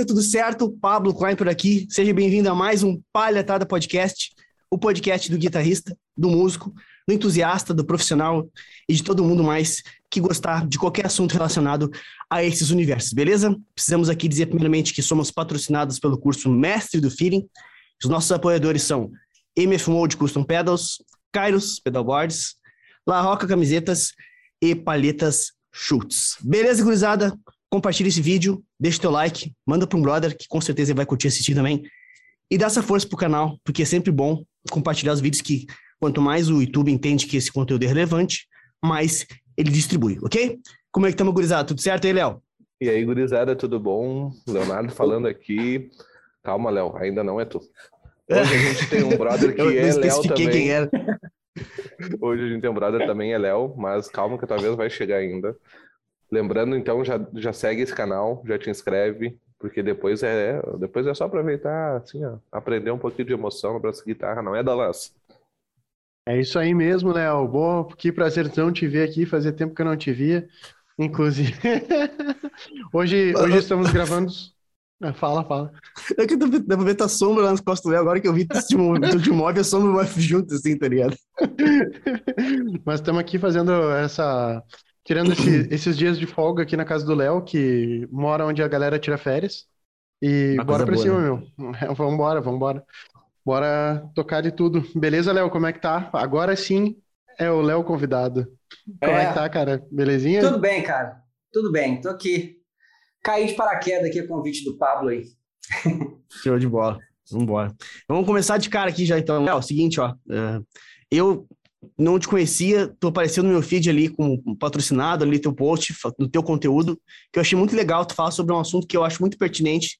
guitarrista, tudo certo? Pablo Klein por aqui. Seja bem-vindo a mais um Palhatada Podcast, o podcast do guitarrista, do músico, do entusiasta, do profissional e de todo mundo mais que gostar de qualquer assunto relacionado a esses universos, beleza? Precisamos aqui dizer primeiramente que somos patrocinados pelo curso Mestre do Feeling. Os nossos apoiadores são MF Mode Custom Pedals, Kairos Pedalboards, La Roca Camisetas e Palhetas Schultz. Beleza, gurizada? Compartilha esse vídeo, deixa teu like, manda para um brother que com certeza ele vai curtir assistir também. E dá essa força pro canal, porque é sempre bom compartilhar os vídeos que quanto mais o YouTube entende que esse conteúdo é relevante, mais ele distribui, ok? Como é que estamos, gurizada? Tudo certo aí, Léo? E aí, gurizada, tudo bom? Leonardo falando aqui. Calma, Léo, ainda não é tu. Hoje a gente tem um brother que é Léo também. quem era. Hoje a gente tem um brother também é Léo, mas calma que talvez vai chegar ainda. Lembrando, então, já, já segue esse canal, já te inscreve, porque depois é depois é só aproveitar, assim, ó, aprender um pouquinho de emoção no braço guitarra, não é da lança. É isso aí mesmo, Léo. Bom, que prazerzão te ver aqui, fazia tempo que eu não te via, inclusive. hoje, hoje estamos gravando é, fala, fala. É que dá pra ver tua sombra lá nas costas do Léo, agora que eu vi tu te move, a sombra vai junto, assim, tá ligado? Mas estamos aqui fazendo essa. Tirando esse, esses dias de folga aqui na casa do Léo, que mora onde a galera tira férias. E Uma bora pra boa, cima, né? meu. É, vambora, vambora. Bora tocar de tudo. Beleza, Léo? Como é que tá? Agora sim é o Léo convidado. Como é. é que tá, cara? Belezinha? Tudo bem, cara. Tudo bem, tô aqui cair de paraquedas aqui a convite do Pablo aí. Show de bola. Vambora. Vamos começar de cara aqui já, então. É o seguinte, ó. Uh, eu não te conhecia, tu apareceu no meu feed ali como patrocinado ali, teu post, no teu conteúdo, que eu achei muito legal tu falar sobre um assunto que eu acho muito pertinente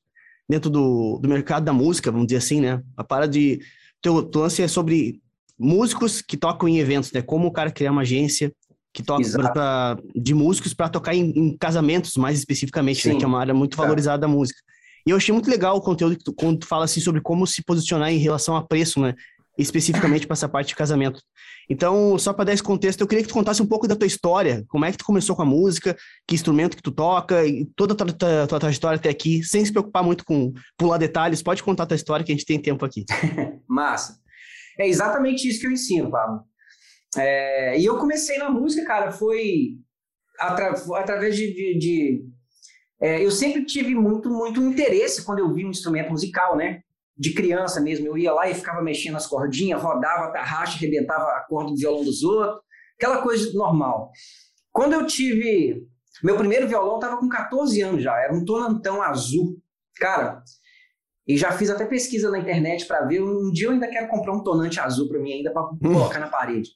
dentro do, do mercado da música, vamos dizer assim, né? A parada de... Teu, teu lance é sobre músicos que tocam em eventos, né? Como o cara criar uma agência, que toca pra, de músicos para tocar em, em, casamentos, mais especificamente, né, que é uma área muito valorizada da música. E eu achei muito legal o conteúdo que tu, quando tu fala assim sobre como se posicionar em relação a preço, né? Especificamente para essa parte de casamento. Então, só para dar esse contexto, eu queria que tu contasse um pouco da tua história, como é que tu começou com a música, que instrumento que tu toca, e toda a tua, tua, tua trajetória até aqui, sem se preocupar muito com pular detalhes. Pode contar a tua história que a gente tem tempo aqui. Massa. É exatamente isso que eu ensino, Pablo. É, e eu comecei na música, cara, foi atra, através de. de, de é, eu sempre tive muito, muito interesse quando eu vi um instrumento musical, né? De criança mesmo. Eu ia lá e ficava mexendo as cordinhas, rodava a tarraxa, arrebentava a corda do violão dos outros, aquela coisa normal. Quando eu tive. Meu primeiro violão estava com 14 anos já, era um tonantão azul. Cara, e já fiz até pesquisa na internet para ver. Um dia eu ainda quero comprar um tonante azul para mim, ainda para colocar na parede.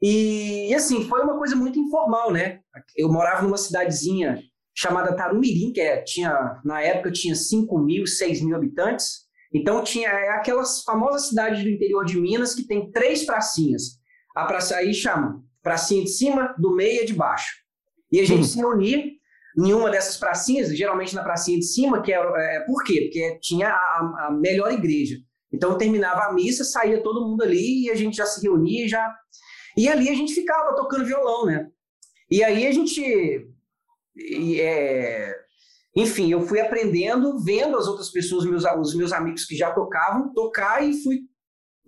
E, e, assim, foi uma coisa muito informal, né? Eu morava numa cidadezinha chamada Tarumirim, que é, tinha, na época tinha 5 mil, 6 mil habitantes. Então tinha é aquelas famosas cidades do interior de Minas que tem três pracinhas. A praça aí chama pracinha de cima, do meio e de baixo. E a gente hum. se reunia em uma dessas pracinhas, geralmente na pracinha de cima, que é, é por quê? Porque tinha a, a melhor igreja. Então terminava a missa, saía todo mundo ali e a gente já se reunia e já e ali a gente ficava tocando violão, né? E aí a gente. É, enfim, eu fui aprendendo, vendo as outras pessoas, meus, os meus amigos que já tocavam, tocar e fui,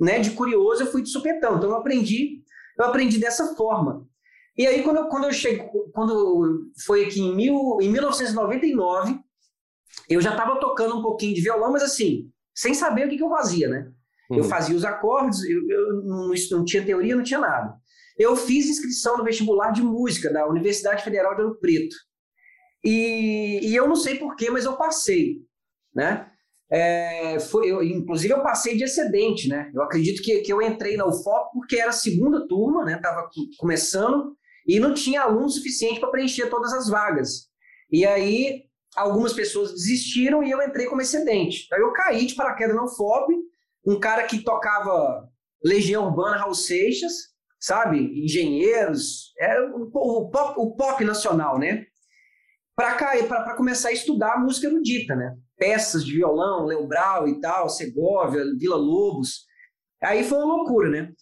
né, de curioso, eu fui de supetão. Então eu aprendi, eu aprendi dessa forma. E aí quando eu, quando eu cheguei, quando foi aqui em, mil, em 1999, eu já estava tocando um pouquinho de violão, mas assim, sem saber o que, que eu fazia, né? Uhum. Eu fazia os acordes, eu, eu não, não, tinha teoria, não tinha nada. Eu fiz inscrição no vestibular de música da Universidade Federal de Ouro Preto. E, e eu não sei porquê, mas eu passei, né? É, foi, eu, inclusive eu passei de excedente, né? Eu acredito que, que eu entrei na UFOP porque era a segunda turma, né? Tava começando e não tinha aluno suficiente para preencher todas as vagas. E aí algumas pessoas desistiram e eu entrei como excedente. Aí eu caí de paraquedas na UFOP um cara que tocava Legião Urbana, Raul Seixas, sabe? Engenheiros, era o, o, pop, o pop nacional, né? Para começar a estudar música erudita, né? Peças de violão, Leo Brau e tal, Segovia, Vila Lobos. Aí foi uma loucura, né?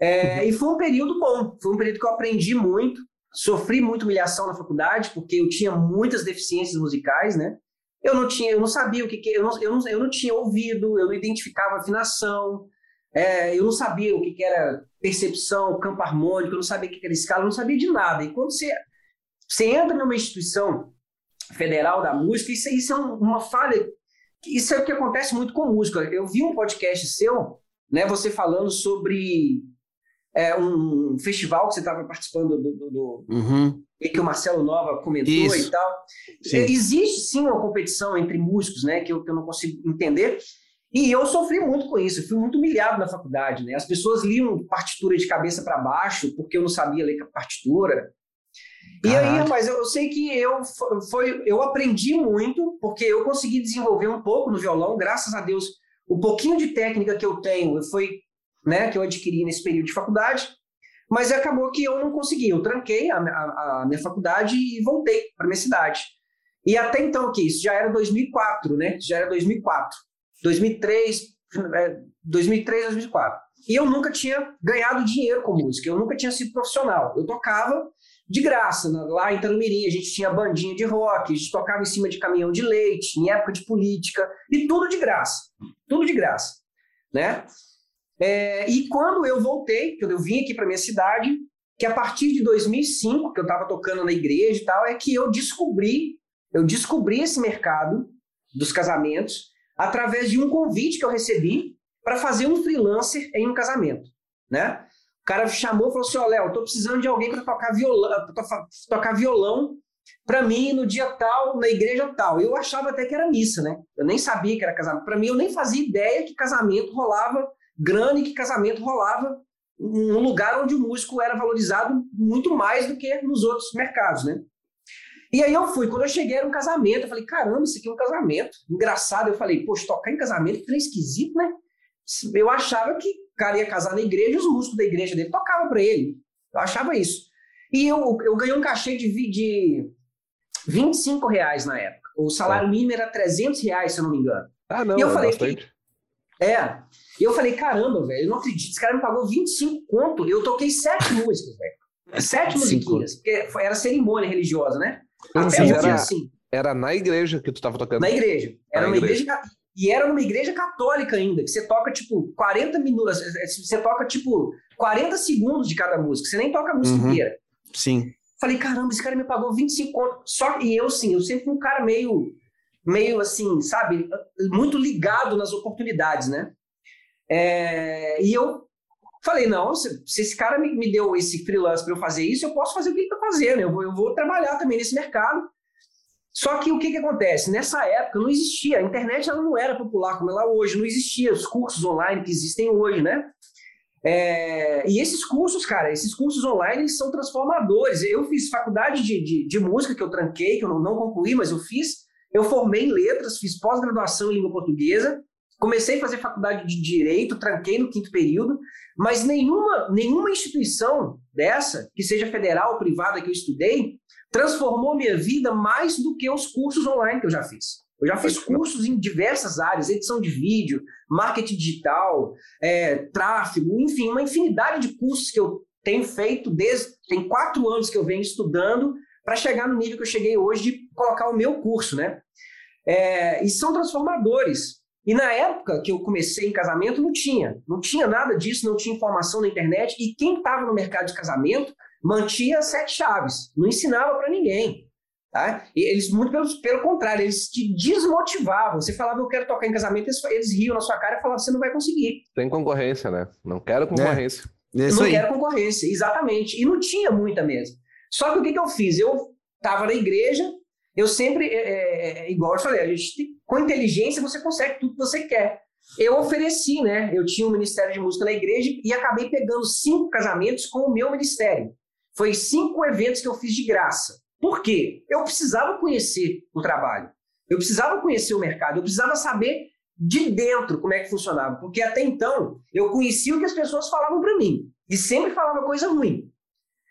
É, e foi um período bom, foi um período que eu aprendi muito, sofri muita humilhação na faculdade, porque eu tinha muitas deficiências musicais, né? Eu não tinha, eu não sabia o que, que eu, não, eu, não, eu não tinha ouvido, eu não identificava afinação, é, eu não sabia o que, que era percepção, campo harmônico, eu não sabia o que, que era escala, eu não sabia de nada. E quando você, você entra numa instituição federal da música, isso, isso é uma falha, isso é o que acontece muito com música. Eu vi um podcast seu, né, você falando sobre é, um festival que você estava participando do, do, do uhum. e que o Marcelo Nova comentou Isso. e tal. Sim. Existe sim uma competição entre músicos, né, que eu, que eu não consigo entender. E eu sofri muito com isso, fui muito humilhado na faculdade, né? As pessoas liam partitura de cabeça para baixo porque eu não sabia ler partitura. E aí, mas eu, eu, sei que eu foi, eu aprendi muito porque eu consegui desenvolver um pouco no violão, graças a Deus. O pouquinho de técnica que eu tenho foi né, que eu adquiri nesse período de faculdade, mas acabou que eu não consegui. Eu tranquei a, a, a minha faculdade e voltei para minha cidade. E até então, que isso já era 2004, né? Já era 2004. 2003, 2003, 2004. E eu nunca tinha ganhado dinheiro com música, eu nunca tinha sido profissional. Eu tocava de graça. Lá em Tanumirim, a gente tinha bandinha de rock, a gente tocava em cima de caminhão de leite, em época de política, e tudo de graça. Tudo de graça, né? É, e quando eu voltei, quando eu vim aqui para minha cidade, que a partir de 2005, que eu estava tocando na igreja e tal, é que eu descobri, eu descobri esse mercado dos casamentos através de um convite que eu recebi para fazer um freelancer em um casamento, né? Cara chamou e falou assim: "Ó, oh, Léo, tô precisando de alguém para tocar violão, tocar violão para mim no dia tal, na igreja tal". Eu achava até que era missa, né? Eu nem sabia que era casamento. Para mim eu nem fazia ideia que casamento rolava grana e que casamento rolava num lugar onde o músico era valorizado muito mais do que nos outros mercados, né? E aí eu fui, quando eu cheguei era um casamento, eu falei, caramba, isso aqui é um casamento. Engraçado, eu falei, poxa, tocar em casamento que esquisito, né? Eu achava que cara ia casar na igreja e os músicos da igreja dele tocavam para ele. Eu achava isso. E eu, eu ganhei um cachê de, de 25 reais na época. O salário mínimo era 300 reais, se eu não me engano. Ah, não, e eu é falei bastante. que é. E eu falei, caramba, velho, eu não acredito. Esse cara me pagou 25 conto. Eu toquei sete músicas, velho. Sete musiquinhas. Porque era cerimônia religiosa, né? Até era, assim. Era na igreja que tu tava tocando? Na igreja. Era na uma igreja. igreja. E era numa igreja católica ainda, que você toca, tipo, 40 minutos. Você toca, tipo, 40 segundos de cada música. Você nem toca a música uhum. inteira. Sim. Falei, caramba, esse cara me pagou 25 conto. Só que eu, sim, eu sempre fui um cara meio meio assim, sabe, muito ligado nas oportunidades, né? É, e eu falei, não, se, se esse cara me, me, deu esse freelance para eu fazer isso, eu posso fazer o que ele está fazendo, eu vou, eu vou trabalhar também nesse mercado. Só que o que, que acontece? Nessa época não existia, a internet ela não era popular como ela é hoje, não existia os cursos online que existem hoje, né? É, e esses cursos, cara, esses cursos online são transformadores. Eu fiz faculdade de, de, de música que eu tranquei, que eu não, não concluí, mas eu fiz. Eu formei em letras, fiz pós-graduação em língua portuguesa, comecei a fazer faculdade de direito, tranquei no quinto período, mas nenhuma, nenhuma instituição dessa, que seja federal ou privada que eu estudei, transformou minha vida mais do que os cursos online que eu já fiz. Eu já fiz cursos em diversas áreas, edição de vídeo, marketing digital, é, tráfego, enfim, uma infinidade de cursos que eu tenho feito desde tem quatro anos que eu venho estudando para chegar no nível que eu cheguei hoje de colocar o meu curso, né? É, e são transformadores. E na época que eu comecei em casamento, não tinha. Não tinha nada disso, não tinha informação na internet. E quem estava no mercado de casamento mantinha sete chaves, não ensinava para ninguém. Tá? E eles, muito pelo, pelo contrário, eles te desmotivavam. Você falava, eu quero tocar em casamento, eles, eles riam na sua cara e falavam, você não vai conseguir. Tem concorrência, né? Não quero concorrência. É. não aí. quero concorrência, exatamente. E não tinha muita mesmo. Só que o que, que eu fiz? Eu estava na igreja, eu sempre, é, é, é, igual eu falei, a gente com inteligência você consegue tudo que você quer. Eu ofereci, né? Eu tinha um ministério de música na igreja e acabei pegando cinco casamentos com o meu ministério. Foi cinco eventos que eu fiz de graça. Por quê? Eu precisava conhecer o trabalho. Eu precisava conhecer o mercado. Eu precisava saber de dentro como é que funcionava. Porque até então eu conhecia o que as pessoas falavam para mim. E sempre falava coisa ruim.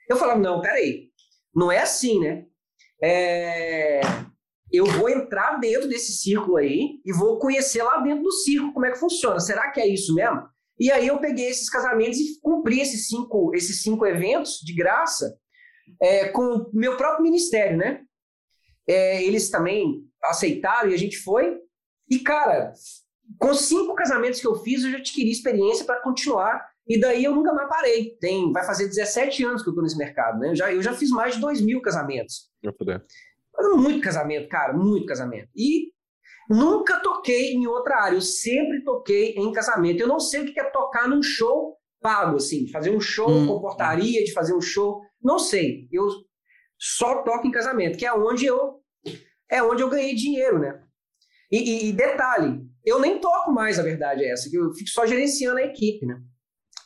Eu falava, não, peraí, não é assim, né? É... Eu vou entrar dentro desse círculo aí e vou conhecer lá dentro do círculo como é que funciona. Será que é isso mesmo? E aí eu peguei esses casamentos e cumpri esses cinco, esses cinco eventos de graça é, com o meu próprio ministério, né? É, eles também, aceitaram e a gente foi. E, cara, com cinco casamentos que eu fiz, eu já adquiri experiência para continuar. E daí eu nunca mais parei. Tem, vai fazer 17 anos que eu tô nesse mercado, né? Eu já, eu já fiz mais de 2 mil casamentos. Muito casamento, cara, muito casamento. E nunca toquei em outra área. Eu sempre toquei em casamento. Eu não sei o que é tocar num show pago, assim, de fazer um show hum. com portaria, de fazer um show. Não sei. Eu só toco em casamento, que é onde eu é onde eu ganhei dinheiro, né? E, e, e detalhe, eu nem toco mais, a verdade é essa, que eu fico só gerenciando a equipe, né?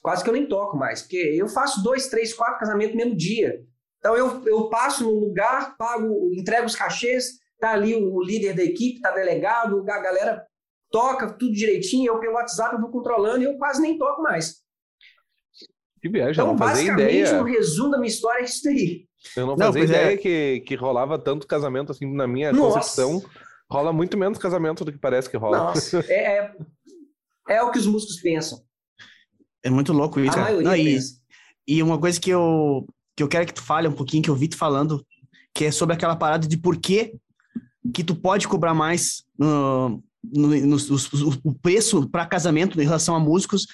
Quase que eu nem toco mais, porque eu faço dois, três, quatro casamentos no mesmo dia. Então eu, eu passo no lugar, pago, entrego os cachês, tá ali o líder da equipe, tá delegado, a galera toca tudo direitinho, eu pelo WhatsApp eu vou controlando e eu quase nem toco mais. Que viagem, então, não fazia ideia. um resumo da minha história é isso aí. Eu não fazia não, ideia é. que, que rolava tanto casamento assim na minha Nossa. concepção. Rola muito menos casamento do que parece que rola. Nossa, é, é, é o que os músicos pensam. É muito louco isso. A maioria não, e, e uma coisa que eu, que eu quero que tu fale um pouquinho, que eu vi tu falando, que é sobre aquela parada de por que que tu pode cobrar mais uh, no, no, no, o preço para casamento em relação a músicos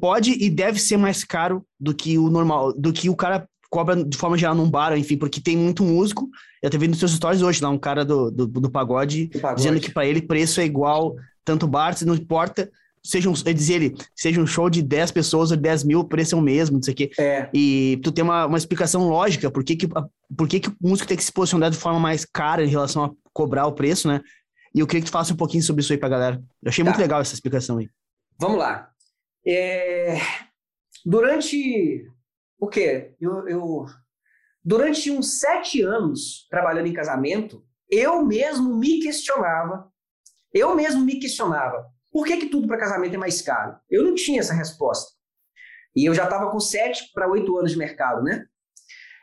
pode e deve ser mais caro do que o normal, do que o cara cobra de forma geral num bar, enfim, porque tem muito músico. Eu até vi nos seus stories hoje lá um cara do, do, do pagode, pagode, dizendo que para ele preço é igual, tanto bar, se não importa. Seja um, ele dizia ele, seja um show de 10 pessoas ou 10 mil, o preço é o mesmo, não sei o quê. É. E tu tem uma, uma explicação lógica por que, que, por que, que o músico tem que se posicionar de forma mais cara em relação a cobrar o preço, né? E eu queria que tu falasse um pouquinho sobre isso aí pra galera. Eu achei tá. muito legal essa explicação aí. Vamos lá. É... Durante o quê? Eu, eu, durante uns sete anos trabalhando em casamento, eu mesmo me questionava, eu mesmo me questionava, por que, que tudo para casamento é mais caro? Eu não tinha essa resposta. E eu já estava com sete para oito anos de mercado, né?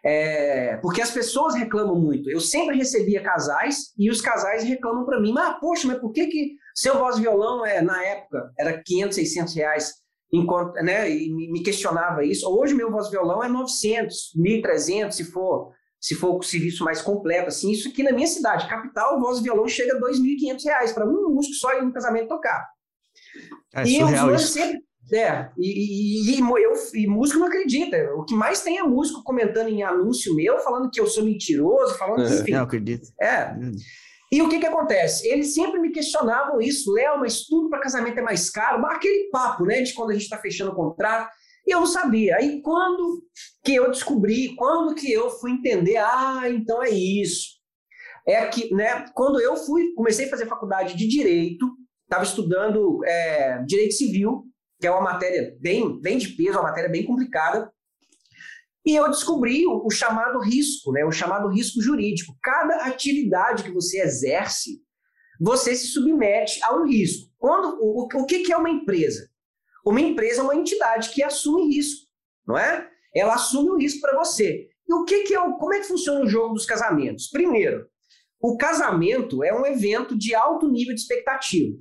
É, porque as pessoas reclamam muito. Eu sempre recebia casais e os casais reclamam para mim, mas poxa, mas por que, que seu voz e violão é, na época era 500, 600 reais? enquanto, né, e me questionava isso. Hoje meu voz violão é 900, 1.300 se for se for o serviço mais completo, assim, isso aqui na minha cidade, capital, voz e violão chega a 2.500 reais para um músico só ir no casamento tocar. É e surreal isso. sempre é, e, e, e, eu, e músico não acredita. O que mais tem é músico comentando em anúncio meu, falando que eu sou mentiroso, falando que, enfim. Não acredito. É. E o que que acontece? Eles sempre me questionavam isso, Léo, mas tudo para casamento é mais caro, aquele papo, né, de quando a gente está fechando o contrato, e eu não sabia. Aí quando que eu descobri, quando que eu fui entender, ah, então é isso. É que, né, quando eu fui, comecei a fazer faculdade de Direito, estava estudando é, Direito Civil, que é uma matéria bem, bem de peso, uma matéria bem complicada, e eu descobri o, o, chamado risco, né? o chamado risco jurídico. Cada atividade que você exerce, você se submete a um risco. Quando, o, o que, que é uma empresa? Uma empresa é uma entidade que assume risco, não é? Ela assume o risco para você. E o que, que é o, como é que funciona o jogo dos casamentos? Primeiro, o casamento é um evento de alto nível de expectativa.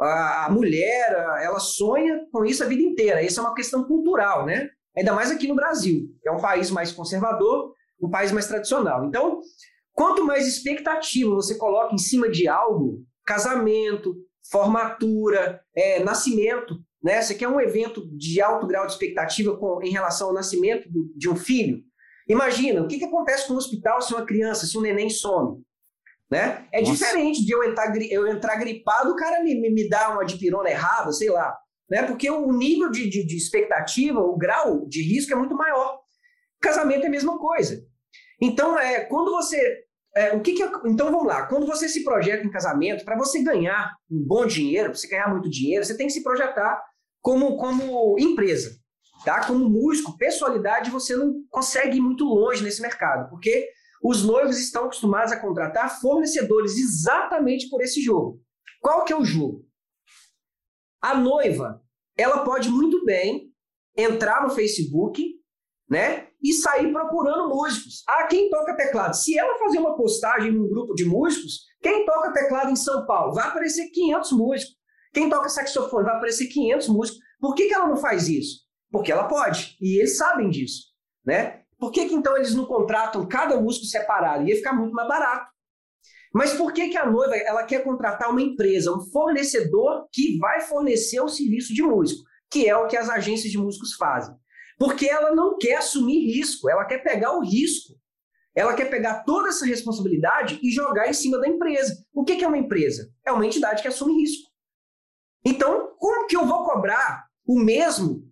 A mulher, ela sonha com isso a vida inteira. Isso é uma questão cultural, né? Ainda mais aqui no Brasil, que é um país mais conservador, um país mais tradicional. Então, quanto mais expectativa você coloca em cima de algo, casamento, formatura, é, nascimento, né? Você quer um evento de alto grau de expectativa com, em relação ao nascimento do, de um filho? Imagina, o que, que acontece com o hospital se uma criança, se um neném some? Né? É Nossa. diferente de eu entrar, eu entrar gripado, o cara me, me, me dá uma dipirona errada, sei lá né? Porque o nível de, de, de expectativa, o grau de risco é muito maior. Casamento é a mesma coisa. Então, é, quando você. É, o que, que então vamos lá. Quando você se projeta em casamento, para você ganhar um bom dinheiro, para você ganhar muito dinheiro, você tem que se projetar como, como empresa. Tá? Como músico, pessoalidade, você não consegue ir muito longe nesse mercado, porque os noivos estão acostumados a contratar fornecedores exatamente por esse jogo. Qual que é o jogo? A noiva, ela pode muito bem entrar no Facebook, né, e sair procurando músicos. Ah, quem toca teclado? Se ela fazer uma postagem num grupo de músicos, quem toca teclado em São Paulo? Vai aparecer 500 músicos. Quem toca saxofone? Vai aparecer 500 músicos. Por que, que ela não faz isso? Porque ela pode, e eles sabem disso, né? Por que, que então eles não contratam cada músico separado? Ia ficar muito mais barato. Mas por que, que a noiva ela quer contratar uma empresa, um fornecedor que vai fornecer o serviço de músico, que é o que as agências de músicos fazem? Porque ela não quer assumir risco, ela quer pegar o risco. Ela quer pegar toda essa responsabilidade e jogar em cima da empresa. O que, que é uma empresa? É uma entidade que assume risco. Então, como que eu vou cobrar o mesmo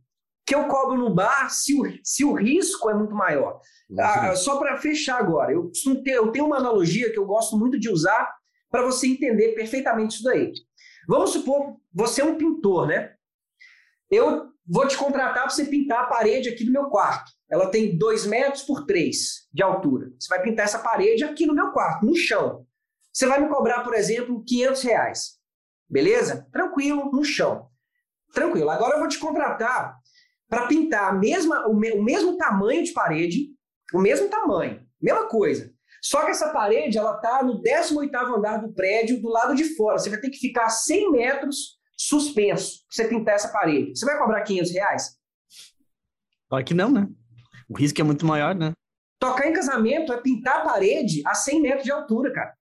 que eu cobro no bar se o, se o risco é muito maior? Ah, só para fechar agora, eu, eu tenho uma analogia que eu gosto muito de usar para você entender perfeitamente isso daí. Vamos supor, você é um pintor, né? Eu vou te contratar para você pintar a parede aqui do meu quarto. Ela tem 2 metros por 3 de altura. Você vai pintar essa parede aqui no meu quarto, no chão. Você vai me cobrar, por exemplo, 500 reais. Beleza? Tranquilo, no chão. Tranquilo. Agora eu vou te contratar para pintar a mesma, o, me, o mesmo tamanho de parede, o mesmo tamanho, mesma coisa. Só que essa parede, ela tá no 18º andar do prédio, do lado de fora. Você vai ter que ficar 100 metros suspenso pra você pintar essa parede. Você vai cobrar 500 reais? Claro que não, né? O risco é muito maior, né? Tocar em casamento é pintar a parede a 100 metros de altura, cara.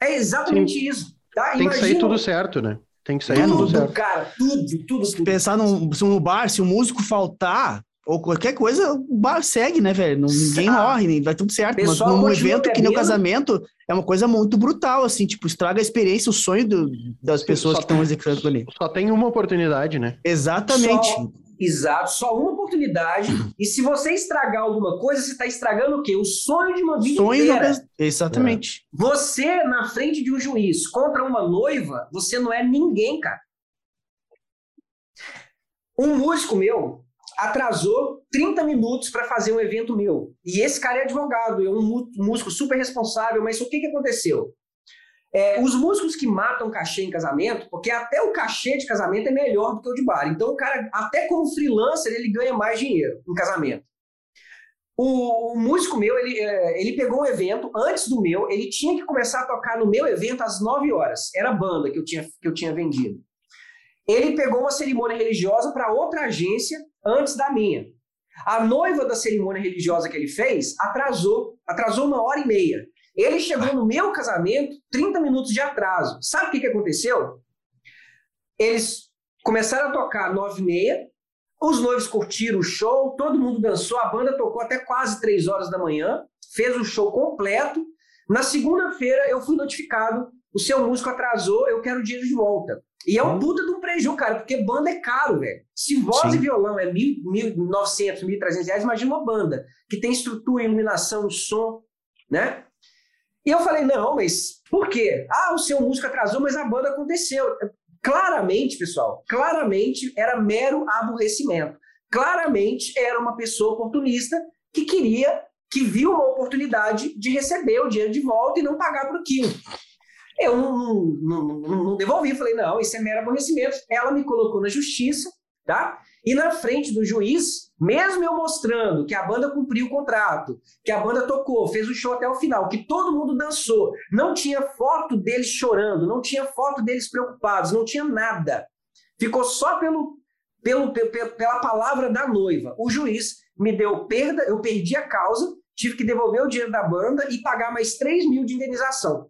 É exatamente Sim. isso. Tá? Tem Imagina... que sair tudo certo, né? Tem que sair tudo, tudo certo. cara, tudo, tudo. Se pensar num, se no bar, se o músico faltar, ou qualquer coisa, o bar segue, né, velho? Ninguém Sabe. morre, vai tudo certo. Mas num evento que nem o casamento, é uma coisa muito brutal, assim, tipo, estraga a experiência, o sonho do, das pessoas que estão executando ali. Só tem uma oportunidade, né? Exatamente. Só, exato, só uma oportunidade. e se você estragar alguma coisa, você está estragando o quê? O sonho de uma vida sonho inteira. Da... Exatamente. É. Você, na frente de um juiz, contra uma noiva, você não é ninguém, cara. Um músico meu, atrasou 30 minutos para fazer um evento meu. E esse cara é advogado, é um músico super responsável, mas o que, que aconteceu? É, os músicos que matam cachê em casamento, porque até o cachê de casamento é melhor do que o de bar. Então, o cara, até como freelancer, ele ganha mais dinheiro em casamento. O, o músico meu, ele, é, ele pegou um evento antes do meu, ele tinha que começar a tocar no meu evento às 9 horas. Era a banda que eu tinha, que eu tinha vendido. Ele pegou uma cerimônia religiosa para outra agência antes da minha. A noiva da cerimônia religiosa que ele fez atrasou, atrasou uma hora e meia. Ele chegou no meu casamento 30 minutos de atraso. Sabe o que, que aconteceu? Eles começaram a tocar nove e meia, os noivos curtiram o show, todo mundo dançou, a banda tocou até quase três horas da manhã, fez o show completo. Na segunda-feira eu fui notificado, o seu músico atrasou, eu quero o dinheiro de volta. E é um hum. puta de um prejuízo, cara, porque banda é caro, velho. Se voz Sim. e violão é mil, 1.900, 1.300 reais, imagina uma banda que tem estrutura, iluminação, som, né? E eu falei, não, mas por quê? Ah, o seu músico atrasou, mas a banda aconteceu. Claramente, pessoal, claramente era mero aborrecimento. Claramente era uma pessoa oportunista que queria, que viu uma oportunidade de receber o dinheiro de volta e não pagar por aquilo. Eu não, não, não, não devolvi, falei, não, isso é mero aborrecimento. Ela me colocou na justiça, tá? E na frente do juiz, mesmo eu mostrando que a banda cumpriu o contrato, que a banda tocou, fez o show até o final, que todo mundo dançou, não tinha foto deles chorando, não tinha foto deles preocupados, não tinha nada. Ficou só pelo, pelo, pela palavra da noiva. O juiz me deu perda, eu perdi a causa, tive que devolver o dinheiro da banda e pagar mais 3 mil de indenização.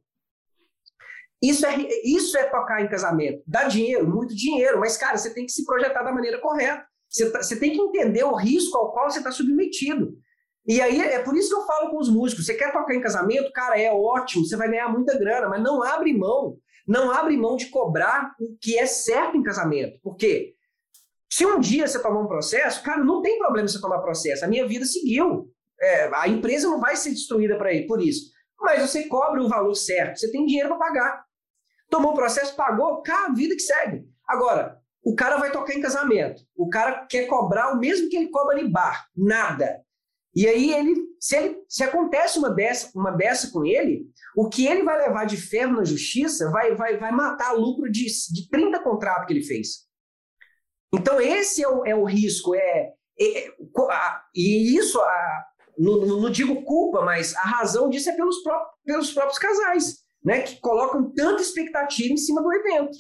Isso é, isso é tocar em casamento. Dá dinheiro, muito dinheiro, mas, cara, você tem que se projetar da maneira correta. Você, tá, você tem que entender o risco ao qual você está submetido. E aí é por isso que eu falo com os músicos: você quer tocar em casamento? Cara, é ótimo, você vai ganhar muita grana, mas não abre mão. Não abre mão de cobrar o que é certo em casamento. Por quê? Se um dia você tomar um processo, cara, não tem problema você tomar processo. A minha vida seguiu. É, a empresa não vai ser destruída para por isso. Mas você cobra o valor certo, você tem dinheiro para pagar tomou o processo, pagou, cara, vida que segue. Agora, o cara vai tocar em casamento, o cara quer cobrar o mesmo que ele cobra em bar, nada. E aí ele, se, ele, se acontece uma dessa, uma dessa com ele, o que ele vai levar de ferro na justiça vai, vai, vai matar lucro de, de 30 contratos que ele fez. Então esse é o, é o risco, é, é, é a, e isso, a, não, não, digo culpa, mas a razão disso é pelos, pró pelos próprios casais né, que colocam tanta expectativa em cima do evento.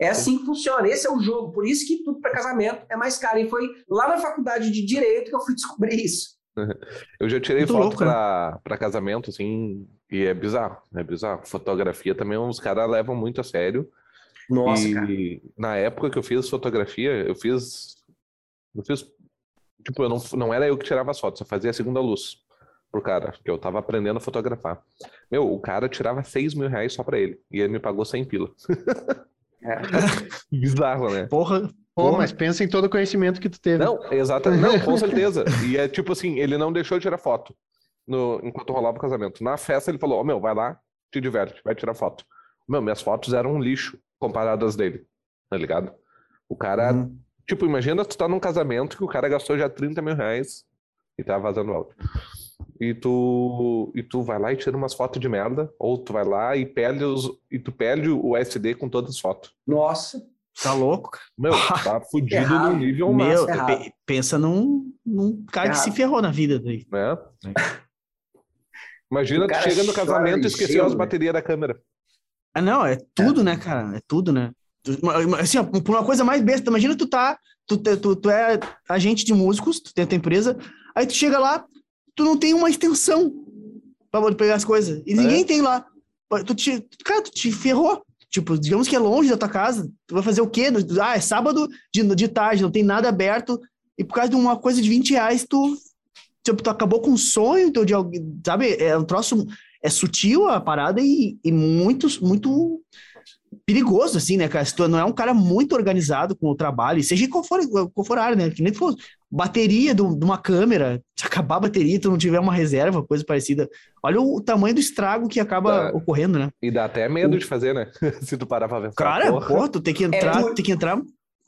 É assim que funciona, esse é o jogo, por isso que tudo para casamento é mais caro. E foi lá na faculdade de Direito que eu fui descobrir isso. Eu já tirei Muito foto para pra casamento, assim, e é bizarro, é bizarro. Fotografia também, os caras levam muito a sério. Nossa, e cara. na época que eu fiz fotografia, eu fiz. Eu fiz. Tipo, eu não, não era eu que tirava as fotos, eu fazia a segunda luz pro cara, que eu tava aprendendo a fotografar. Meu, o cara tirava 6 mil reais só pra ele, e ele me pagou 100 pila. É. Bizarro, né? Porra, Pô, mas pensa em todo o conhecimento que tu teve. Não, exatamente. Não, com certeza. E é tipo assim, ele não deixou de tirar foto no, enquanto rolava o casamento. Na festa ele falou, ó, oh, meu, vai lá, te diverte, vai tirar foto. Meu, minhas fotos eram um lixo comparadas dele, tá ligado? O cara, uhum. tipo, imagina tu tá num casamento que o cara gastou já 30 mil reais e tá vazando áudio. E tu, e tu vai lá e tira umas fotos de merda, ou tu vai lá e perde, os, e tu perde o SD com todas as fotos. Nossa. Tá louco? Meu, tá fudido no nível Meu, máximo. pensa num, num cara que se ferrou na vida daí. É. Imagina, tu chega no casamento e esqueceu as baterias da câmera. Ah, não, é tudo, é. né, cara? É tudo, né? Assim, por uma coisa mais besta, imagina tu tá, tu, tu, tu é agente de músicos, tu tem a tua empresa, aí tu chega lá, tu não tem uma extensão pra poder pegar as coisas. E é. ninguém tem lá. Tu te, cara, tu te ferrou. Tipo, digamos que é longe da tua casa, tu vai fazer o quê? Ah, é sábado de, de tarde, não tem nada aberto, e por causa de uma coisa de 20 reais, tu, tipo, tu acabou com um sonho teu de alguém, sabe? É um troço, é sutil a parada e, e muito, muito perigoso, assim, né, cara? Se tu não é um cara muito organizado com o trabalho, seja qual for, qual for a área, né? Que nem for bateria de uma câmera, se acabar a bateria e tu não tiver uma reserva, coisa parecida. Olha o tamanho do estrago que acaba dá, ocorrendo, né? E dá até medo o... de fazer, né? se tu parar pra ver. Cara, porra. porra, tu tem que entrar, é por... tem que entrar.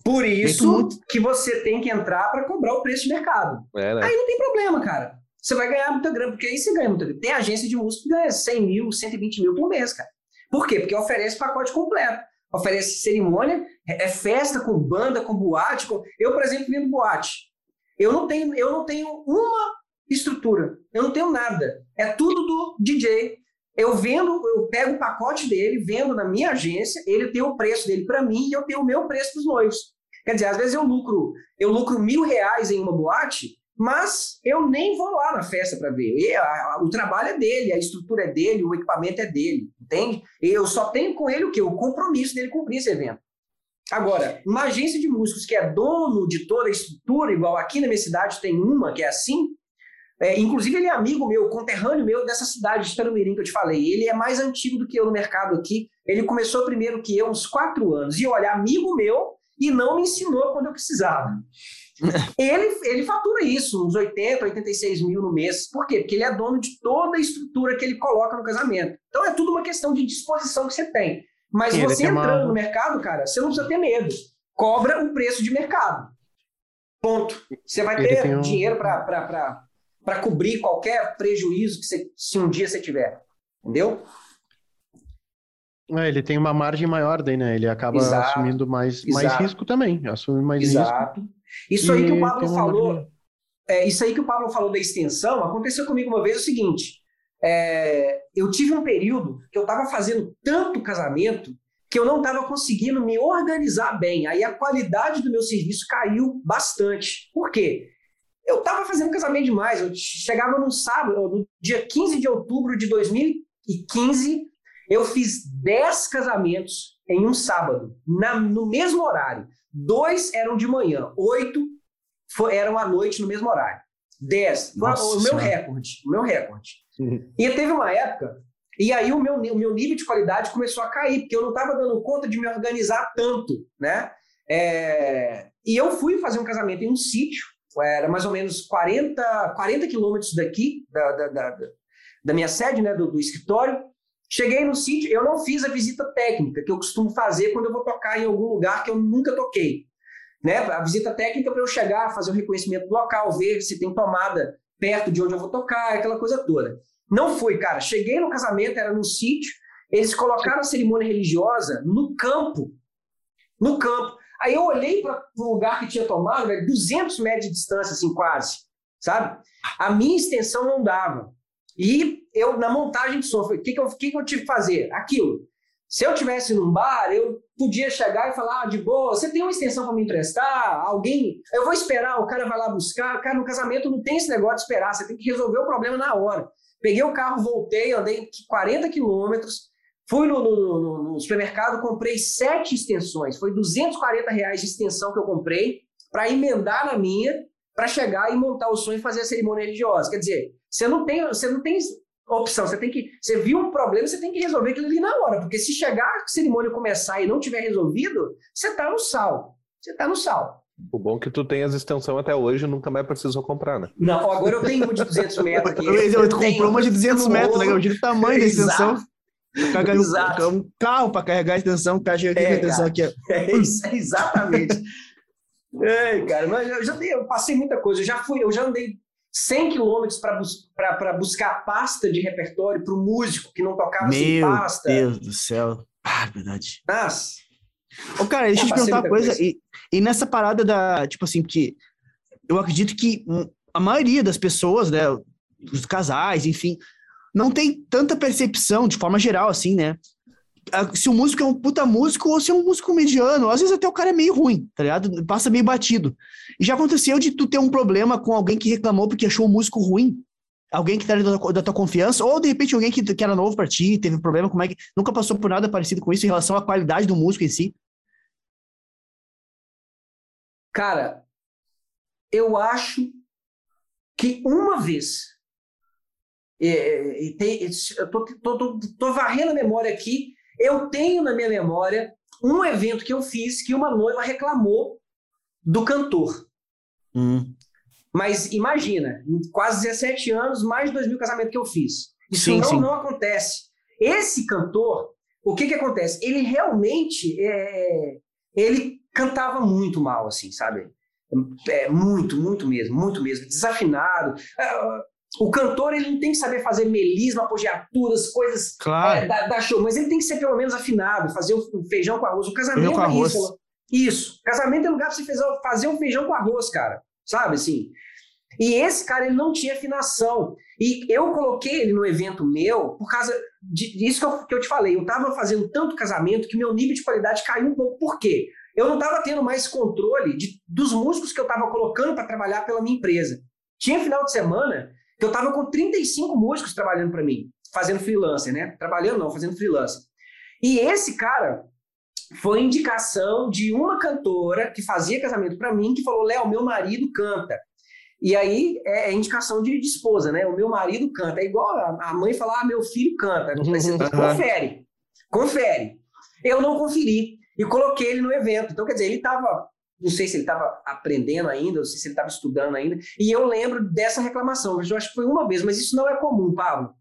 Por isso que você tem que entrar para cobrar o preço de mercado. É, né? Aí não tem problema, cara. Você vai ganhar muita grana, porque aí você ganha muita grana. Tem agência de música que ganha 100 mil, 120 mil por mês, cara. Por quê? Porque oferece pacote completo. Oferece cerimônia, é, é festa com banda, com boate. Com... Eu, por exemplo, vendo boate. Eu não tenho, eu não tenho uma estrutura. Eu não tenho nada. É tudo do DJ. Eu vendo, eu pego o pacote dele, vendo na minha agência, ele tem o preço dele para mim e eu tenho o meu preço para os noivos. Quer dizer, às vezes eu lucro, eu lucro mil reais em uma boate, mas eu nem vou lá na festa para ver. E, a, a, o trabalho é dele, a estrutura é dele, o equipamento é dele, entende? Eu só tenho com ele o quê? O compromisso dele cumprir esse evento. Agora, uma agência de músicos que é dono de toda a estrutura, igual aqui na minha cidade tem uma que é assim, é, inclusive ele é amigo meu, conterrâneo meu dessa cidade de Tarumirim que eu te falei. Ele é mais antigo do que eu no mercado aqui. Ele começou primeiro que eu, uns quatro anos. E olha, amigo meu, e não me ensinou quando eu precisava. Ele, ele fatura isso, uns 80, 86 mil no mês. Por quê? Porque ele é dono de toda a estrutura que ele coloca no casamento. Então é tudo uma questão de disposição que você tem. Mas Sim, você entrando uma... no mercado, cara, você não precisa ter medo. Cobra o preço de mercado. Ponto. Você vai ter um... dinheiro para cobrir qualquer prejuízo que você, se um dia você tiver. Entendeu? É, ele tem uma margem maior daí, né? Ele acaba exato, assumindo mais, mais risco também. Assume mais exato. risco. Isso aí que o Pablo falou. É, isso aí que o Pablo falou da extensão, aconteceu comigo uma vez o seguinte. É, eu tive um período que eu estava fazendo tanto casamento que eu não estava conseguindo me organizar bem. Aí a qualidade do meu serviço caiu bastante. Por quê? Eu estava fazendo casamento demais. Eu chegava no sábado, no dia 15 de outubro de 2015, eu fiz 10 casamentos em um sábado, na, no mesmo horário. Dois eram de manhã, oito foi, eram à noite no mesmo horário. Dez. Nossa, o meu recorde. O meu recorde. Uhum. E teve uma época, e aí o meu, o meu nível de qualidade começou a cair, porque eu não estava dando conta de me organizar tanto, né? É, e eu fui fazer um casamento em um sítio, era mais ou menos 40, 40 quilômetros daqui, da, da, da, da, minha sede, né, do, do escritório. Cheguei no sítio, eu não fiz a visita técnica, que eu costumo fazer quando eu vou tocar em algum lugar que eu nunca toquei. Né? A visita técnica para eu chegar, fazer o reconhecimento do local, ver se tem tomada perto de onde eu vou tocar, aquela coisa toda. Não fui, cara. Cheguei no casamento, era no sítio, eles colocaram a cerimônia religiosa no campo. No campo. Aí eu olhei para o lugar que tinha tomado, velho, 200 metros de distância, assim, quase. Sabe? A minha extensão não dava. E eu, na montagem de som, o que, que, eu, que, que eu tive que fazer? Aquilo. Se eu tivesse num bar, eu podia chegar e falar, ah, de boa, você tem uma extensão para me emprestar? Alguém. Eu vou esperar, o cara vai lá buscar. Cara, no casamento não tem esse negócio de esperar, você tem que resolver o problema na hora. Peguei o carro, voltei, andei 40 quilômetros, fui no, no, no, no, supermercado, comprei sete extensões. Foi 240 reais de extensão que eu comprei para emendar na minha, para chegar e montar o sonho e fazer a cerimônia religiosa. Quer dizer, você não tem, você não tem opção. Você tem que. Você viu um problema, você tem que resolver aquilo ali na hora. Porque se chegar a cerimônia começar e não tiver resolvido, você está no sal. Você está no sal. O bom é que tu tem as extensões até hoje nunca mais precisou comprar, né? Não, agora eu tenho uma de 200 metros aqui. Eu, tu comprou uma de 200 metros, né? O tamanho da extensão. Exato. Um carro para carregar a extensão, o carro é, a extensão aqui. É, isso, exatamente. é, cara, mas eu já dei, eu passei muita coisa. Eu já fui, eu já andei 100 quilômetros para bus buscar pasta de repertório para o músico que não tocava Meu sem pasta. Meu Deus do céu. Ah, verdade. Nossa. Ô, cara, deixa eu te perguntar uma coisa. coisa. E, e, nessa parada da, tipo assim, que eu acredito que a maioria das pessoas, né, os casais, enfim, não tem tanta percepção de forma geral, assim, né? Se o músico é um puta músico ou se é um músico mediano. Às vezes até o cara é meio ruim, tá ligado? Passa meio batido. E já aconteceu de tu ter um problema com alguém que reclamou porque achou o músico ruim? Alguém que tá da, da tua confiança, ou de repente alguém que, que era novo pra ti, teve problema, como é que. Nunca passou por nada parecido com isso em relação à qualidade do músico em si? Cara, eu acho que uma vez. É, é, tem, eu tô, tô, tô, tô varrendo a memória aqui. Eu tenho na minha memória um evento que eu fiz que uma noiva reclamou do cantor. Hum. Mas imagina, quase 17 anos, mais de 2 mil casamentos que eu fiz. Isso sim, não, sim. não acontece. Esse cantor, o que que acontece? Ele realmente, é, ele cantava muito mal, assim, sabe? É, muito, muito mesmo, muito mesmo. Desafinado. É, o cantor, ele não tem que saber fazer melisma, apogiaturas, coisas claro. é, da, da, show, mas ele tem que ser pelo menos afinado, fazer o feijão com arroz. O casamento com é isso. Isso. Casamento é lugar para você fazer um feijão com arroz, cara. Sabe assim? E esse cara, ele não tinha afinação. E eu coloquei ele no evento meu por causa disso que eu, que eu te falei. Eu estava fazendo tanto casamento que meu nível de qualidade caiu um pouco. Por quê? Eu não estava tendo mais controle de, dos músicos que eu estava colocando para trabalhar pela minha empresa. Tinha final de semana eu estava com 35 músicos trabalhando para mim, fazendo freelancer, né? Trabalhando não, fazendo freelancer. E esse cara, foi indicação de uma cantora que fazia casamento para mim, que falou: Léo, meu marido canta. E aí é, é indicação de, de, esposa, né? O meu marido canta. É igual a, mãe falar: ah, meu filho canta. Você confere, confere. Eu não conferi e coloquei ele no evento. Então, quer dizer, ele estava, não sei se ele estava aprendendo ainda, não sei se ele estava estudando ainda. E eu lembro dessa reclamação. Eu acho que foi uma vez, mas isso não é comum, Pablo.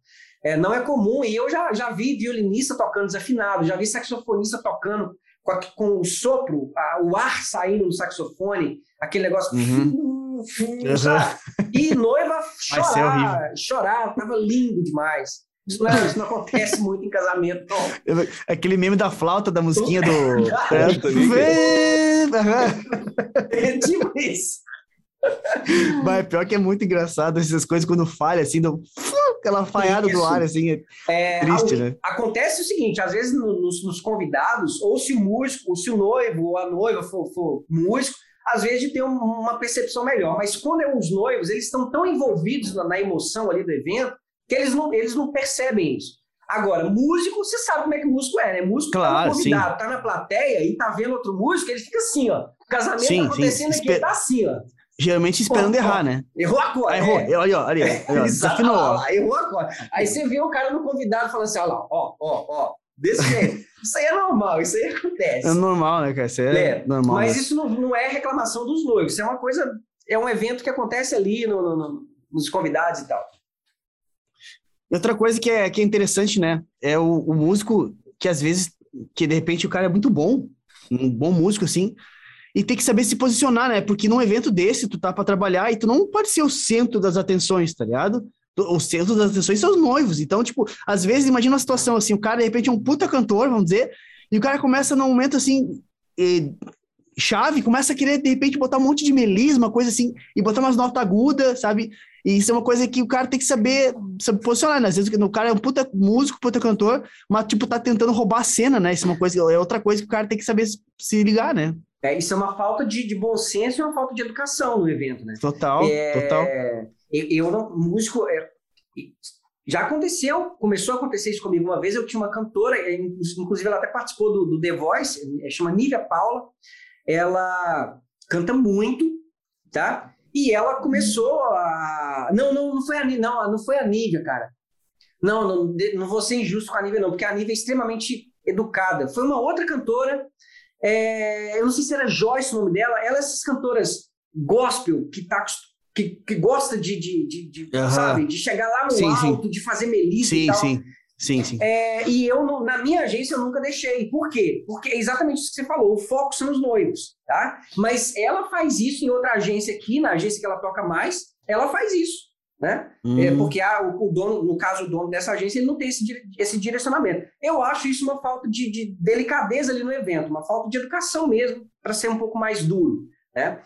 É, não é comum, e eu já, já vi violinista tocando desafinado, já vi saxofonista tocando com, a, com o sopro, a, o ar saindo no saxofone, aquele negócio. Uhum. E noiva chorar, chorar, tava lindo demais. Isso não, é, isso não acontece muito em casamento, não. Aquele meme da flauta, da musiquinha do. é, é tipo isso. Mas pior que é muito engraçado essas coisas quando falha, assim, do... aquela falhada do ar, assim, é, é triste, né? Acontece o seguinte, às vezes no, nos, nos, convidados, ou se o músico, ou se o noivo ou a noiva for, for músico, às vezes um, uma percepção melhor, mas quando é os noivos, eles estão tão envolvidos na, na, emoção ali do evento, que eles não, eles não percebem isso. Agora, músico, você sabe como é que músico é, né? Músico claro, tá convidado, sim. tá na plateia e tá vendo outro músico, ele fica assim, ó. O casamento sim, tá acontecendo sim. aqui, ele tá assim, ó geralmente esperando errar, né? Errou agora. Aí, errou, é. olha, olha, olha, desafinou. Lá, errou agora. Aí você vê o cara no convidado falando assim, olha lá, ó, ó, ó, desse jeito. Isso aí é normal, isso aí acontece. É normal, né, cara? Isso é, é normal. Mas né? isso não, não é reclamação dos noivos, isso é uma coisa, é um evento que acontece ali no, no, no, nos convidados e tal. Outra coisa que é, que é interessante, né, é o, o músico que às vezes, que de repente o cara é muito bom, um bom músico assim, e tem que saber se posicionar, né? Porque num evento desse, tu tá para trabalhar e tu não pode ser o centro das atenções, tá ligado? O centro das atenções são os noivos. Então, tipo, às vezes, imagina uma situação assim, o cara, de repente, é um puta cantor, vamos dizer, e o cara começa num momento assim, chave, começa a querer, de repente, botar um monte de melisma, coisa assim, e botar umas notas agudas, sabe? E isso é uma coisa que o cara tem que saber, saber posicionar, né? Às vezes o cara é um puta músico, puta cantor, mas, tipo, tá tentando roubar a cena, né? Isso é uma coisa, é outra coisa que o cara tem que saber se ligar, né? É, isso é uma falta de, de bom senso e uma falta de educação no evento, né? Total, é, total. Eu, não, músico, é, já aconteceu, começou a acontecer isso comigo uma vez, eu tinha uma cantora, é, inclusive ela até participou do, do The Voice, é, chama Nívia Paula, ela canta muito, tá? E ela começou a... Não, não, não foi a Nívia, não, não foi a Nívia, cara. Não, não, não vou ser injusto com a Nívia, não, porque a Nívia é extremamente educada. Foi uma outra cantora, é, eu não sei se era Joyce o nome dela, ela é essas cantoras gospel que tá que, que gosta de, de, de, de uhum. sabe, de chegar lá no sim, alto, sim. de fazer melissa sim, e tal. Sim, sim, sim. É, e eu, na minha agência, eu nunca deixei. Por quê? Porque é exatamente isso que você falou, o foco são os noivos, tá? Mas ela faz isso em outra agência aqui, na agência que ela toca mais, ela faz isso, né? Hum. É, porque ah, o, o, dono, no caso, o dono dessa agência, ele não tem esse, esse direcionamento. Eu acho isso uma falta de, de delicadeza ali no evento, uma falta de educação mesmo, para ser um pouco mais duro, né?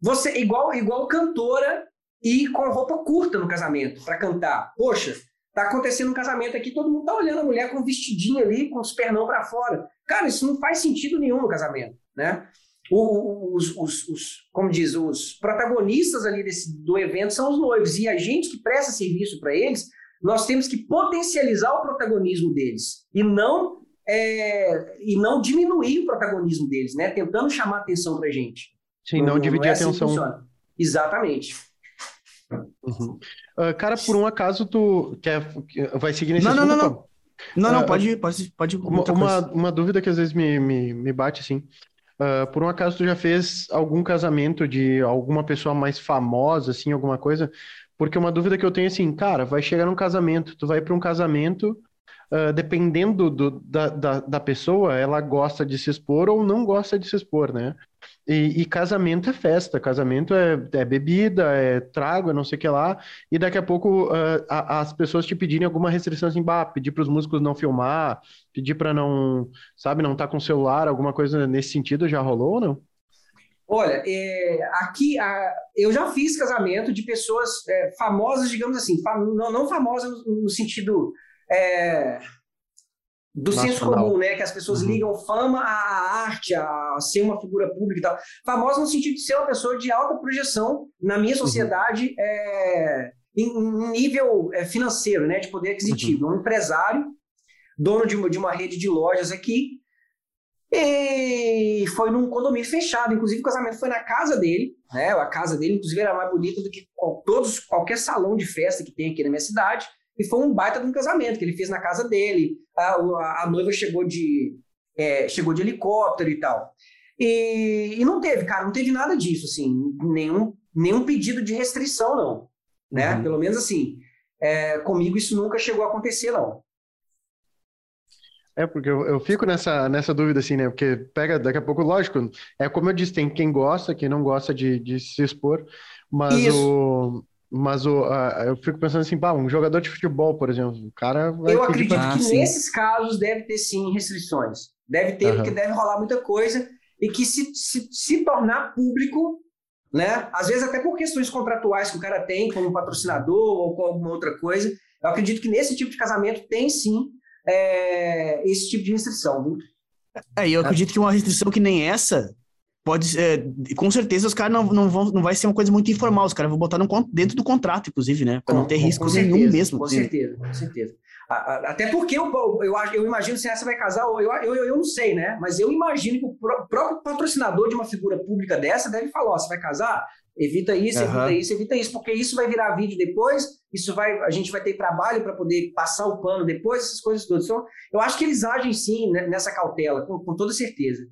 Você, igual, igual cantora e com roupa curta no casamento, para cantar. Poxa, tá acontecendo um casamento aqui, todo mundo tá olhando a mulher com um vestidinho ali, com os pernão para fora. Cara, isso não faz sentido nenhum no casamento, né? Os, os, os, como diz, os protagonistas ali desse, do evento são os noivos, e a gente que presta serviço para eles, nós temos que potencializar o protagonismo deles, e não é, e não diminuir o protagonismo deles, né? Tentando chamar atenção para gente. Sim, não, não dividir não é a assim atenção. Exatamente. Uhum. Uh, cara, por um acaso tu quer, vai seguir nesse não, assunto? Não, não, não. Não, não, uh, pode, pode, pode. Uma, uma, uma, dúvida que às vezes me, me, me bate assim. Uh, por um acaso tu já fez algum casamento de alguma pessoa mais famosa, assim, alguma coisa? Porque uma dúvida que eu tenho assim, cara, vai chegar num casamento, tu vai para um casamento, uh, dependendo do, da, da, da pessoa, ela gosta de se expor ou não gosta de se expor, né? E, e, casamento é festa, casamento é, é, bebida, é trago, é não sei o que lá, e daqui a pouco uh, a, as pessoas te pedirem alguma restrição assim, bah, pedir para os músicos não filmar, pedir para não, sabe, não estar tá com celular, alguma coisa nesse sentido já rolou ou não? Olha, é, aqui a, eu já fiz casamento de pessoas é, famosas, digamos assim, fam, não, não famosas no, no sentido é, do Nacional. senso comum, né? Que as pessoas uhum. ligam fama à arte, a ser uma figura pública e tal. Famosa no sentido de ser uma pessoa de alta projeção na minha uhum. sociedade uhum. é, em, nível é, financeiro, né? De poder aquisitivo. Uhum. Um empresário, dono de uma, de uma rede de lojas aqui, e foi num condomínio fechado. Inclusive, o casamento foi na casa dele, né? A casa dele, inclusive, era mais bonita do que todos, qualquer salão de festa que tem aqui na minha cidade. E foi um baita de um casamento que ele fez na casa dele. A, a, a noiva chegou de, é, chegou de helicóptero e tal. E, e, não teve, cara, não teve nada disso, assim, nenhum, nenhum pedido de restrição, não. Né? Uhum. Pelo menos assim, é, comigo isso nunca chegou a acontecer, não. É, porque eu, eu, fico nessa, nessa dúvida, assim, né? Porque pega, daqui a pouco, lógico, é como eu disse, tem quem gosta, quem não gosta de, de se expor, mas Isso. o, mas o, uh, eu fico pensando assim, pá, um jogador de futebol, por exemplo, o cara vai Eu acredito pra... que nesses casos deve ter sim restrições. Deve ter, uhum. porque deve rolar muita coisa e que se, se, se tornar público, né? Às vezes até por questões contratuais que o cara tem, como patrocinador ou com alguma outra coisa. Eu acredito que nesse tipo de casamento tem sim é, esse tipo de restrição. Viu? É, e eu acredito que uma restrição que nem essa pode é, com certeza os caras não, não vão não vai ser uma coisa muito informal os caras vão botar no, dentro do contrato inclusive né? Para não ter risco nenhum mesmo. com certeza com certeza. Até porque eu, eu, eu imagino se essa vai casar eu, eu, eu não sei né? Mas eu imagino que o próprio patrocinador de uma figura pública dessa deve falar ó, você vai casar evita isso uhum. evita isso evita isso porque isso vai virar vídeo depois isso vai a gente vai ter trabalho para poder passar o pano depois essas coisas todas. Então eu acho que eles agem sim né, nessa cautela com, com toda certeza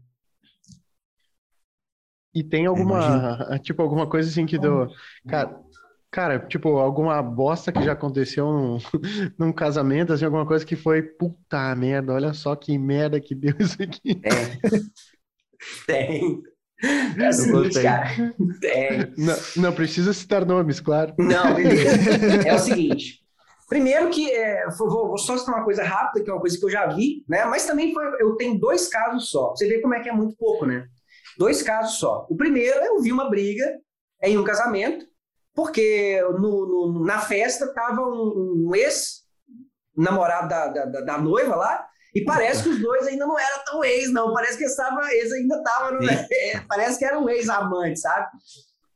e tem alguma, tipo, alguma coisa assim que deu. Cara, cara, tipo, alguma bosta que já aconteceu num, num casamento, assim, alguma coisa que foi puta merda, olha só que merda que deu isso aqui. Tem. Tem. É o cara. Tem. Não, não precisa citar nomes, claro. Não, beleza. É o seguinte. Primeiro que, é, vou, vou, só citar uma coisa rápida, que é uma coisa que eu já vi, né? Mas também foi, eu tenho dois casos só. Você vê como é que é muito pouco, né? Dois casos só. O primeiro, eu vi uma briga em um casamento, porque no, no na festa tava um, um ex-namorado da, da, da, noiva lá, e parece que os dois ainda não eram tão ex, não. Parece que estava, eles ainda estavam. É, parece que era um ex-amante, sabe?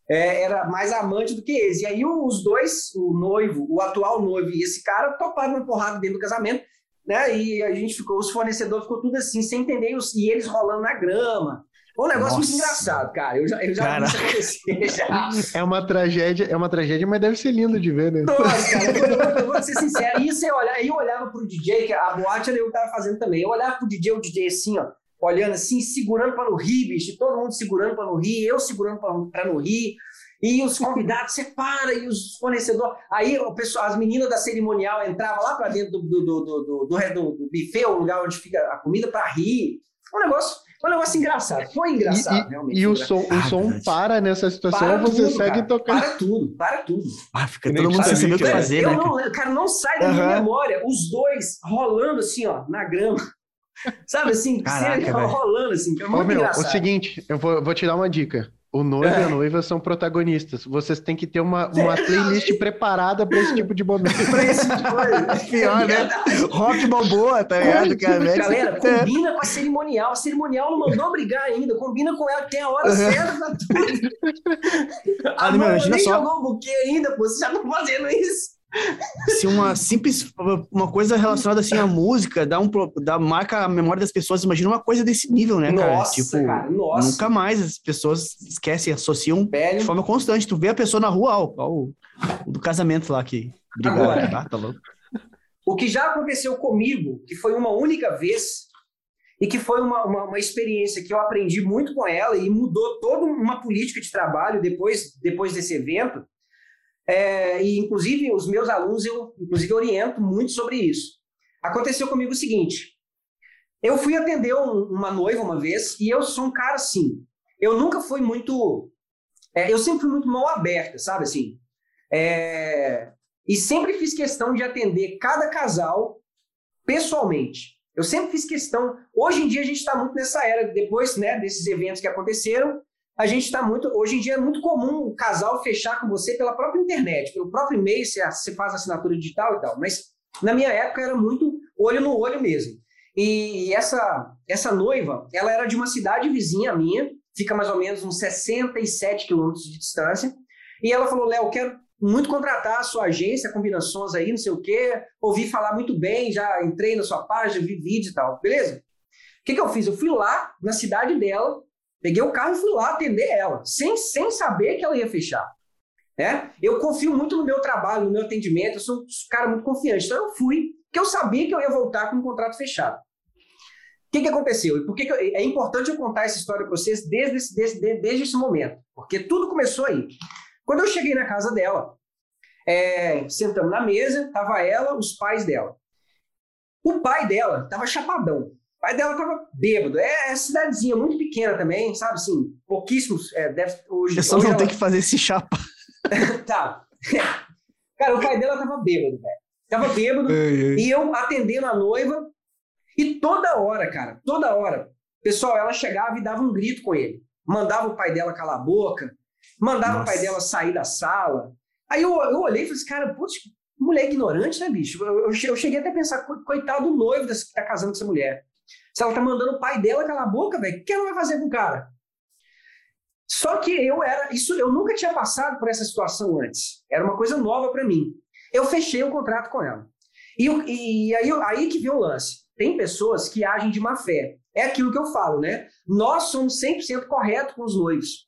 É, era mais amante do que ex. E aí os dois, o noivo, o atual noivo e esse cara, toparam uma porrada dentro do casamento, né? E a gente ficou, os fornecedores ficou tudo assim, sem entender, e eles rolando na grama. Um negócio Nossa. muito engraçado, cara. Eu já, eu já vi isso acontecer. Já. É uma tragédia, é uma tragédia, mas deve ser lindo de ver, né? Nossa, cara, eu, eu, eu vou ser sincero. E você olha, aí eu olhava pro DJ, que a boate eu tava fazendo também. Eu olhava pro DJ, o DJ assim, ó, olhando assim, segurando para não rir, bicho. Todo mundo segurando para não rir, eu segurando para não rir. E os convidados separa e os fornecedores. Aí o pessoal, as meninas da cerimonial entravam lá para dentro do, do, do, do, do, do, do buffet, o lugar onde fica a comida, para rir. Um negócio foi um negócio engraçado. Foi engraçado, e, realmente. E o som, o ah, som para nessa situação, para você tudo, segue cara. tocando. Para tudo, para tudo. Ah, fica todo mundo sem saber o que fazer, eu né? Não, cara, não sai da minha memória os dois rolando assim, ó, na grama. Sabe assim, Caraca, rolando assim, que é muito Ô, meu, engraçado. O seguinte, eu vou, vou te dar uma dica. O noivo é. e a noiva são protagonistas. Vocês têm que ter uma, uma playlist preparada para esse tipo de momento. para esse tipo de coisa. Pior, né? Rock boa, tá ligado? Cara, Galera, combina com a cerimonial. A cerimonial não mandou brigar ainda. Combina com ela, tem a hora uhum. certa pra tudo. A ah, mãe nem só. jogou o buquê ainda, pô. Vocês já estão fazendo isso se uma simples uma coisa relacionada assim à música dá um dá marca a memória das pessoas imagina uma coisa desse nível né cara nossa, tipo cara, nossa. nunca mais as pessoas esquecem associam Velho. de forma constante tu vê a pessoa na rua ó, ó, o, do casamento lá que Agora, tá, tá louco o que já aconteceu comigo que foi uma única vez e que foi uma, uma, uma, experiência que eu aprendi muito com ela e mudou toda uma política de trabalho depois, depois desse evento, é, e, inclusive, os meus alunos, eu, inclusive, oriento muito sobre isso. Aconteceu comigo o seguinte: eu fui atender um, uma noiva uma vez, e eu sou um cara assim. Eu nunca fui muito. É, eu sempre fui muito mão aberta, sabe assim? É, e sempre fiz questão de atender cada casal pessoalmente. Eu sempre fiz questão. Hoje em dia a gente está muito nessa era, depois né, desses eventos que aconteceram, a gente está muito. Hoje em dia é muito comum o casal fechar com você pela própria internet, pelo próprio e-mail, você, você faz assinatura digital e tal. Mas na minha época era muito olho no olho mesmo. E essa, essa noiva, ela era de uma cidade vizinha minha, fica mais ou menos uns 67 quilômetros de distância. E ela falou: Léo, quero muito contratar a sua agência, combinações aí, não sei o quê. Ouvi falar muito bem, já entrei na sua página, vi vídeo e tal. Beleza? O que, que eu fiz? Eu fui lá na cidade dela, Peguei o carro e fui lá atender ela, sem, sem saber que ela ia fechar. Né? Eu confio muito no meu trabalho, no meu atendimento, eu sou um cara muito confiante. Então eu fui, porque eu sabia que eu ia voltar com um contrato fechado. O que, que aconteceu? E por que, que eu, é importante eu contar essa história para vocês desde esse, desde, desde esse momento? Porque tudo começou aí. Quando eu cheguei na casa dela, é, sentamos na mesa, tava ela, os pais dela. O pai dela estava chapadão pai dela tava bêbado. É, é cidadezinha muito pequena também, sabe? Assim, pouquíssimos. É, deve, hoje, só hoje não ela... que fazer esse chapa. tá. Cara, o pai dela tava bêbado, velho. Tava bêbado. E eu atendendo a noiva. E toda hora, cara, toda hora, pessoal, ela chegava e dava um grito com ele. Mandava o pai dela calar a boca. Mandava Nossa. o pai dela sair da sala. Aí eu, eu olhei e falei assim, cara, putz, mulher ignorante, né, bicho? Eu, eu, eu cheguei até a pensar, coitado do noivo desse, que tá casando com essa mulher. Se ela tá mandando o pai dela calar a boca, velho, o que ela vai fazer com o cara? Só que eu era, isso eu nunca tinha passado por essa situação antes. Era uma coisa nova para mim. Eu fechei o um contrato com ela. E, e aí, aí que vem o lance. Tem pessoas que agem de má fé. É aquilo que eu falo, né? Nós somos 100% corretos com os noivos.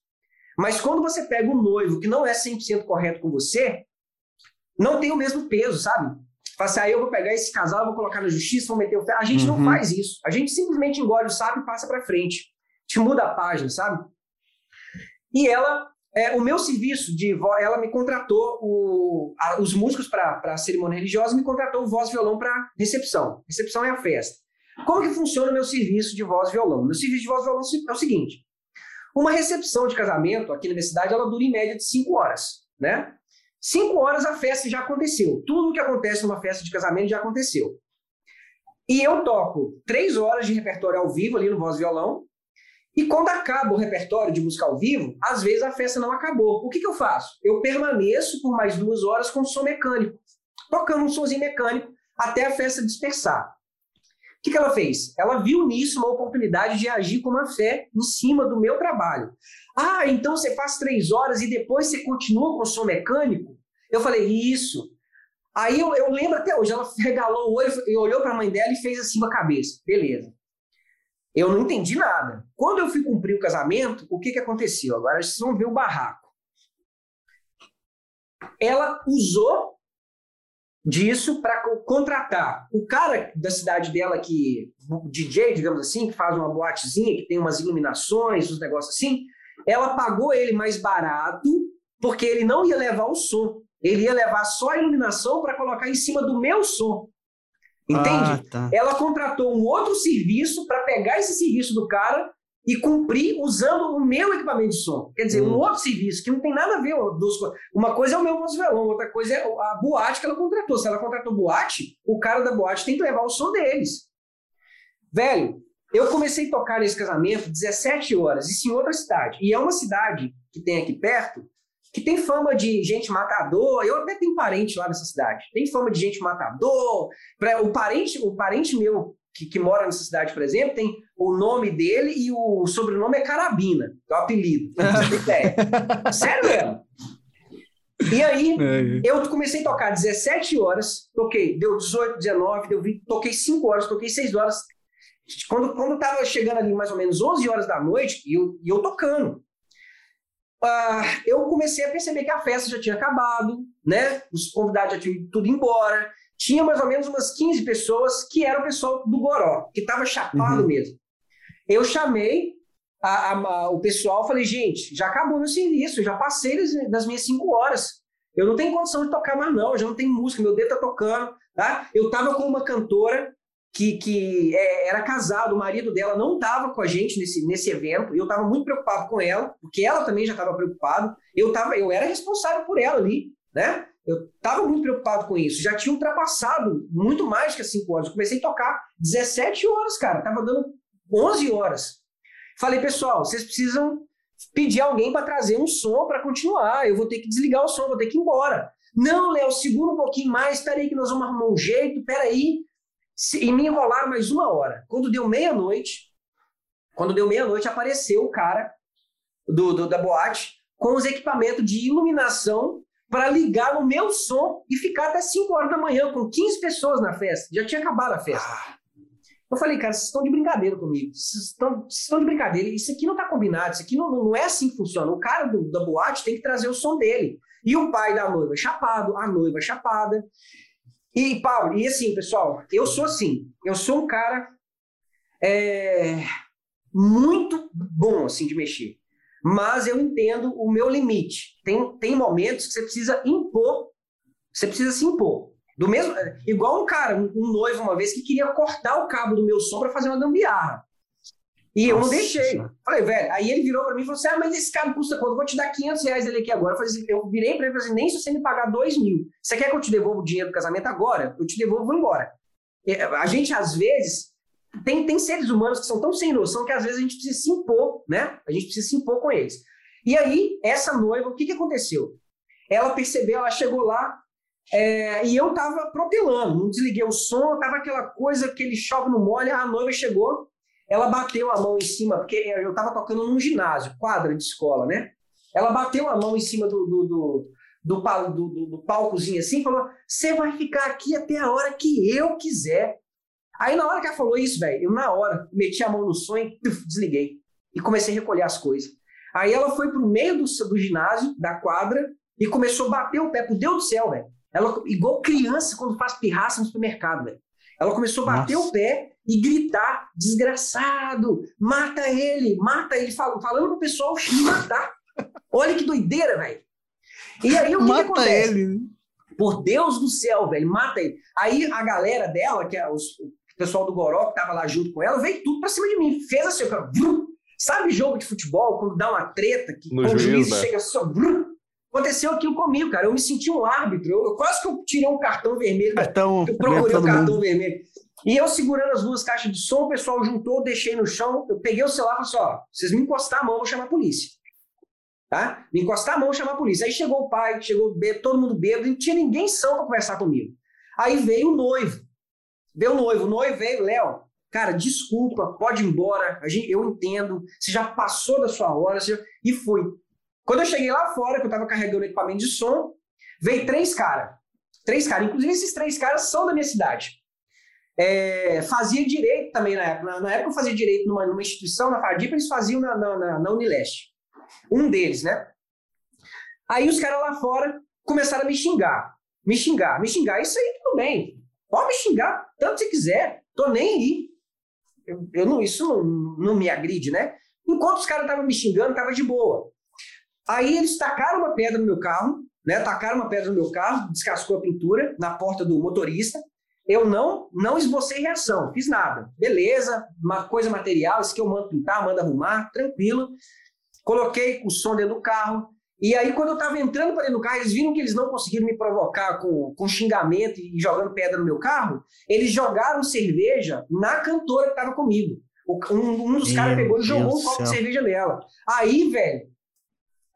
Mas quando você pega um noivo que não é 100% correto com você, não tem o mesmo peso, sabe? Fala assim, aí ah, eu vou pegar esse casal, vou colocar na justiça, vou meter o pé. A gente uhum. não faz isso. A gente simplesmente engole o sapo e passa para frente. A gente muda a página, sabe? E ela, é, o meu serviço de voz, ela me contratou, o, a, os músicos para a cerimônia religiosa me contratou o voz e violão para recepção. Recepção é a festa. Como que funciona o meu serviço de voz e violão? Meu serviço de voz e violão é o seguinte: uma recepção de casamento aqui na minha cidade, ela dura em média de 5 horas, né? Cinco horas a festa já aconteceu. Tudo que acontece numa festa de casamento já aconteceu. E eu toco três horas de repertório ao vivo ali no voz violão. E quando acaba o repertório de música ao vivo, às vezes a festa não acabou. O que, que eu faço? Eu permaneço por mais duas horas com som mecânico, tocando um somzinho mecânico até a festa dispersar. O que, que ela fez? Ela viu nisso uma oportunidade de agir com uma fé em cima do meu trabalho. Ah, então você faz três horas e depois você continua com o som mecânico? Eu falei, isso. Aí eu, eu lembro até hoje, ela regalou o olho e olhou para a mãe dela e fez assim com a cabeça. Beleza. Eu não entendi nada. Quando eu fui cumprir o casamento, o que, que aconteceu? Agora vocês vão ver o barraco. Ela usou disso para contratar o cara da cidade dela que DJ, digamos assim, que faz uma boatezinha, que tem umas iluminações, uns negócios assim, ela pagou ele mais barato porque ele não ia levar o som. Ele ia levar só a iluminação para colocar em cima do meu som. Entende? Ah, tá. Ela contratou um outro serviço para pegar esse serviço do cara e cumprir usando o meu equipamento de som. Quer dizer, hum. um outro serviço que não tem nada a ver. Uma coisa é o meu voz violão, outra coisa é a boate que ela contratou. Se ela contratou boate, o cara da boate tem que levar o som deles. Velho, eu comecei a tocar nesse casamento 17 horas, isso em outra cidade. E é uma cidade que tem aqui perto, que tem fama de gente matador. Eu até tenho parente lá nessa cidade. Tem fama de gente matador. O parente, o parente meu que, que, mora nessa cidade, por exemplo, tem o nome dele e o sobrenome é Carabina, é o apelido. Sério mesmo? E aí, é. eu comecei a tocar 17 horas, toquei, deu 18, 19, deu 20, toquei 5 horas, toquei 6 horas. Quando, quando tava chegando ali mais ou menos 11 horas da noite, e eu, eu tocando, uh, eu comecei a perceber que a festa já tinha acabado, né? Os convidados já tinham ido tudo embora tinha mais ou menos umas 15 pessoas que eram o pessoal do Goró, que estava chapado uhum. mesmo. Eu chamei a, a, o pessoal, falei, gente, já acabou meu serviço, já passei das, das, minhas 5 horas. Eu não tenho condição de tocar mais, não, já não tenho música, meu dedo tá tocando. Tá? Eu estava com uma cantora que, que é, era casado, o marido dela não estava com a gente nesse, nesse evento, e eu estava muito preocupado com ela, porque ela também já estava preocupada. Eu, tava, eu era responsável por ela ali, né? Eu estava muito preocupado com isso. Já tinha ultrapassado muito mais que as 5 horas. Eu comecei a tocar 17 horas, cara. Tava dando 11 horas. Falei, pessoal, vocês precisam pedir alguém para trazer um som para continuar. Eu vou ter que desligar o som, vou ter que ir embora. Não, Léo, segura um pouquinho mais. Espera aí que nós vamos arrumar um jeito. Espera aí. E me enrolaram mais uma hora. Quando deu meia-noite, quando deu meia-noite, apareceu o cara do, do, da boate com os equipamentos de iluminação para ligar no meu som e ficar até 5 horas da manhã com 15 pessoas na festa. Já tinha acabado a festa. Ah. Eu falei, cara, vocês estão de brincadeira comigo. Vocês estão, vocês estão de brincadeira. Isso aqui não está combinado. Isso aqui não, não é assim que funciona. O cara do, da boate tem que trazer o som dele. E o pai da noiva chapado, a noiva chapada. E, Paulo, e assim, pessoal, eu sou assim. Eu sou um cara é, muito bom, assim, de mexer mas eu entendo o meu limite. Tem, tem momentos que você precisa impor, você precisa se impor. Do mesmo, igual um cara, um, um noivo uma vez que queria cortar o cabo do meu som para fazer uma gambiarra. E Nossa. eu não deixei. Falei, velho, aí ele virou para mim e falou assim: ah, mas esse cabo custa quanto? Vou te dar 500 reais dele aqui agora. Eu, falei assim, eu virei para ele e falei assim: nem se você me pagar 2 mil. Você quer que eu te devolva o dinheiro do casamento agora? Eu te devolvo, vou embora. A gente, às vezes, tem, tem seres humanos que são tão sem noção que às vezes a gente precisa se impor, né? A gente precisa se impor com eles. E aí, essa noiva, o que, que aconteceu? Ela percebeu, ela chegou lá é, e eu tava protelando, não desliguei o som, tava aquela coisa que ele chove no mole, a noiva chegou, ela bateu a mão em cima, porque eu tava tocando num ginásio, quadra de escola, né? Ela bateu a mão em cima do, do do, do, do, do palcozinho assim, falou: Você vai ficar aqui até a hora que eu quiser. Aí na hora que ela falou isso, velho, eu na hora meti a mão no sonho, tuf, desliguei e comecei a recolher as coisas. Aí ela foi pro meio do, do ginásio, da quadra, e começou a bater o pé. Por Deus do céu, velho. Ela, igual criança quando faz pirraça no supermercado, velho. Ela começou a bater Nossa. o pé e gritar: desgraçado, mata ele, mata ele, falando, falando pro pessoal matar. Olha que doideira, velho. E aí o que, mata que acontece? Ele. Por Deus do céu, velho, mata ele. Aí a galera dela, que é os, pessoal do Goró que tava lá junto com ela, veio tudo pra cima de mim. Fez assim, cara, sabe jogo de futebol, quando dá uma treta, que no o juiz, né? chega assim, aconteceu aquilo comigo, cara. Eu me senti um árbitro. Eu, eu quase que eu tirei um cartão vermelho. Cartão, eu procurei o cartão mundo. vermelho. E eu segurando as duas caixas de som, o pessoal juntou, deixei no chão, eu peguei o celular e falei assim, ó, vocês me encostar a mão, eu vou chamar a polícia. Tá? Me encostar a mão, chamar a polícia. Aí chegou o pai, chegou o todo mundo bêbado, e não tinha ninguém são para conversar comigo. Aí veio o noivo. O noivo, o noivo veio, Léo, cara, desculpa, pode ir embora, gente, eu entendo, você já passou da sua hora, já... e fui. Quando eu cheguei lá fora, que eu tava carregando equipamento de som, veio três caras. Três caras, inclusive esses três caras são da minha cidade. É, fazia direito também na época. Na época eu fazia direito numa, numa instituição, na FADIP, eles faziam na, na, na Unileste. Um deles, né? Aí os caras lá fora começaram a me xingar. Me xingar, me xingar. Isso aí tudo bem. Pode me xingar tanto você quiser. Tô nem aí. Eu, eu não, isso não, não me agride, né? Enquanto os caras estavam me xingando, tava de boa. Aí eles tacaram uma pedra no meu carro, né? Tacaram uma pedra no meu carro, descascou a pintura na porta do motorista. Eu não não esbocei reação, fiz nada. Beleza, uma coisa material, isso que eu mando pintar, mando arrumar, tranquilo. Coloquei o som dentro do carro. E aí, quando eu estava entrando para dentro do carro, eles viram que eles não conseguiram me provocar com, com xingamento e jogando pedra no meu carro. Eles jogaram cerveja na cantora que estava comigo. Um, um dos caras pegou e jogou um copo de cerveja nela. Aí, velho,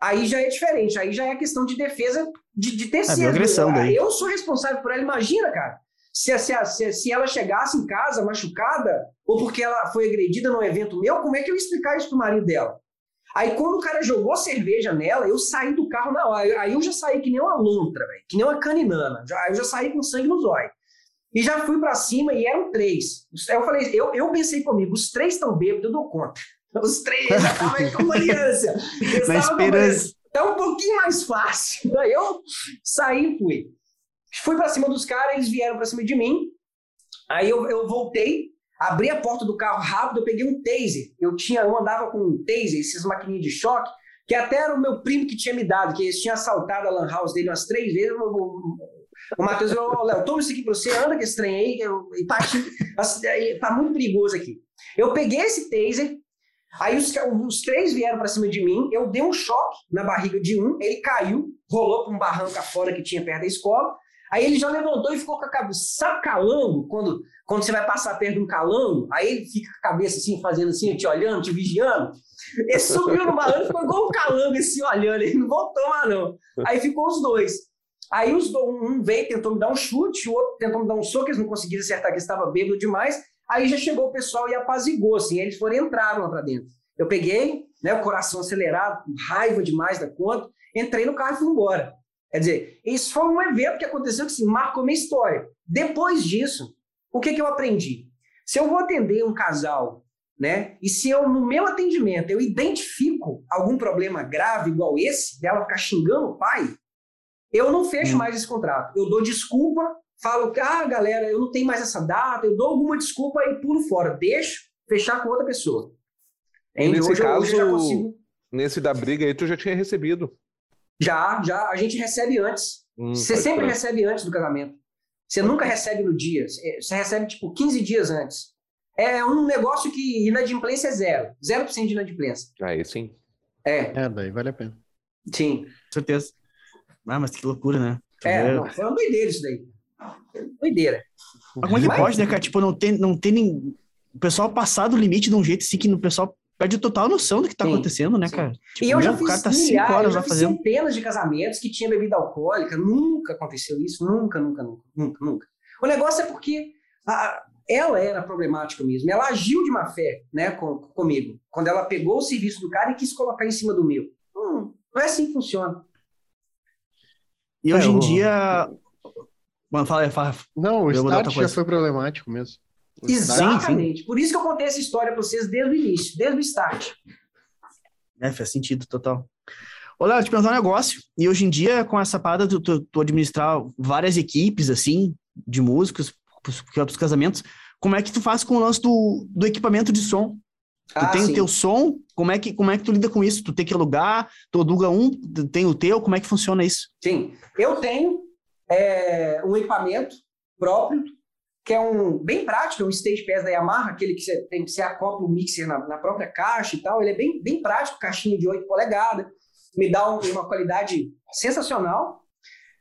aí já é diferente. Aí já é questão de defesa de, de terceiro. É agressão daí. Eu sou responsável por ela. Imagina, cara. Se, se, se, se ela chegasse em casa machucada, ou porque ela foi agredida num evento meu, como é que eu ia explicar isso pro marido dela? Aí quando o cara jogou cerveja nela, eu saí do carro na hora. Aí eu já saí que nem uma lontra, véio, que nem uma caninana. Já, eu já saí com sangue nos olhos. E já fui para cima e eram três. Eu falei, eu, eu pensei comigo, os três estão bêbados, eu dou conta. Os três já estavam com aliança. Na esperança. Tá um pouquinho mais fácil. Aí eu saí e fui. Fui para cima dos caras, eles vieram para cima de mim. Aí eu, eu voltei, abri a porta do carro rápido, eu peguei um taser. Eu tinha, eu andava com um taser, esses maquininhas de choque, que até era o meu primo que tinha me dado, que eles tinham assaltado a lan house dele umas três vezes. O, o Matheus falou, Léo, toma isso aqui pra você, anda com esse trem aí, e tá, tá muito perigoso aqui. Eu peguei esse taser, aí os, os três vieram para cima de mim, eu dei um choque na barriga de um, ele caiu, rolou para um barranco afora que tinha perto da escola, Aí ele já levantou e ficou com a cabeça. Sabe calango? Quando, quando você vai passar perto de um calango, aí ele fica com a cabeça assim, fazendo assim, te olhando, te vigiando. Ele subiu no barranco, ficou igual um calango assim, olhando. Ele não voltou mais, não. Aí ficou os dois. Aí os dois, um veio, tentou me dar um chute, o outro tentou me dar um soco, eles não conseguiram acertar, que estava bêbado demais. Aí já chegou o pessoal e apazigou, assim. Eles foram entraram lá para dentro. Eu peguei, né, o coração acelerado, raiva demais da conta, entrei no carro e fui embora. Quer dizer, isso foi um evento que aconteceu que assim, marcou minha história. Depois disso, o que, que eu aprendi? Se eu vou atender um casal, né? E se eu, no meu atendimento, eu identifico algum problema grave igual esse, dela ficar xingando o pai, eu não fecho hum. mais esse contrato. Eu dou desculpa, falo ah, galera, eu não tenho mais essa data, eu dou alguma desculpa e pulo fora. Deixo fechar com outra pessoa. Nesse hoje, caso, hoje consigo... nesse da briga aí, tu já tinha recebido. Já, já. A gente recebe antes. Hum, você sempre ser. recebe antes do casamento. Você nunca recebe no dia. Você recebe, tipo, 15 dias antes. É um negócio que inadimplência é zero. 0% de inadimplência. Aí sim. É. É, daí vale a pena. Sim. Com certeza. Ah, mas que loucura, né? É, não, foi uma doideira isso daí. Doideira. Mas como é que pode, né, cara? Tipo, não tem, não tem nem... O pessoal passar do limite de um jeito assim que o pessoal perde total noção do que tá sim, acontecendo, né, sim. cara? Tipo, e eu já fiz, cara tá milhares, horas eu já fiz fazendo... centenas de casamentos que tinha bebida alcoólica, nunca aconteceu isso, nunca, nunca, nunca, nunca, nunca. O negócio é porque a, ela era problemática mesmo, ela agiu de má fé, né, com, comigo, quando ela pegou o serviço do cara e quis colocar em cima do meu. Hum, não é assim que funciona. E hoje é, em dia... Mano, fala, fala. Não, o start já foi problemático mesmo. Exatamente. Sim, sim. Por isso que eu contei essa história para vocês desde o início, desde o start. É, faz sentido total. Olha, te perguntar um negócio. E hoje em dia, com essa parada, tu, tu, tu administrar várias equipes, assim, de músicos, para os casamentos, como é que tu faz com o lance do, do equipamento de som? Tu ah, tem sim. o teu som, como é, que, como é que tu lida com isso? Tu tem que alugar, tu aluga um, tem o teu, como é que funciona isso? Sim, eu tenho é, um equipamento próprio que é um bem prático, é um stage pass da Yamaha, aquele que você tem que você acopla o mixer na, na, própria caixa e tal. Ele é bem, bem prático, caixinha de 8 polegadas, me dá um, uma qualidade sensacional.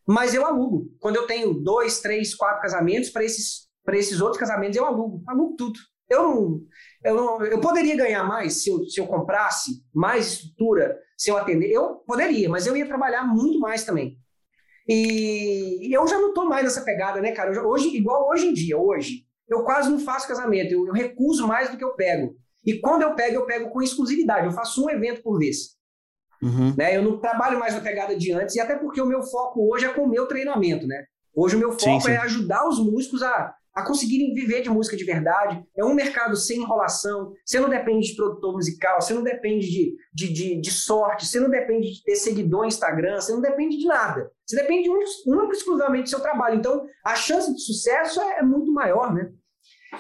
Mas eu alugo. Quando eu tenho dois, três, quatro casamentos, para esses esses outros casamentos, eu alugo, alugo tudo. Eu não, eu não, eu poderia ganhar mais se eu, se eu comprasse mais estrutura, se eu atender, eu poderia, mas eu ia trabalhar muito mais também. E eu já não estou mais nessa pegada, né, cara? Já, hoje, igual hoje em dia, hoje, eu quase não faço casamento, eu, eu, recuso mais do que eu pego. E quando eu pego, eu pego com exclusividade, eu faço um evento por vez. Uhum. Né? Eu não trabalho mais na pegada de antes, e até porque o meu foco hoje é com o meu treinamento, né? Hoje o meu foco sim, sim. é ajudar os músicos a, a conseguirem viver de música de verdade. É um mercado sem enrolação. Você não depende de produtor musical, você não depende de, de, de, de sorte, você não depende de ter seguidor no Instagram, você não depende de nada. Você depende único, exclusivamente do seu trabalho. Então, a chance de sucesso é, é muito maior, né?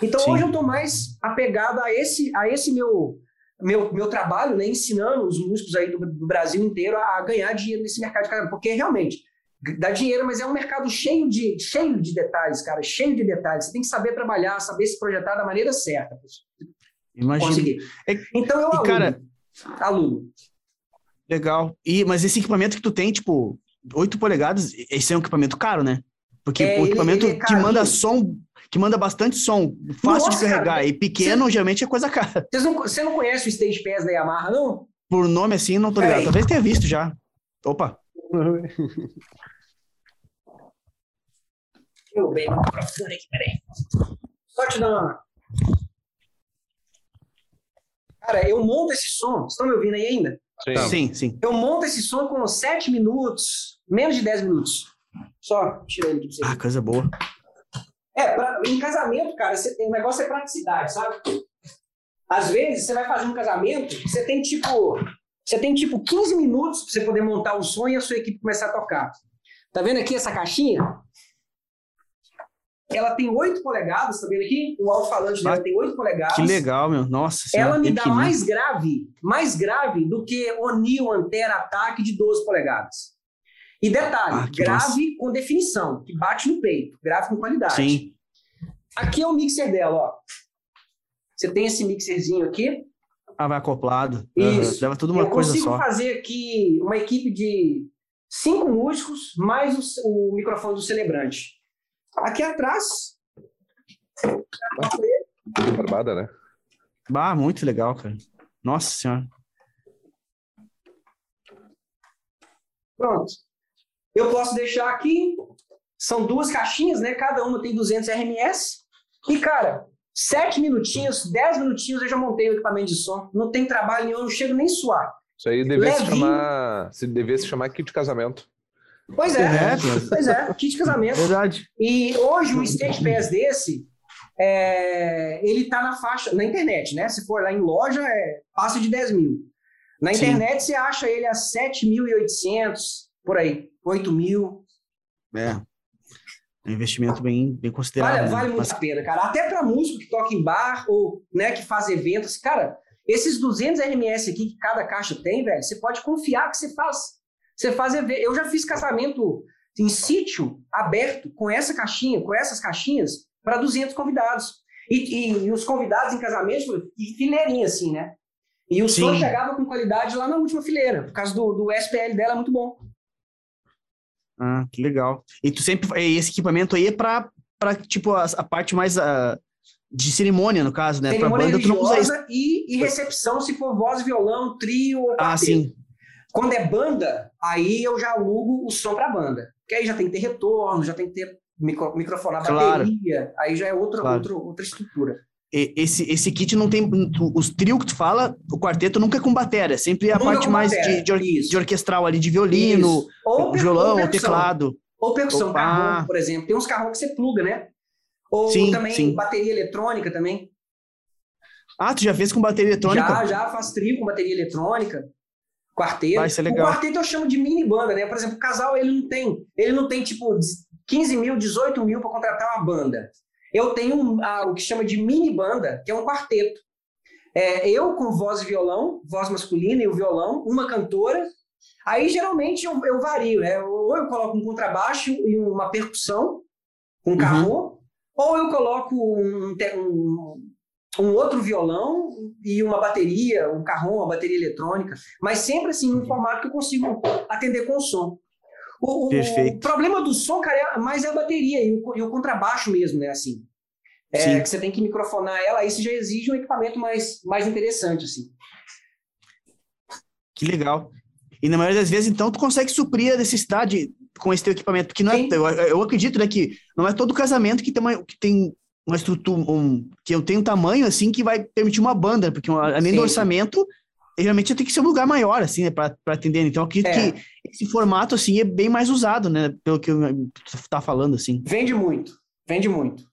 Então, Sim. hoje eu estou mais apegado a esse, a esse meu, meu, meu trabalho, né, ensinando os músicos aí do, do Brasil inteiro a, a ganhar dinheiro nesse mercado de caramba. Porque, realmente, dá dinheiro, mas é um mercado cheio de, cheio de detalhes, cara, cheio de detalhes. Você tem que saber trabalhar, saber se projetar da maneira certa. Imagina. É, então eu aluno. Cara, aluno. Legal. E, mas esse equipamento que tu tem, tipo, 8 polegadas, esse é um equipamento caro, né? Porque é, o equipamento ele, ele é que manda som, que manda bastante som, fácil Nossa, de carregar, cara, e pequeno você, geralmente é coisa cara. Não, você não conhece o Stage Pass da Yamaha, não? Por nome assim, não tô ligado. Talvez tenha visto já. Opa. Eu bem o microfone aqui, peraí. Só te dar uma. Cara, eu monto esse som. Vocês estão me ouvindo aí ainda? Sim. sim, sim. Eu monto esse som com 7 minutos, menos de 10 minutos. Só tirando aqui pra você. Ah, coisa boa. É, pra, em casamento, cara, você tem, o negócio é praticidade, sabe? Às vezes, você vai fazer um casamento, você tem tipo. Você tem tipo 15 minutos para você poder montar o som e a sua equipe começar a tocar. Tá vendo aqui essa caixinha? Ela tem 8 polegadas, tá vendo aqui? O alto-falante dela tem 8 polegadas. Que legal, meu. Nossa senhora, Ela me dá mais grave, mais grave do que o Neo Antera Ataque de 12 polegadas. E detalhe, ah, grave massa. com definição, que bate no peito, grave com qualidade. Sim. Aqui é o mixer dela, ó. Você tem esse mixerzinho aqui. Ah, vai acoplado. Isso. Uhum. Leva tudo uma Eu coisa só. Eu consigo fazer aqui uma equipe de cinco músicos, mais o, o microfone do celebrante. Aqui atrás. Barbada, né? Bah, muito legal, cara. Nossa senhora. Pronto. Eu posso deixar aqui. São duas caixinhas, né? Cada uma tem 200 RMS. E, cara, sete minutinhos, dez minutinhos eu já montei o equipamento de som. Não tem trabalho nenhum, eu não chego nem suar. Isso aí devia se chamar, se devia se chamar kit de casamento. Pois é, é pois é, kit de casamento. Verdade. E hoje um stage pass desse, é, ele tá na faixa, na internet, né? Se for lá em loja, é, passa de 10 mil. Na internet Sim. você acha ele a 7.800, por aí, 8 mil. É. É um investimento bem, bem considerável. Vale, né? vale muito a pena, cara. Até para músico que toca em bar ou né, que faz eventos. Cara, esses 200 RMS aqui que cada caixa tem, velho, você pode confiar que você faz você faz Eu já fiz casamento em sítio aberto com essa caixinha, com essas caixinhas, para 200 convidados. E, e, e, os convidados em casamento, e fileirinha assim, né? E o som chegava com qualidade lá na última fileira, por causa do, do SPL dela, é muito bom. Ah, que legal. E tu sempre. Esse equipamento aí é para tipo, a, a, parte mais. Uh, de cerimônia, no caso, né? Cerimônia pra banda, religiosa e, e, recepção, se for voz, violão, trio ou Ah, sim. Quando é banda, aí eu já alugo o som para banda. Porque aí já tem que ter retorno, já tem que ter micro, microfonar claro. bateria, aí já é outra, claro. outra, outra estrutura. Esse, esse kit não tem. Os trios que tu fala, o quarteto nunca é com bateria, é sempre a parte mais de, de, or, de, orquestral ali, de violino, ou violão, ou, ou teclado. Ou percussão, Opa. carrão, por exemplo. Tem uns carrão que você pluga, né? Ou sim, também sim. bateria eletrônica também. Ah, tu já fez com bateria eletrônica? Já, já faço trio com bateria eletrônica quarteto. Vai ser legal. O quarteto eu chamo de mini banda, né? Por exemplo, o casal ele não tem, ele não tem tipo 15 mil, 18 mil para contratar uma banda. Eu tenho um, a, o que chama de mini banda, que é um quarteto. É, eu com voz e violão, voz masculina e o violão, uma cantora. Aí geralmente eu, eu vario, né? Ou eu coloco um contrabaixo e uma percussão, um carro, uhum. ou eu coloco um, um, um outro violão e uma bateria, um carrom, uma bateria eletrônica, mas sempre assim, um formato que eu consigo atender com o som. O, Perfeito. o problema do som, cara, é mais é a bateria e o, e o contrabaixo mesmo, né? Assim. é, que você tem que microfonar ela, você já exige um equipamento mais, mais interessante, assim. Que legal. E na maioria das vezes, então, tu consegue suprir a necessidade com esse teu equipamento, porque não é, eu, eu, acredito né, que não é todo casamento que tem uma, que tem uma estrutura, um, que eu tenho um tamanho assim que vai permitir uma banda, porque além Sim. do orçamento, realmente tem que ser um lugar maior, assim, né, para atender. Então, eu acredito é. que esse formato, assim, é bem mais usado, né, pelo que tu tá falando, assim. Vende muito, vende muito.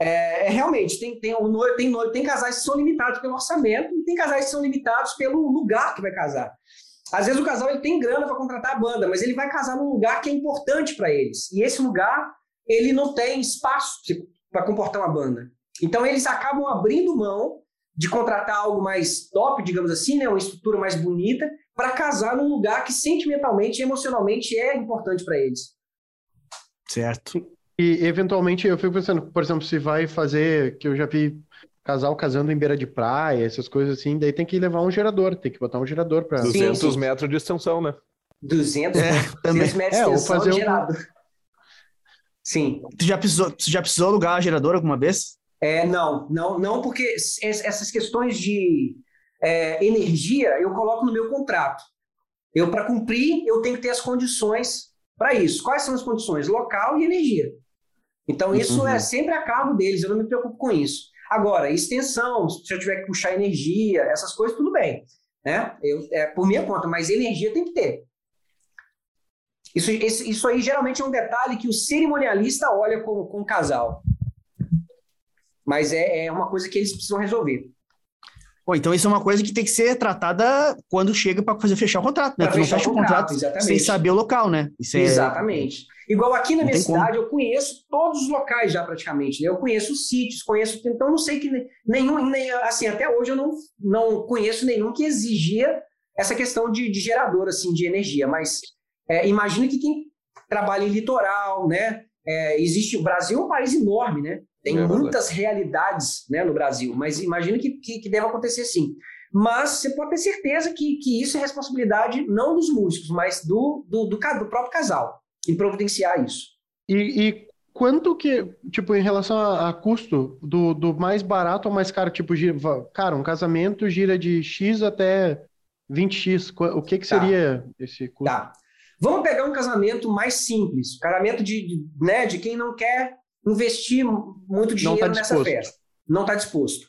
É, é realmente, tem, tem, tem, tem casais que são limitados pelo orçamento e tem casais que são limitados pelo lugar que vai casar. Às vezes o casal ele tem grana para contratar a banda, mas ele vai casar num lugar que é importante para eles. E esse lugar, ele não tem espaço para comportar uma banda. Então eles acabam abrindo mão de contratar algo mais top, digamos assim, né, uma estrutura mais bonita, para casar num lugar que sentimentalmente e emocionalmente é importante para eles. Certo. E eventualmente eu fico pensando, por exemplo, se vai fazer, que eu já vi casal casando em beira de praia, essas coisas assim, daí tem que levar um gerador, tem que botar um gerador para 200 sim, sim. metros de extensão, né? 200, é, 200 metros de é, extensão fazer gerado. Um... Sim. Tu já precisou, tu já precisou alugar gerador alguma vez? É, não, não, não, porque essas questões de é, energia eu coloco no meu contrato. Eu, para cumprir, eu tenho que ter as condições para isso. Quais são as condições? Local e energia. Então, isso uhum. é sempre a cargo deles, eu não me preocupo com isso. Agora, extensão, se eu tiver que puxar energia, essas coisas, tudo bem. Né? Eu, é por minha conta, mas energia tem que ter. Isso, isso aí geralmente é um detalhe que o cerimonialista olha com, com o casal. Mas é, é uma coisa que eles precisam resolver. Pô, então isso é uma coisa que tem que ser tratada quando chega para fazer fechar o contrato, né? Pra tu não fecha o contrato, contrato sem saber o local, né? É... Exatamente. Igual aqui na não minha cidade, como. eu conheço todos os locais já praticamente. Né? Eu conheço os sítios, conheço. Então, não sei que nenhum. Nem, assim, até hoje eu não, não conheço nenhum que exigia essa questão de, de gerador, assim, de energia. Mas é, imagino que quem trabalha em litoral, né? É, existe. O Brasil é um país enorme, né? Tem é muitas realidades né, no Brasil, mas imagino que, que, que deve acontecer sim. Mas você pode ter certeza que, que isso é responsabilidade não dos músicos, mas do, do, do, do próprio casal, em providenciar isso. E, e, quanto que, tipo, em relação a, a, custo, do, do mais barato ao mais caro, tipo, gira, cara, um casamento gira de X até 20X, o que que tá. seria tá. esse custo? Tá. Vamos pegar um casamento mais simples, casamento de, de, né, de quem não quer investir muito dinheiro tá nessa festa. Não está disposto.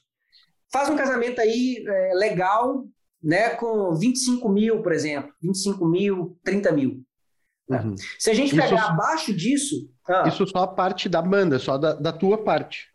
Faz um casamento aí é, legal, né, com 25 mil, por exemplo. 25 mil, 30 mil. Né? Uhum. Se a gente pegar isso, abaixo disso. Ah, isso só a parte da banda, só da, da tua parte.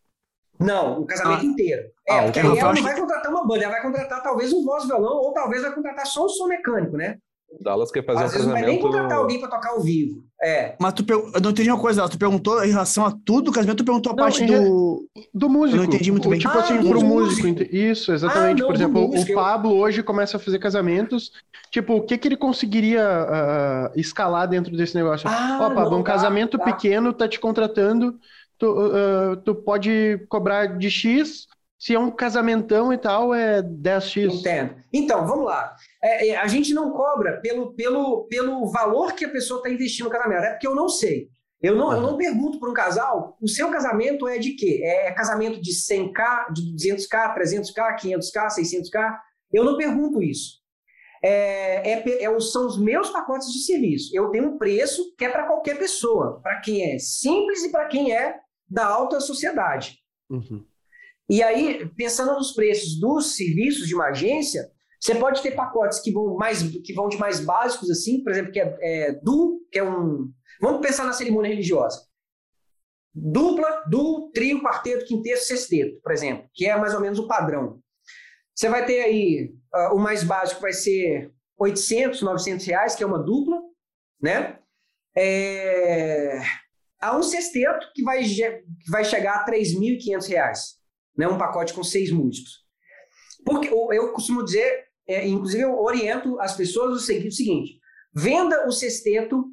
Não, o casamento ah. inteiro. É, ah, porque aí ela não vai contratar uma banda, ela vai contratar talvez um voz violão, ou talvez vai contratar só um som mecânico, né? Dallas quer fazer Às um vezes casamento... não vai nem contratar alguém para tocar ao vivo. É. Mas tu, eu não entendi uma coisa, tu perguntou em relação a tudo o casamento, tu perguntou a não, parte do... Do músico. Eu não entendi muito bem. Tipo assim, ah, assim, pro músico. músico. Isso, exatamente. Ah, não, Por exemplo, músico, o Pablo eu... hoje começa a fazer casamentos. Tipo, o que que ele conseguiria uh, escalar dentro desse negócio? Ah, Ó, Pablo, um casamento tá. pequeno tá te contratando, tu, uh, tu pode cobrar de X se é um casamentão e tal, é 10x. Entendo. Então, vamos lá. É, é, a gente não cobra pelo, pelo, pelo valor que a pessoa está investindo no casamento. É porque eu não sei. Eu não, uhum. eu não pergunto para um casal, o seu casamento é de quê? É casamento de 100k, de 200k, 300k, 500k, 600k? Eu não pergunto isso. É, é, é, são os meus pacotes de serviço. Eu tenho um preço que é para qualquer pessoa, para quem é simples e para quem é da alta sociedade. Uhum. E aí, pensando nos preços dos serviços de uma agência, você pode ter pacotes que vão, mais, que vão de mais básicos, assim, por exemplo, que é, é du, que é um. Vamos pensar na cerimônia religiosa. Dupla, du, trio, quarteto, quinteto, sexteto, por exemplo, que é mais ou menos o padrão. Você vai ter aí uh, o mais básico vai ser 800, 900 reais, que é uma dupla, né? É... Há um sexteto que vai, que vai chegar a 3.500 reais né, um pacote com seis músicos. Porque eu costumo dizer, é, inclusive eu oriento as pessoas o seguinte: venda o sexteto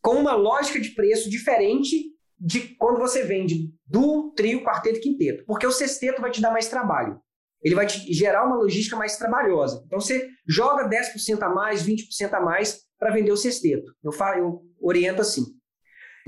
com uma lógica de preço diferente de quando você vende do trio, quarteto e quinteto, porque o sexteto vai te dar mais trabalho. Ele vai te gerar uma logística mais trabalhosa. Então você joga 10% a mais, 20% a mais para vender o sexteto. Eu, falo, eu oriento assim.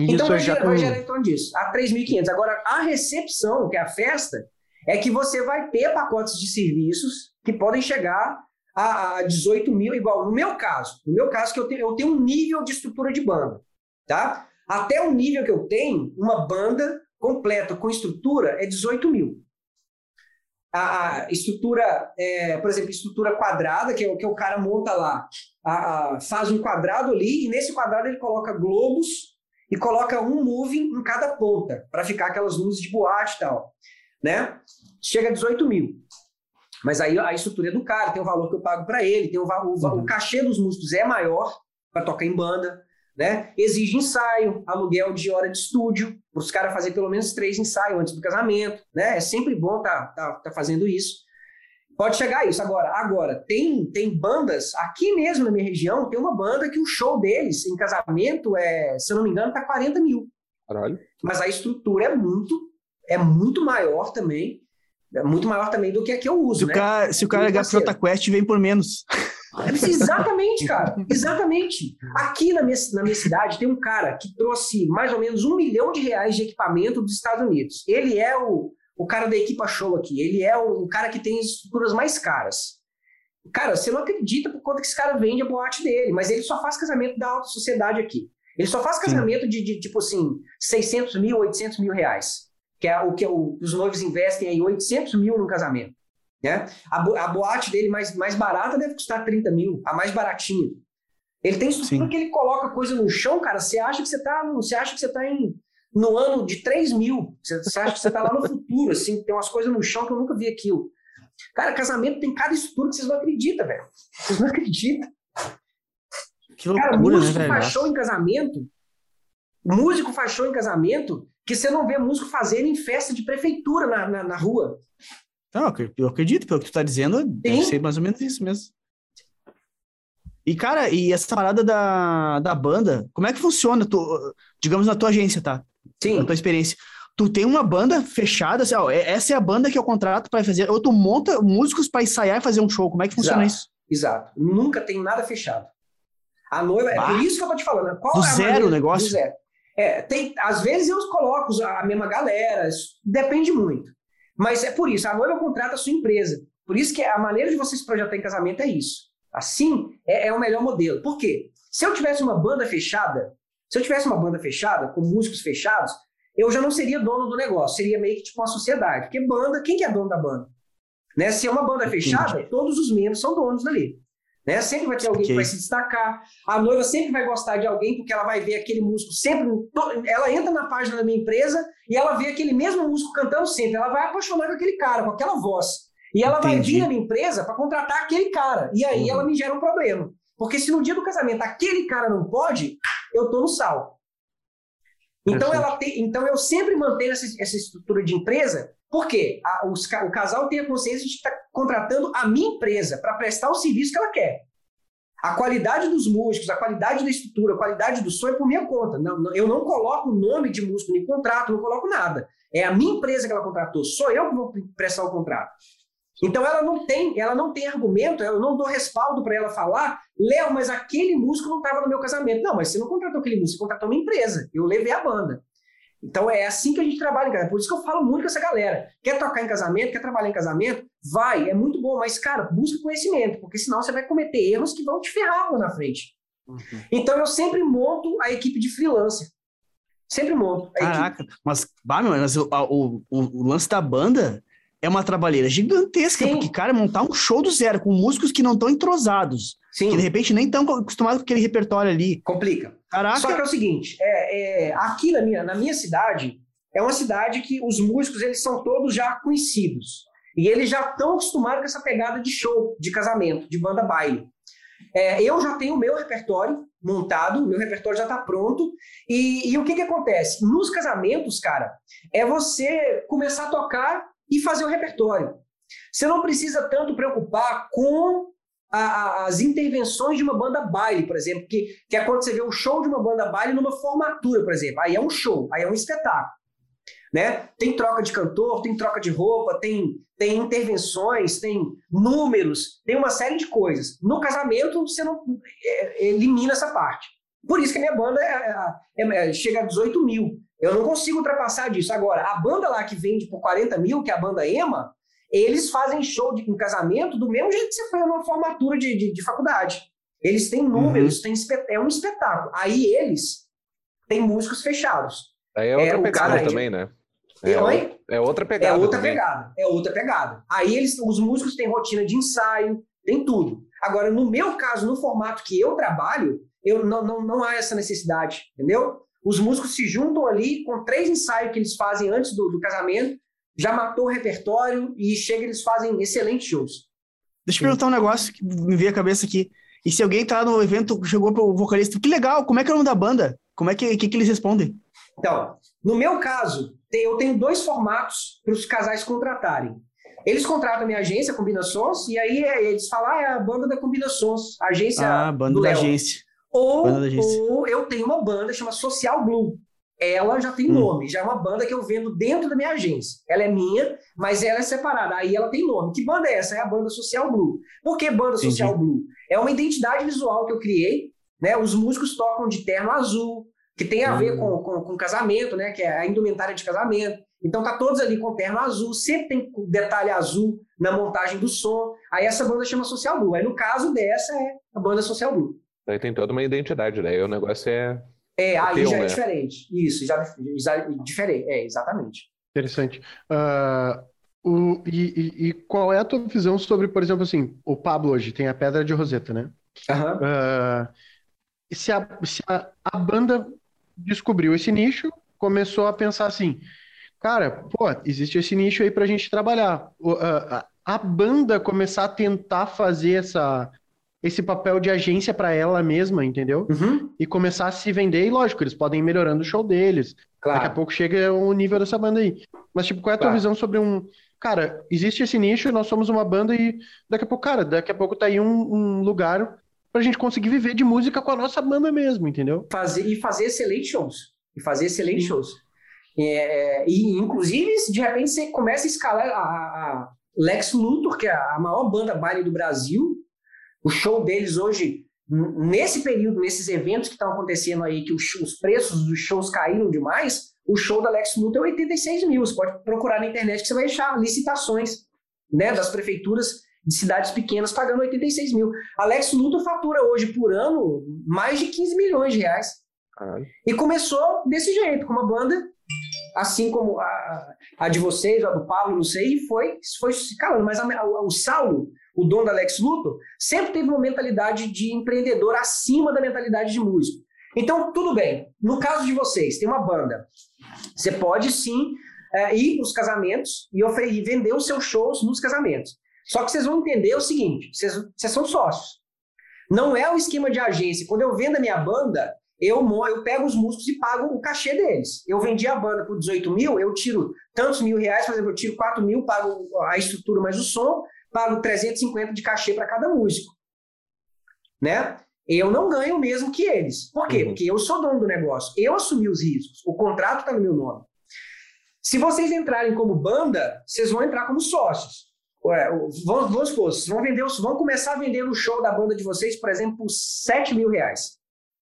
Então vai, gerar, vai gerar em torno disso, a 3.500. Agora, a recepção, que é a festa, é que você vai ter pacotes de serviços que podem chegar a, a 18 mil, igual no meu caso. No meu caso, que eu tenho, eu tenho um nível de estrutura de banda, tá? Até o nível que eu tenho, uma banda completa com estrutura é 18 mil. A, a estrutura, é, por exemplo, estrutura quadrada, que é o que o cara monta lá, a, a, faz um quadrado ali e nesse quadrado ele coloca globos e coloca um moving em cada ponta, para ficar aquelas luzes de boate e tal, né? Chega a 18 mil. Mas aí a estrutura é do cara, tem o valor que eu pago para ele, tem o, o, o, cachê dos músicos é maior para tocar em banda, né? Exige ensaio, aluguel de hora de estúdio, para os caras fazerem pelo menos três ensaios antes do casamento, né? É sempre bom tá, tá, tá fazendo isso. Pode chegar a isso. Agora, agora tem, tem bandas, aqui mesmo na minha região, tem uma banda que o show deles em casamento é, se eu não me engano, tá 40 mil. Caralho. Mas a estrutura é muito, é muito maior também. É muito maior também do que a que eu uso. Se né? o cara, se o cara ligar pro Quest, vem por menos. Exatamente, cara. Exatamente. Aqui na minha, na minha cidade tem um cara que trouxe mais ou menos um milhão de reais de equipamento dos Estados Unidos. Ele é o, o cara da equipa show aqui. Ele é o, o cara que tem as estruturas mais caras. Cara, você não acredita por quanto que esse cara vende a boate dele, mas ele só faz casamento da alta sociedade aqui. Ele só faz casamento de, de, tipo assim, 600 mil, 800 mil reais. Que é o que o, os noivos investem aí, 800 mil no casamento. Né? A, a boate dele mais, mais barata deve custar 30 mil, a mais baratinha. Ele tem estrutura que ele coloca coisa no chão, cara. Você acha que você tá, você acha que você tá em no ano de 3 mil. Você, acha que você está lá no futuro, assim, tem umas coisas no chão que eu nunca vi aquilo. Cara, casamento tem cada estrutura que vocês não acreditam, velho. Vocês não acreditam. Que loucura, Cara, músico né, faz show em casamento. Músico faz show em casamento que você não vê músico fazendo em festa de prefeitura na, na, na rua. Não, eu acredito, pelo que tu tá dizendo, Sim. deve ser mais ou menos isso mesmo. E, cara, e essa parada da, da banda, como é que funciona? Tu, digamos na tua agência, tá? Sim. Na tua experiência. Tu tem uma banda fechada, assim, ó, é, essa é a banda que eu contrato para fazer, ou tu monta músicos para ensaiar e fazer um show. Como é que funciona Exato. isso? Exato. Nunca tem nada fechado. A noiva, bah. é por isso que eu tô te falando. Né? Qual do é zero o negócio? Do zero. É, tem, às vezes eu coloco a mesma galera, depende muito. Mas é por isso, a noiva contrata a sua empresa. Por isso que a maneira de vocês projetar em casamento é isso. Assim é, é o melhor modelo. Por quê? Se eu tivesse uma banda fechada, se eu tivesse uma banda fechada, com músicos fechados, eu já não seria dono do negócio, seria meio que tipo uma sociedade. Porque banda, quem que é dono da banda? Né? Se é uma banda fechada, todos os membros são donos dali. Né? Sempre vai ter alguém okay. que vai se destacar. A noiva sempre vai gostar de alguém, porque ela vai ver aquele músico sempre. Ela entra na página da minha empresa e ela vê aquele mesmo músico cantando sempre. Ela vai apaixonar com aquele cara, com aquela voz. E ela Entendi. vai vir na minha empresa para contratar aquele cara. E aí uhum. ela me gera um problema. Porque se no dia do casamento aquele cara não pode, eu tô no sal. Então, ela tem, então eu sempre mantenho essa, essa estrutura de empresa, porque a, os, o casal tem a consciência de estar contratando a minha empresa para prestar o serviço que ela quer. A qualidade dos músicos, a qualidade da estrutura, a qualidade do som é por minha conta. Não, não, eu não coloco o nome de músico nem contrato, não coloco nada. É a minha empresa que ela contratou, sou eu que vou prestar o contrato. Então ela não tem, ela não tem argumento, eu não dou respaldo para ela falar, Léo, mas aquele músico não estava no meu casamento. Não, mas você não contratou aquele músico, você contratou uma empresa. Eu levei a banda. Então é assim que a gente trabalha, cara. Por isso que eu falo muito com essa galera. Quer tocar em casamento, quer trabalhar em casamento? Vai, é muito bom, mas, cara, busca conhecimento, porque senão você vai cometer erros que vão te ferrar lá na frente. Uhum. Então eu sempre monto a equipe de freelancer. Sempre monto. Caraca, equipe. mas, bah, meu, mas o, o, o, o lance da banda é uma trabalheira gigantesca, Sim. porque, cara, montar um show do zero com músicos que não estão entrosados, Sim. que de repente nem estão acostumados com aquele repertório ali. Complica. Caraca. Só que é o seguinte, é, é, aqui na minha, na minha cidade, é uma cidade que os músicos eles são todos já conhecidos. E eles já estão acostumados com essa pegada de show, de casamento, de banda baile. É, eu já tenho o meu repertório montado, meu repertório já está pronto. E, e, o que, que acontece? Nos casamentos, cara, é você começar a tocar e fazer o repertório. Você não precisa tanto preocupar com a, a, as intervenções de uma banda baile, por exemplo, que, que é quando você vê um show de uma banda baile numa formatura, por exemplo. Aí é um show, aí é um espetáculo. Né? Tem troca de cantor, tem troca de roupa, tem, tem intervenções, tem números, tem uma série de coisas. No casamento, você não é, elimina essa parte. Por isso que a minha banda é, é, é, chega a 18 mil. Eu não consigo ultrapassar disso. Agora, a banda lá que vende por 40 mil, que é a banda EMA, eles fazem show de, em casamento do mesmo jeito que você faz numa formatura de, de, de faculdade. Eles têm números, uhum. têm, é um espetáculo. Aí eles têm músicos fechados. Aí é outra é, pegada também, né? É, é, outra pegada. É outra também. pegada. É outra pegada. Aí eles, os músicos têm rotina de ensaio, tem tudo. Agora, no meu caso, no formato que eu trabalho, eu não, não, não há essa necessidade, entendeu? Os músicos se juntam ali com três ensaios que eles fazem antes do, do casamento, já matou o repertório e chega eles fazem excelentes shows. Deixa eu perguntar um negócio que me veio à cabeça aqui. E se alguém tá no evento, chegou pro vocalista, que legal, como é que é o nome da banda? Como é que, que, que eles respondem? Então, no meu caso, eu tenho dois formatos para os casais contratarem. Eles contratam a minha agência, Combinações, e aí é, eles falam, ah, é a banda da Combinações, a agência. Ah, banda da agência. Ou, ou eu tenho uma banda chama Social Blue. Ela já tem hum. nome, já é uma banda que eu vendo dentro da minha agência. Ela é minha, mas ela é separada. Aí ela tem nome. Que banda é essa? É a banda Social Blue. Por que banda Entendi. Social Blue? É uma identidade visual que eu criei. Né? Os músicos tocam de terno azul, que tem a ver com, com, com casamento, né? Que é a indumentária de casamento. Então tá todos ali com terno azul, sempre tem detalhe azul na montagem do som. Aí essa banda chama Social Blue. Aí no caso dessa é a banda Social Blue. Aí tem toda uma identidade, né? Aí o negócio é. É, aí teu, já é né? é diferente. Isso, já, já é diferente. É, exatamente. Interessante. Uh, o, e, e, qual é a tua visão sobre, por exemplo, assim, o Pablo hoje tem a Pedra de Roseta, né? Uhum. Uh, se a, se a, a banda descobriu esse nicho, começou a pensar assim, cara, pô, existe esse nicho aí pra gente trabalhar. O, a, a, banda começar a tentar fazer essa, esse papel de agência para ela mesma, entendeu? Uhum. E começar a se vender, e lógico, eles podem ir melhorando o show deles. Claro. Daqui a pouco chega o nível dessa banda aí. Mas, tipo, qual é a tua claro. visão sobre um. Cara, existe esse nicho, nós somos uma banda e daqui a pouco, cara, daqui a pouco tá aí um, um lugar pra gente conseguir viver de música com a nossa banda mesmo, entendeu? Fazer, e fazer excelentes shows. E fazer excelentes Sim. shows. É, e, inclusive, de repente, você começa a escalar a, a Lex Luthor, que é a maior banda baile do Brasil. O show deles hoje, nesse período, nesses eventos que estão acontecendo aí, que os, os preços dos shows caíram demais, o show da Lex Luthor é 86 mil. Você pode procurar na internet que você vai achar licitações né, das prefeituras de cidades pequenas pagando 86 mil. Alex Luthor fatura hoje por ano mais de 15 milhões de reais. Caralho. E começou desse jeito, com uma banda, assim como a, a de vocês, a do Pablo, não sei, e foi, foi se calando. Mas a, a, o Saulo, o dono da Alex Luthor, sempre teve uma mentalidade de empreendedor acima da mentalidade de músico. Então, tudo bem. No caso de vocês, tem uma banda. Você pode sim é, ir para os casamentos e, e vender os seus shows nos casamentos. Só que vocês vão entender o seguinte: vocês, vocês são sócios. Não é o esquema de agência. Quando eu vendo a minha banda, eu, eu pego os músicos e pago o cachê deles. Eu vendi a banda por 18 mil, eu tiro tantos mil reais, por exemplo, eu tiro 4 mil, pago a estrutura mais o som, pago 350 de cachê para cada músico. Né? Eu não ganho o mesmo que eles. Por quê? Uhum. Porque eu sou dono do negócio. Eu assumi os riscos. O contrato está no meu nome. Se vocês entrarem como banda, vocês vão entrar como sócios. Ué, vamos, vamos supor, vocês vão, vender, vão começar vendendo o show da banda de vocês, por exemplo, por 7 mil reais.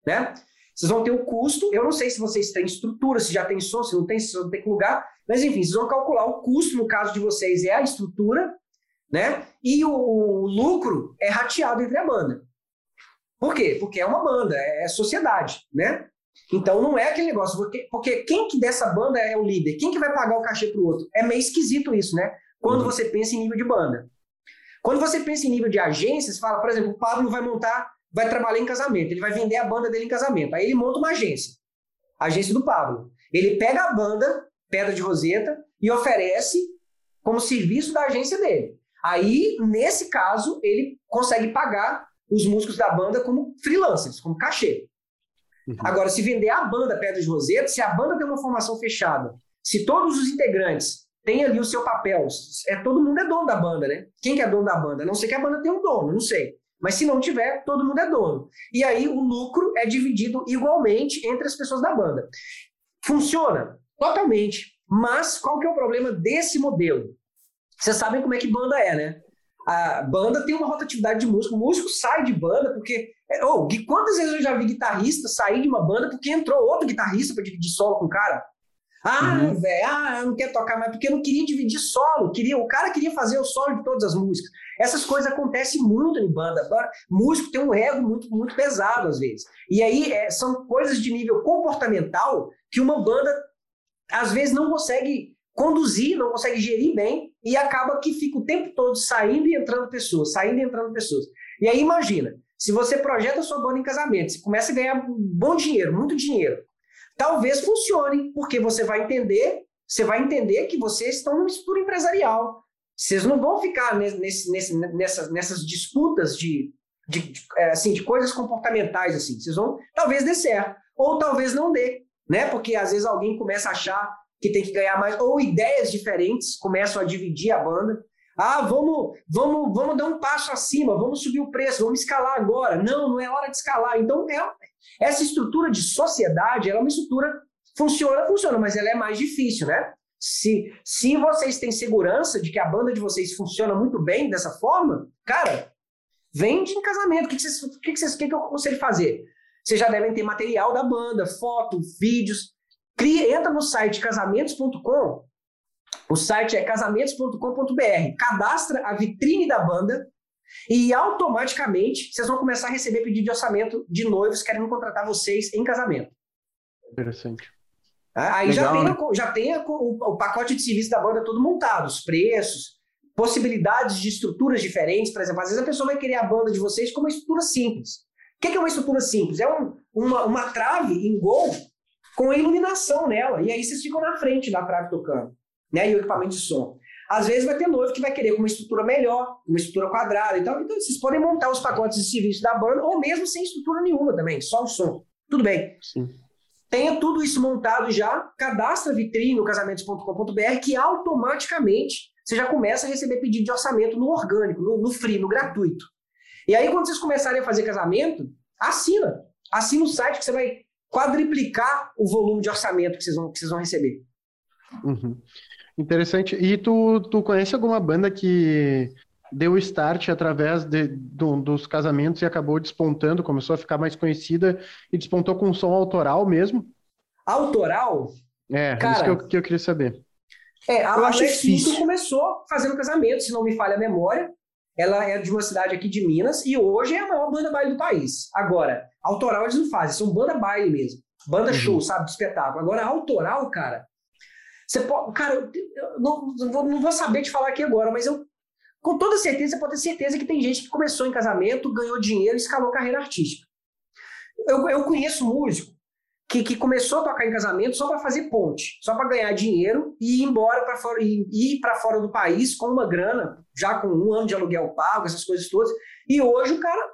Né? Vocês vão ter o custo. Eu não sei se vocês têm estrutura, se já tem som, se não tem, se não tem lugar. Mas, enfim, vocês vão calcular o custo, no caso de vocês, é a estrutura, né? E o, o lucro é rateado entre a banda. Por quê? Porque é uma banda, é, é sociedade, né? Então não é aquele negócio, porque, porque quem que dessa banda é o líder? Quem que vai pagar o cachê pro outro? É meio esquisito isso, né? quando uhum. você pensa em nível de banda. Quando você pensa em nível de agência, você fala, por exemplo, o Pablo vai montar, vai trabalhar em casamento, ele vai vender a banda dele em casamento. Aí ele monta uma agência, a agência do Pablo. Ele pega a banda, Pedra de Roseta, e oferece como serviço da agência dele. Aí, nesse caso, ele consegue pagar os músicos da banda como freelancers, como cachê. Uhum. Agora, se vender a banda Pedra de Roseta, se a banda tem uma formação fechada, se todos os integrantes tem ali o seu papel. É, todo mundo é dono da banda, né? Quem que é dono da banda? A não sei que a banda tem um dono, não sei. Mas se não tiver, todo mundo é dono. E aí o lucro é dividido igualmente entre as pessoas da banda. Funciona? Totalmente. Mas qual que é o problema desse modelo? Vocês sabem como é que banda é, né? a banda tem uma rotatividade de músico. O músico sai de banda porque. Oh, quantas vezes eu já vi guitarrista sair de uma banda porque entrou outro guitarrista para dividir solo com o cara? Ah, uhum. velho, ah, eu não quero tocar mais porque eu não queria dividir solo. Queria, o cara queria fazer o solo de todas as músicas. Essas coisas acontecem muito em banda. Músico tem um ego muito, muito pesado às vezes. E aí é, são coisas de nível comportamental que uma banda às vezes não consegue conduzir, não consegue gerir bem e acaba que fica o tempo todo saindo e entrando pessoas, saindo e entrando pessoas. E aí imagina, se você projeta a sua banda em casamento, você começa a ganhar bom dinheiro, muito dinheiro, talvez funcione, porque você vai entender, você vai entender que vocês estão numa estrutura empresarial. Vocês não vão ficar nesse, nesse, nessas, nessas disputas de, de, de, é, assim, de coisas comportamentais assim. Vocês vão talvez dê certo ou talvez não dê, né? Porque às vezes alguém começa a achar que tem que ganhar mais, ou ideias diferentes começam a dividir a banda. Ah, vamos, vamos, vamos dar um passo acima, vamos subir o preço, vamos escalar agora. Não, não é hora de escalar. Então, é, essa estrutura de sociedade, ela é uma estrutura funciona, funciona, mas ela é mais difícil, né? Se, se vocês têm segurança de que a banda de vocês funciona muito bem dessa forma, cara, vende em casamento. O que, que, vocês, o que, que, vocês, que, que eu aconselho fazer? Vocês já devem ter material da banda, foto, vídeos. Cria, entra no site casamentos.com. O site é casamentos.com.br. Cadastra a vitrine da banda e automaticamente vocês vão começar a receber pedido de orçamento de noivos querendo contratar vocês em casamento. Interessante. Ah, aí Legal, já tem, né? já tem o, o, pacote de serviço da banda todo montado, os preços, possibilidades de estruturas diferentes. Por exemplo, às vezes a pessoa vai querer a banda de vocês com uma estrutura simples. O que é uma estrutura simples? É um, uma, uma trave em gol com a iluminação nela. E aí vocês ficam na frente da trave tocando, né? E o equipamento de som. Às vezes vai ter noivo que vai querer com uma estrutura melhor, uma estrutura quadrada e tal. Então vocês podem montar os pacotes de serviço da banda, ou mesmo sem estrutura nenhuma também, só o som. Tudo bem. Sim. Tenha tudo isso montado já, cadastra a vitrine no casamentos.com.br, que automaticamente você já começa a receber pedido de orçamento no orgânico, no, no free, no gratuito. E aí, quando vocês começarem a fazer casamento, assina. Assina o site que você vai quadriplicar o volume de orçamento que vocês vão, que vocês vão receber. Uhum. Interessante. E tu, tu conhece alguma banda que deu start através de, do, dos casamentos e acabou despontando, começou a ficar mais conhecida e despontou com um som autoral mesmo? Autoral? É, Cara, isso que eu, que eu queria saber. É, a Alex começou fazendo casamento, se não me falha a memória. Ela é de uma cidade aqui de Minas e hoje é a maior banda baile do país. Agora, autoral eles não fazem, são banda baile mesmo. Banda uhum. show, sabe, de espetáculo. Agora, autoral, cara, você pode. Cara, eu, não, não vou saber te falar aqui agora, mas eu, com toda certeza, você pode ter certeza que tem gente que começou em casamento, ganhou dinheiro e escalou carreira artística. Eu, eu conheço músico que, que começou a tocar em casamento só para fazer ponte, só para ganhar dinheiro e ir embora para fora, e ir para fora do país com uma grana, já com um ano de aluguel pago, essas coisas todas. E hoje o cara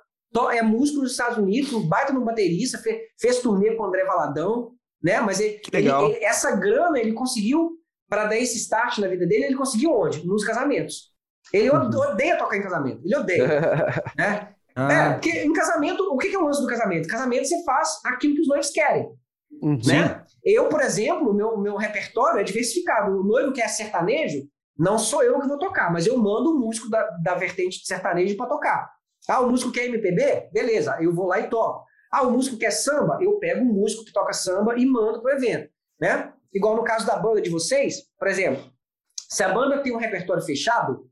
é músico nos Estados Unidos, baita no baterista, fez, fez turnê com o André Valadão, né? Mas ele, ele, ele, essa grana ele conseguiu para dar esse start na vida dele, ele conseguiu onde? Nos casamentos. Ele uhum. odeia tocar em casamento, ele odeia, né? Ah. É, porque em casamento, o que é o lance do casamento? Casamento você faz aquilo que os noivos querem. Uhum. Né? Eu, por exemplo, meu, meu repertório é diversificado. O noivo que é sertanejo, não sou eu que vou tocar, mas eu mando um músico da, da vertente de sertanejo para tocar. Ah, o músico quer MPB? Beleza, eu vou lá e toco. Ah, o músico quer samba? Eu pego um músico que toca samba e mando pro evento, né? Igual no caso da banda de vocês, por exemplo, se a banda tem um repertório fechado,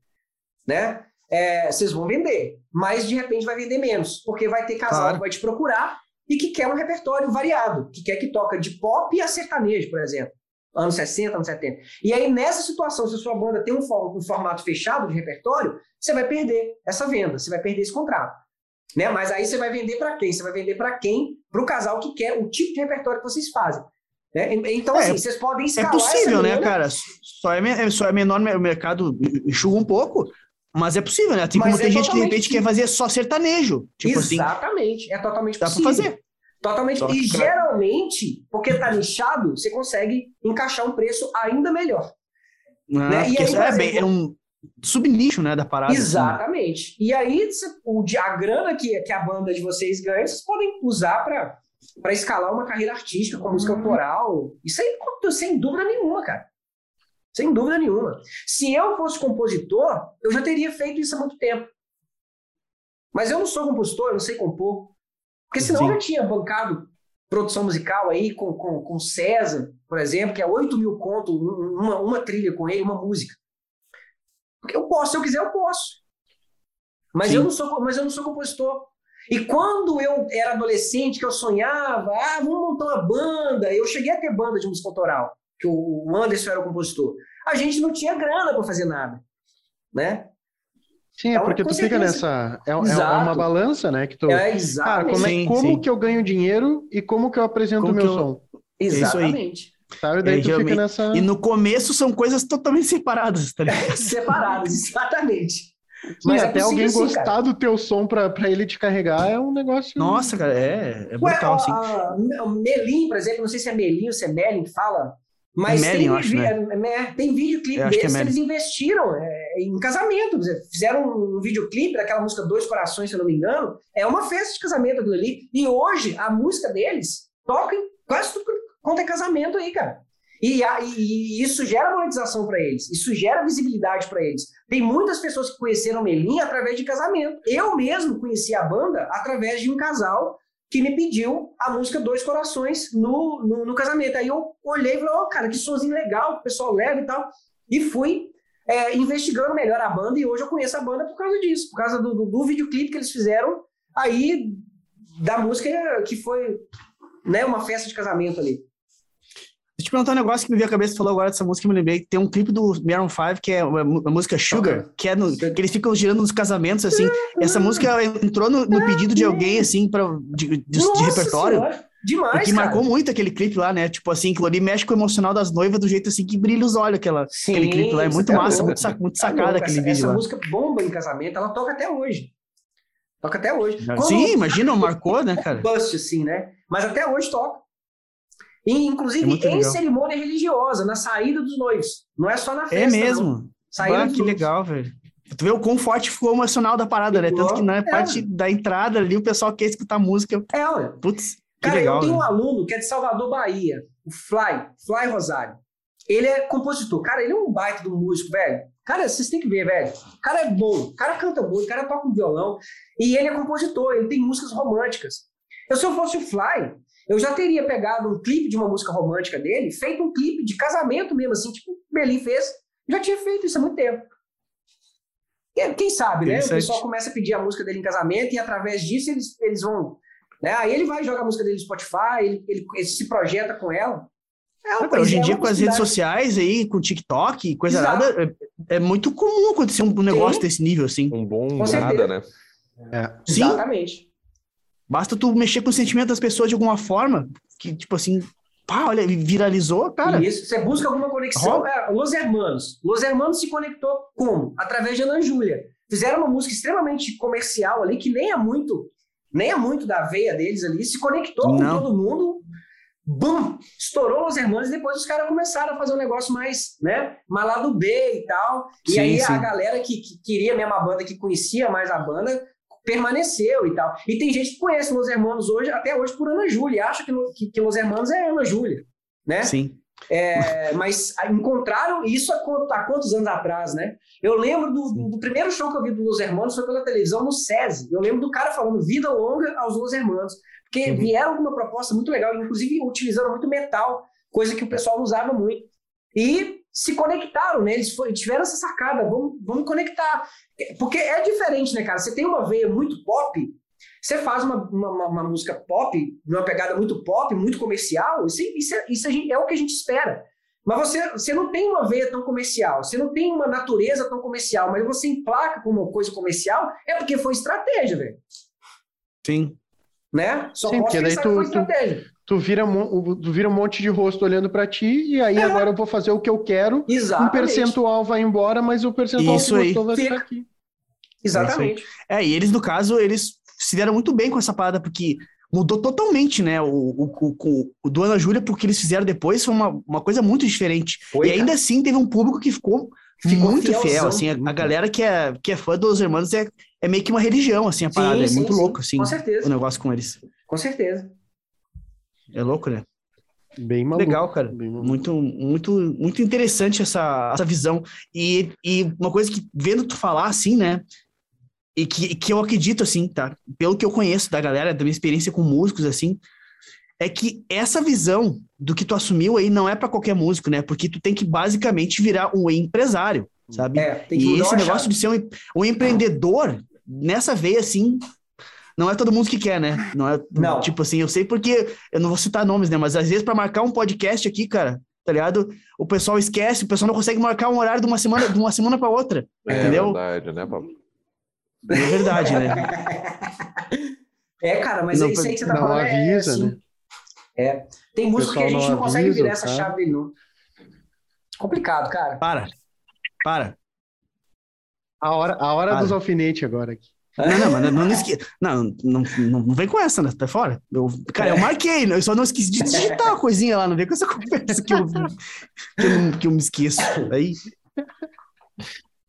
né? É, vocês vão vender, mas de repente vai vender menos, porque vai ter casal claro. que vai te procurar e que quer um repertório variado, que quer que toca de pop a sertanejo, por exemplo, anos 60, anos 70. E aí, nessa situação, se a sua banda tem um, um formato fechado de repertório, você vai perder essa venda, você vai perder esse contrato. Né? Mas aí você vai vender para quem? Você vai vender para quem? Para o casal que quer o tipo de repertório que vocês fazem. Né? Então, é, assim, vocês podem é escalar É possível, né, cara? Só é, só é menor, o mercado enxuga um pouco, mas é possível, né? Assim como é tem gente que de repente quer fazer só sertanejo. Tipo assim. Exatamente, assim, é totalmente dá possível. Dá pra fazer. Totalmente. Só e geralmente, porque tá nichado, você consegue encaixar um preço ainda melhor. Ah, né? e aí, é, exemplo, bem, é um subnicho, né, da parada. Assim. Exatamente. Assim. E aí, o, a grana que, que a banda de vocês ganha, vocês podem usar para para escalar uma carreira artística com música autoral. Isso aí, sem dúvida nenhuma, cara. Sem dúvida nenhuma. Se eu fosse compositor, eu já teria feito isso há muito tempo. Mas eu não sou compositor, eu não sei compor. Porque senão Sim. eu já tinha bancado produção musical aí com, com, com César, por exemplo, que é 8 mil conto, uma, uma trilha com ele, uma música. Porque eu posso, se eu quiser, eu posso. Mas eu, não sou, mas eu não sou compositor. E quando eu era adolescente, que eu sonhava, ah, vamos montar uma banda. Eu cheguei a ter banda de música autoral, que o Anderson era o compositor. A gente não tinha grana para fazer nada, né? Sim, é então, porque tu fica nessa. É, é, uma balança, né? Que tu, é, Cara, como, é, sim, como sim. que eu ganho dinheiro e como que eu apresento o meu eu... som? Exatamente. Sabe? Daí é, tu fica nessa. E no começo são coisas totalmente separadas, tá separadas, exatamente. Sim, Mas é até alguém assim, gostar cara. do teu som pra, pra ele te carregar é um negócio. Nossa, cara, é, é brutal, assim. O Melim, por exemplo, não sei se é Melim ou se é Melin fala, mas é tem, acho, né? É, é, tem videoclipe deles que, que eles investiram em casamento. Fizeram um videoclipe daquela música Dois Corações, se eu não me engano. É uma festa de casamento aquilo ali. E hoje, a música deles toca em quase tudo quanto é casamento aí, cara. E, e, e isso gera monetização para eles, isso gera visibilidade para eles. Tem muitas pessoas que conheceram Melim através de casamento. Eu mesmo conheci a banda através de um casal que me pediu a música Dois Corações no, no, no casamento. Aí eu olhei e falei, oh, cara, que sonzinho legal, o pessoal leva e tal. E fui é, investigando melhor a banda, e hoje eu conheço a banda por causa disso, por causa do, do, do videoclipe que eles fizeram aí da música que foi né, uma festa de casamento ali. Te perguntar um negócio que me veio a cabeça, falou agora dessa música, me lembrei. Tem um clipe do Maroon 5, que é a música Sugar, que é no, que eles ficam girando nos casamentos, assim. Essa música entrou no, no pedido de alguém, assim, pra, de, de, de repertório. Senhora. Demais, que marcou muito aquele clipe lá, né? Tipo assim, que ali mexe com o emocional das noivas do jeito assim que brilha os olhos, aquela, Sim, aquele clipe lá. É muito tá massa, muito, muito tá sacada aquele essa, vídeo essa lá. música bomba em casamento, ela toca até hoje. Toca até hoje. Sim, imagina, marcou, né, cara? Bust, assim, né? Mas até hoje toca. Inclusive é em legal. cerimônia religiosa, na saída dos noivos. Não é só na é festa. É mesmo. Saída ah, que noivos. legal, velho. Tu vê o quão forte ficou o emocional da parada, né? Tanto que na é. parte da entrada ali, o pessoal quer escutar música. É, ué. Putz, Cara, legal, eu tenho né? um aluno que é de Salvador, Bahia, o Fly, Fly Rosário. Ele é compositor. Cara, ele é um baita do músico, velho. Cara, vocês têm que ver, velho. O cara é bom, o cara canta bom, o cara toca um violão. E ele é compositor, ele tem músicas românticas. Eu, se eu fosse o Fly, eu já teria pegado um clipe de uma música romântica dele, feito um clipe de casamento mesmo, assim, tipo o Belim fez. Já tinha feito isso há muito tempo. Quem sabe, né? O pessoal começa a pedir a música dele em casamento e através disso eles, eles vão. Né? Aí ele vai jogar a música dele no Spotify, ele, ele, ele se projeta com ela. É hoje em é dia, com as redes sociais aí, com TikTok, coisa Exato. nada, é, é, muito comum acontecer um negócio Sim. desse nível, assim. Um bom com nada, certeza. né? É. Sim. Exatamente. Basta tu mexer com o sentimento das pessoas de alguma forma, que, tipo assim, pá, olha, viralizou, cara. Isso, você busca alguma conexão. É, Los Hermanos. Los Hermanos se conectou como? Através de Ana Júlia. Fizeram uma música extremamente comercial ali, que nem é muito, nem é muito da veia deles ali, se conectou Não. com todo mundo. Bum! Estourou Los Hermanos e depois os caras começaram a fazer um negócio mais, né? Mais lado B e tal. E sim, aí sim. a galera que, que queria mesmo a banda, que conhecia mais a banda, permaneceu e tal. E tem gente que conhece Los Hermanos hoje, até hoje por Ana Júlia, acha que, que, que Los Hermanos é Ana Júlia, né? Sim. É, mas encontraram isso há, há, quantos anos atrás, né? Eu lembro do, do, do, primeiro show que eu vi do Los Hermanos foi pela televisão no SESI. Eu lembro do cara falando vida longa aos Los Hermanos, porque uhum. vieram com uma proposta muito legal, inclusive utilizando muito metal, coisa que o pessoal usava muito. E se conectaram, né? Eles foi, tiveram essa sacada, vamos, vamos conectar. Porque é diferente, né, cara? Você tem uma veia muito pop, você faz uma, uma, uma música pop, uma pegada muito pop, muito comercial, isso, isso, é, isso é, é o que a gente espera. Mas você, você não tem uma veia tão comercial, você não tem uma natureza tão comercial, mas você emplaca com uma coisa comercial, é porque foi estratégia, velho. Sim. Né? Só Sim, porque daí tu, tu, tu vira, tu vira um monte de rosto olhando para ti, e aí é. agora eu vou fazer o que eu quero. Exatamente. Um percentual vai embora, mas o percentual Isso que gostou vai ficar aqui. Exatamente. É, e eles, no caso, eles se deram muito bem com essa parada, porque mudou totalmente, né? O, o, o, o do Ana Júlia, porque eles fizeram depois, foi uma, uma coisa muito diferente. Foi, e ainda assim teve um público que ficou, ficou muito fielzão. fiel, assim. A, a, galera que é, que é fã dos Hermanos é, é meio que uma religião, assim, a parada. Sim, é sim, muito sim. louco, assim, com certeza. o negócio com eles. Com certeza. É louco, né? Bem maluco. Legal, cara. Bem muito, muito, muito interessante essa, essa visão. E, e uma coisa que, vendo tu falar assim, né? E que, que eu acredito, assim, tá? Pelo que eu conheço da galera, da minha experiência com músicos, assim, é que essa visão do que tu assumiu aí não é para qualquer músico, né? Porque tu tem que basicamente virar um empresário, sabe? É, e esse negócio de ser um, um empreendedor, nessa veia, assim, não é todo mundo que quer, né? Não é não. tipo assim, eu sei porque eu não vou citar nomes, né? Mas às vezes para marcar um podcast aqui, cara, tá ligado? O pessoal esquece, o pessoal não consegue marcar um horário de uma semana, de uma semana para outra, é, entendeu? É verdade, né, Pablo? É verdade, né? É, cara, mas não, é isso aí que você tá não falando. É avisa, é, assim, né? é. Tem música que a gente não, não consegue virar essa cara. chave, não. Complicado, cara. Para. Para. A hora, a hora dos alfinetes agora aqui. Não, não, mas não, não, esque... não, não, não, não, vem com essa, né? Tá fora. Eu, cara, eu marquei, eu só não esqueci de digitar uma coisinha lá, não vem com essa conversa que eu, que eu, que eu me esqueço. Aí.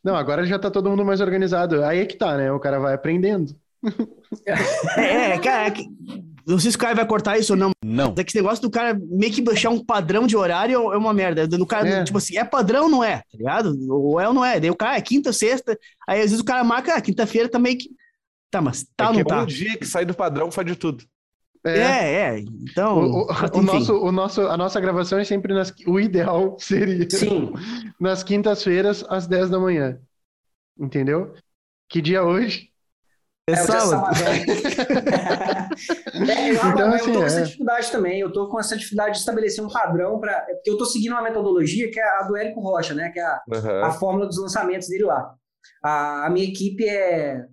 Não, agora já tá todo mundo mais organizado. Aí é que tá, né? O cara vai aprendendo. É, é cara, é que... não sei se o cara vai cortar isso ou não. Não. É que esse negócio do cara meio que baixar um padrão de horário é uma merda. Do cara, é. tipo assim, é padrão ou não é? Tá ligado? Ou é ou não é? Daí o cara é quinta, sexta, aí às vezes o cara marca, ah, quinta-feira tá meio que Tá, mas tá é ou não tá? um dia que sai do padrão faz de tudo. É, é. é. Então. O, o, o, nosso, o nosso, a nossa gravação é sempre nas. O ideal seria. Sim. Nas quintas-feiras, às 10 da manhã. Entendeu? Que dia hoje? É, é sábado. é, eu, então, assim, eu tô com essa é. dificuldade também. Eu tô com essa dificuldade de estabelecer um padrão para. É porque eu tô seguindo uma metodologia que é a do Érico Rocha, né? Que é a, uhum. a fórmula dos lançamentos dele lá. A, a minha equipe é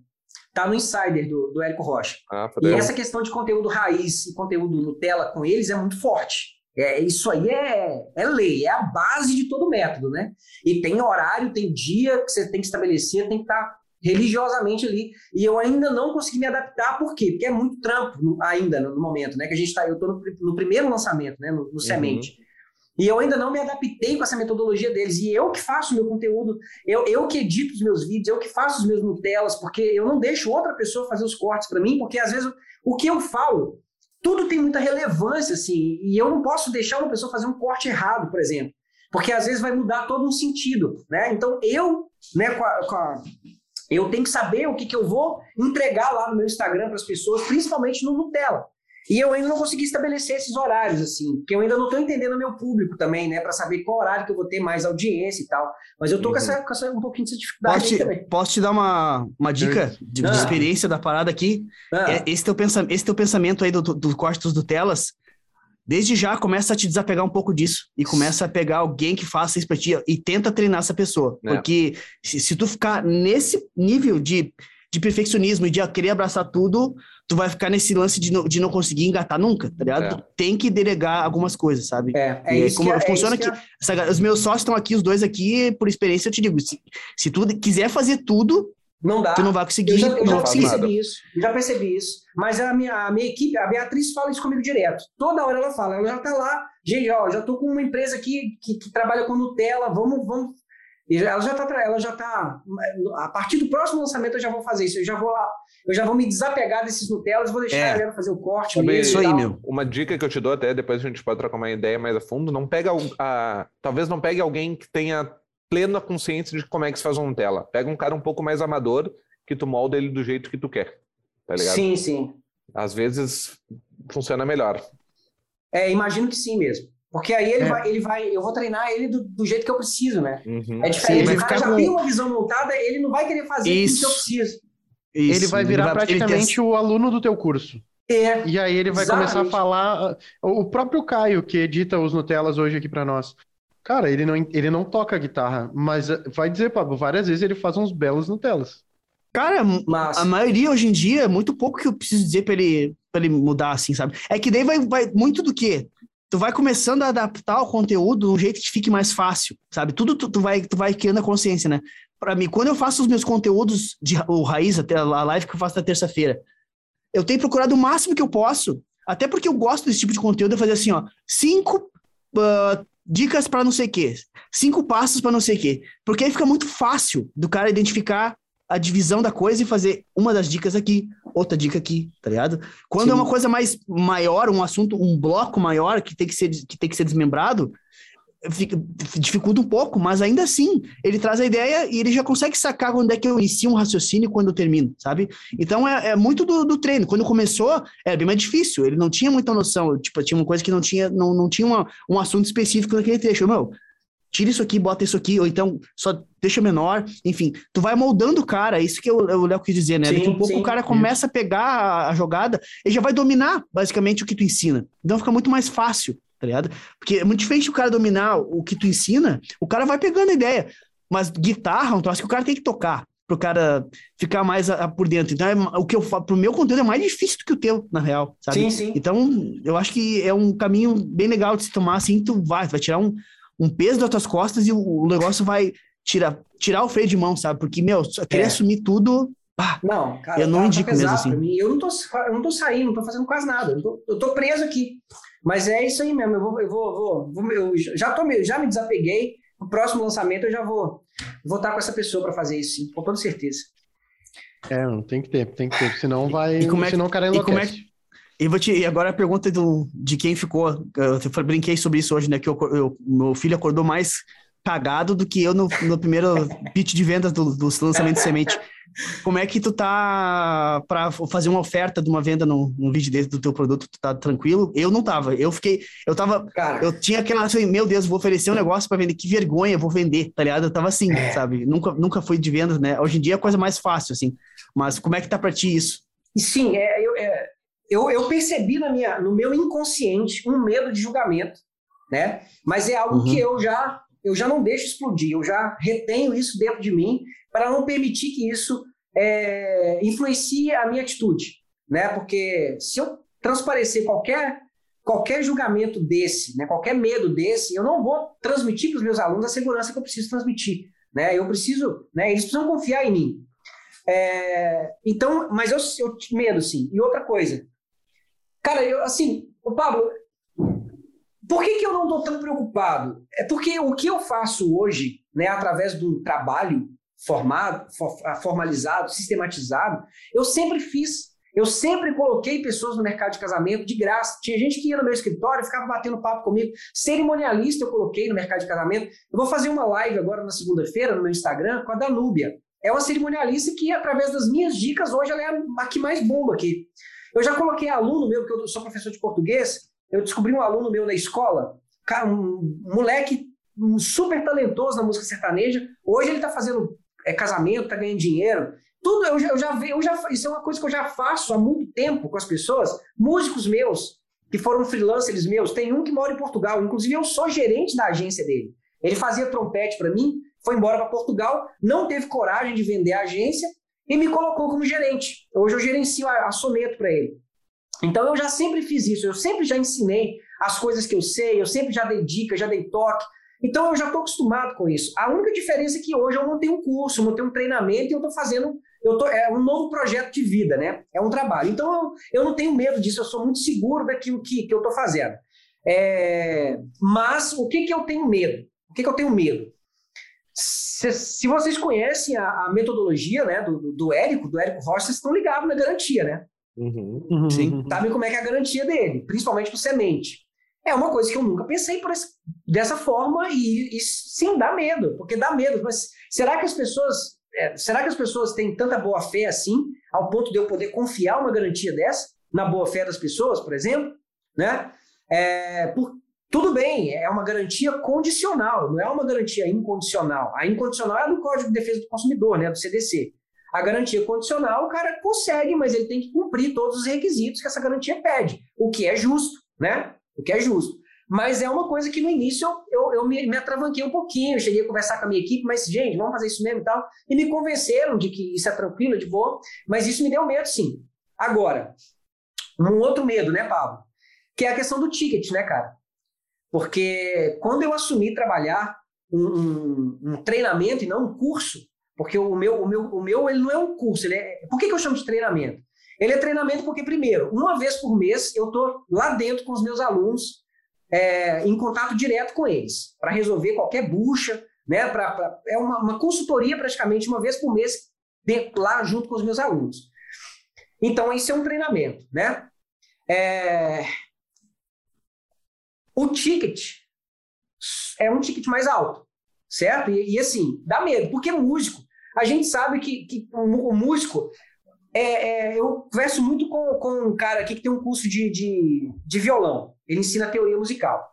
tá no Insider do, do Érico Rocha. Ah, e essa questão de conteúdo raiz e conteúdo Nutella com eles é muito forte. É, isso aí é, é lei, é a base de todo método, né? E tem horário, tem dia que você tem que estabelecer, tem que estar tá religiosamente ali. E eu ainda não consegui me adaptar, por quê? Porque é muito trampo ainda no, momento, né? Que a gente tá, eu tô no, no primeiro lançamento, né? No, no uhum. Semente. E eu ainda não me adaptei com essa metodologia deles. E eu que faço o meu conteúdo, eu, eu que edito os meus vídeos, eu que faço os meus Nutellas, porque eu não deixo outra pessoa fazer os cortes para mim, porque às vezes o que eu falo, tudo tem muita relevância, assim, e eu não posso deixar uma pessoa fazer um corte errado, por exemplo, porque às vezes vai mudar todo um sentido, né? Então eu, né, com a, com a, eu tenho que saber o que, que eu vou entregar lá no meu Instagram para as pessoas, principalmente no Nutella. E eu ainda não consegui estabelecer esses horários, assim, porque eu ainda não estou entendendo o meu público também, né, para saber qual horário que eu vou ter mais audiência e tal. Mas eu tô uhum. com, essa, com essa, um pouquinho dessa dificuldade posso te, também. Posso te dar uma, uma dica de, ah. de experiência da parada aqui? Ah. É, esse, teu pensa, esse teu pensamento aí do, do, do corte dos Nutellas, desde já começa a te desapegar um pouco disso e começa a pegar alguém que faça isso pra ti e tenta treinar essa pessoa. É. Porque se, se tu ficar nesse nível de, de perfeccionismo e de querer abraçar tudo tu vai ficar nesse lance de não, de não conseguir engatar nunca, tá ligado? É. Tu tem que delegar algumas coisas, sabe? É, é isso como que, é, é funciona que, essa, os meus sócios estão aqui, os dois aqui, por experiência eu te digo, se, se tu quiser fazer tudo, não dá. Tu não vai conseguir. Eu já, eu já percebi isso. Já percebi isso. Mas a minha, a minha equipe, a Beatriz fala isso comigo direto. Toda hora ela fala. Ela já tá lá. Gente, ó, já tô com uma empresa aqui que, que trabalha com Nutella. Vamos, vamos. Ela já tá, ela já tá. A partir do próximo lançamento eu já vou fazer isso. Eu já vou lá eu já vou me desapegar desses Nutellas, vou deixar é. a galera fazer o corte. Mesmo, isso aí, meu. Uma dica que eu te dou até, depois a gente pode trocar uma ideia mais a fundo, não pega a, talvez não pegue alguém que tenha plena consciência de como é que se faz uma Nutella. Pega um cara um pouco mais amador, que tu molda ele do jeito que tu quer, tá ligado? Sim, sim. Às vezes funciona melhor. É, imagino que sim mesmo. Porque aí ele, é. vai, ele vai, eu vou treinar ele do, do jeito que eu preciso, né? Uhum. É diferente. Sim, o cara já com... tem uma visão montada, ele não vai querer fazer isso que eu preciso. Isso, ele vai virar ele vai, praticamente o aluno do teu curso. É, e aí ele vai exatamente. começar a falar. O próprio Caio, que edita os Nutellas hoje aqui para nós. Cara, ele não, ele não toca guitarra, mas vai dizer, Pablo, várias vezes ele faz uns belos Nutellas. Cara, Massa. a maioria hoje em dia, é muito pouco que eu preciso dizer para ele, pra ele mudar, assim, sabe? É que daí vai, vai muito do quê? Tu vai começando a adaptar o conteúdo de um jeito que fique mais fácil, sabe? Tudo tu, tu, vai, tu vai criando a consciência, né? para mim, quando eu faço os meus conteúdos de o raiz, até a live que eu faço na terça-feira, eu tenho procurado o máximo que eu posso, até porque eu gosto desse tipo de conteúdo, eu fazer assim, ó, cinco uh, dicas para não sei o quê, cinco passos para não sei o quê, porque aí fica muito fácil do cara identificar a divisão da coisa e fazer uma das dicas aqui, outra dica aqui, tá ligado? Quando é Sim. é uma coisa mais maior, um assunto, um bloco maior que tem que ser, que tem que ser desmembrado, fica, dificulta um pouco, mas ainda assim, ele traz a ideia e ele já consegue sacar quando é que eu inicio um raciocínio e quando eu termino, sabe? Então é, é muito do, do, treino. Quando começou, era bem mais difícil, ele não tinha muita noção, tipo, tinha uma coisa que não tinha, não, não tinha uma, um assunto específico naquele trecho. Meu, tira isso aqui, bota isso aqui, ou então só deixa menor, enfim, tu vai moldando o cara, isso que o Léo quis dizer, né? Sim, Daqui um pouco sim, o cara começa a pegar a, a jogada, ele já vai dominar basicamente o que tu ensina. Então fica muito mais fácil tá ligado? Porque é muito diferente o cara dominar o que tu ensina, o cara vai pegando a ideia. Mas guitarra, então acho que o cara tem que tocar pro cara ficar mais a, a por dentro. Então, é, o que eu falo, pro meu conteúdo é mais difícil do que o teu, na real, sabe? Sim, sim. Então, eu acho que é um caminho bem legal de se tomar, assim, tu vai, tu vai tirar um, um peso das tuas costas e o, o negócio vai tirar, tirar o freio de mão, sabe? Porque, meu, querer é. assumir tudo, não, cara, eu não tá, indico tá mesmo assim. Eu não tô, eu não tô saindo, não tô fazendo quase nada. Eu tô, eu tô preso aqui. Mas é isso aí mesmo. Eu vou, eu vou, vou, vou eu já tô já me desapeguei. No próximo lançamento eu já vou estar com essa pessoa para fazer isso, sim, com toda certeza. É, não tem que ter, tem que ter, senão vai, e como é, senão o cara enlouquece. E, como é que, e, vou te, e agora a pergunta do, de quem ficou, eu brinquei sobre isso hoje, né, que eu, eu, meu filho acordou mais cagado do que eu no, no primeiro pitch de vendas do, do lançamento de semente. Como é que tu tá para fazer uma oferta de uma venda num, num, vídeo desse do teu produto? Tu tá tranquilo? Eu não tava. Eu fiquei, eu tava, Cara, eu tinha aquela assim, meu Deus, vou oferecer um negócio para vender, que vergonha, vou vender, tá ligado? Eu tava assim, é. sabe? Nunca, nunca fui de vendas, né? Hoje em dia é a coisa mais fácil, assim. Mas como é que tá para ti isso? Sim, é, eu, é, eu, eu percebi na minha, no meu inconsciente um medo de julgamento, né? Mas é algo uhum. que eu já eu já não deixo explodir, eu já retenho isso dentro de mim para não permitir que isso é, influencie a minha atitude, né? Porque se eu transparecer qualquer qualquer julgamento desse, né, qualquer medo desse, eu não vou transmitir para os meus alunos a segurança que eu preciso transmitir, né? Eu preciso, né? Eles precisam confiar em mim. É, então, mas eu, eu medo, sim. E outra coisa, cara, eu assim, o Pablo, por que, que eu não estou tão preocupado? É porque o que eu faço hoje, né, através do trabalho formado, ah, formalizado, sistematizado, eu sempre fiz. Eu sempre coloquei pessoas no mercado de casamento de graça. Tinha gente que ia no meu escritório, ficava batendo papo comigo. Cerimonialista eu coloquei no mercado de casamento. Eu vou fazer uma live agora na segunda-feira no meu Instagram com a Danúbia. É uma cerimonialista que, através das minhas dicas, hoje ela é a que mais bomba aqui. Eu já coloquei aluno meu, que eu sou professor de português, eu descobri um aluno meu na escola, um moleque super talentoso na música sertaneja. Hoje ele está fazendo é, casamento, está ganhando dinheiro. Tudo eu já, eu já vi, eu já, isso é uma coisa que eu já faço há muito tempo com as pessoas. Músicos meus, que foram freelancers meus, tem um que mora em Portugal, inclusive eu sou gerente da agência dele. Ele fazia trompete para mim, foi embora para Portugal, não teve coragem de vender a agência e me colocou como gerente. Hoje eu gerencio a, a Soneto para ele. Então eu já sempre fiz isso, eu sempre já ensinei as coisas que eu sei, eu sempre já dei dica, já dei toque. Então eu já estou acostumado com isso. A única diferença é que hoje eu montei um curso, eu montei um treinamento e eu estou fazendo, eu tô, é um novo projeto de vida, né? É um trabalho. Então eu, eu não tenho medo disso, eu sou muito seguro daquilo que, que eu estou fazendo. É, mas o que, que eu tenho medo? O que, que eu tenho medo? Se, se vocês conhecem a, a, metodologia né, do, do Érico, do Érico Rocha, vocês estão ligados na garantia, né? Uhum, uhum, Sim. Sabem como é que é a garantia dele, principalmente para semente. É uma coisa que eu nunca pensei por esse, dessa forma e, e, sim dá medo, porque dá medo. Mas será que as pessoas, é, será que as pessoas têm tanta boa fé assim, ao ponto de eu poder confiar uma garantia dessa na boa fé das pessoas, por exemplo, né? É, por, tudo bem, é uma garantia condicional, não é uma garantia incondicional. A incondicional é do Código de Defesa do Consumidor, né, do CDC. A garantia condicional, o cara consegue, mas ele tem que cumprir todos os requisitos que essa garantia pede, o que é justo, né? O que é justo. Mas é uma coisa que no início eu, eu, eu me, me atravanquei um pouquinho, eu cheguei a conversar com a minha equipe, mas, gente, vamos fazer isso mesmo e tal. E me convenceram de que isso é tranquilo, de boa, mas isso me deu medo, sim. Agora, um outro medo, né, Pablo? Que é a questão do ticket, né, cara? Porque quando eu assumi trabalhar um, um, um treinamento e não um curso, porque o meu, o meu, o meu ele não é um curso. Ele é... Por que, que eu chamo de treinamento? Ele é treinamento porque, primeiro, uma vez por mês eu estou lá dentro com os meus alunos, é, em contato direto com eles, para resolver qualquer bucha, né? Pra, pra, é uma, uma, consultoria praticamente uma vez por mês, lá junto com os meus alunos. Então, isso é um treinamento, né? É... O ticket é um ticket mais alto, certo? E, e, assim, dá medo, porque músico, a gente sabe que, que o, músico. É, é, eu converso muito com, com um cara aqui que tem um curso de, de, de violão. Ele ensina teoria musical.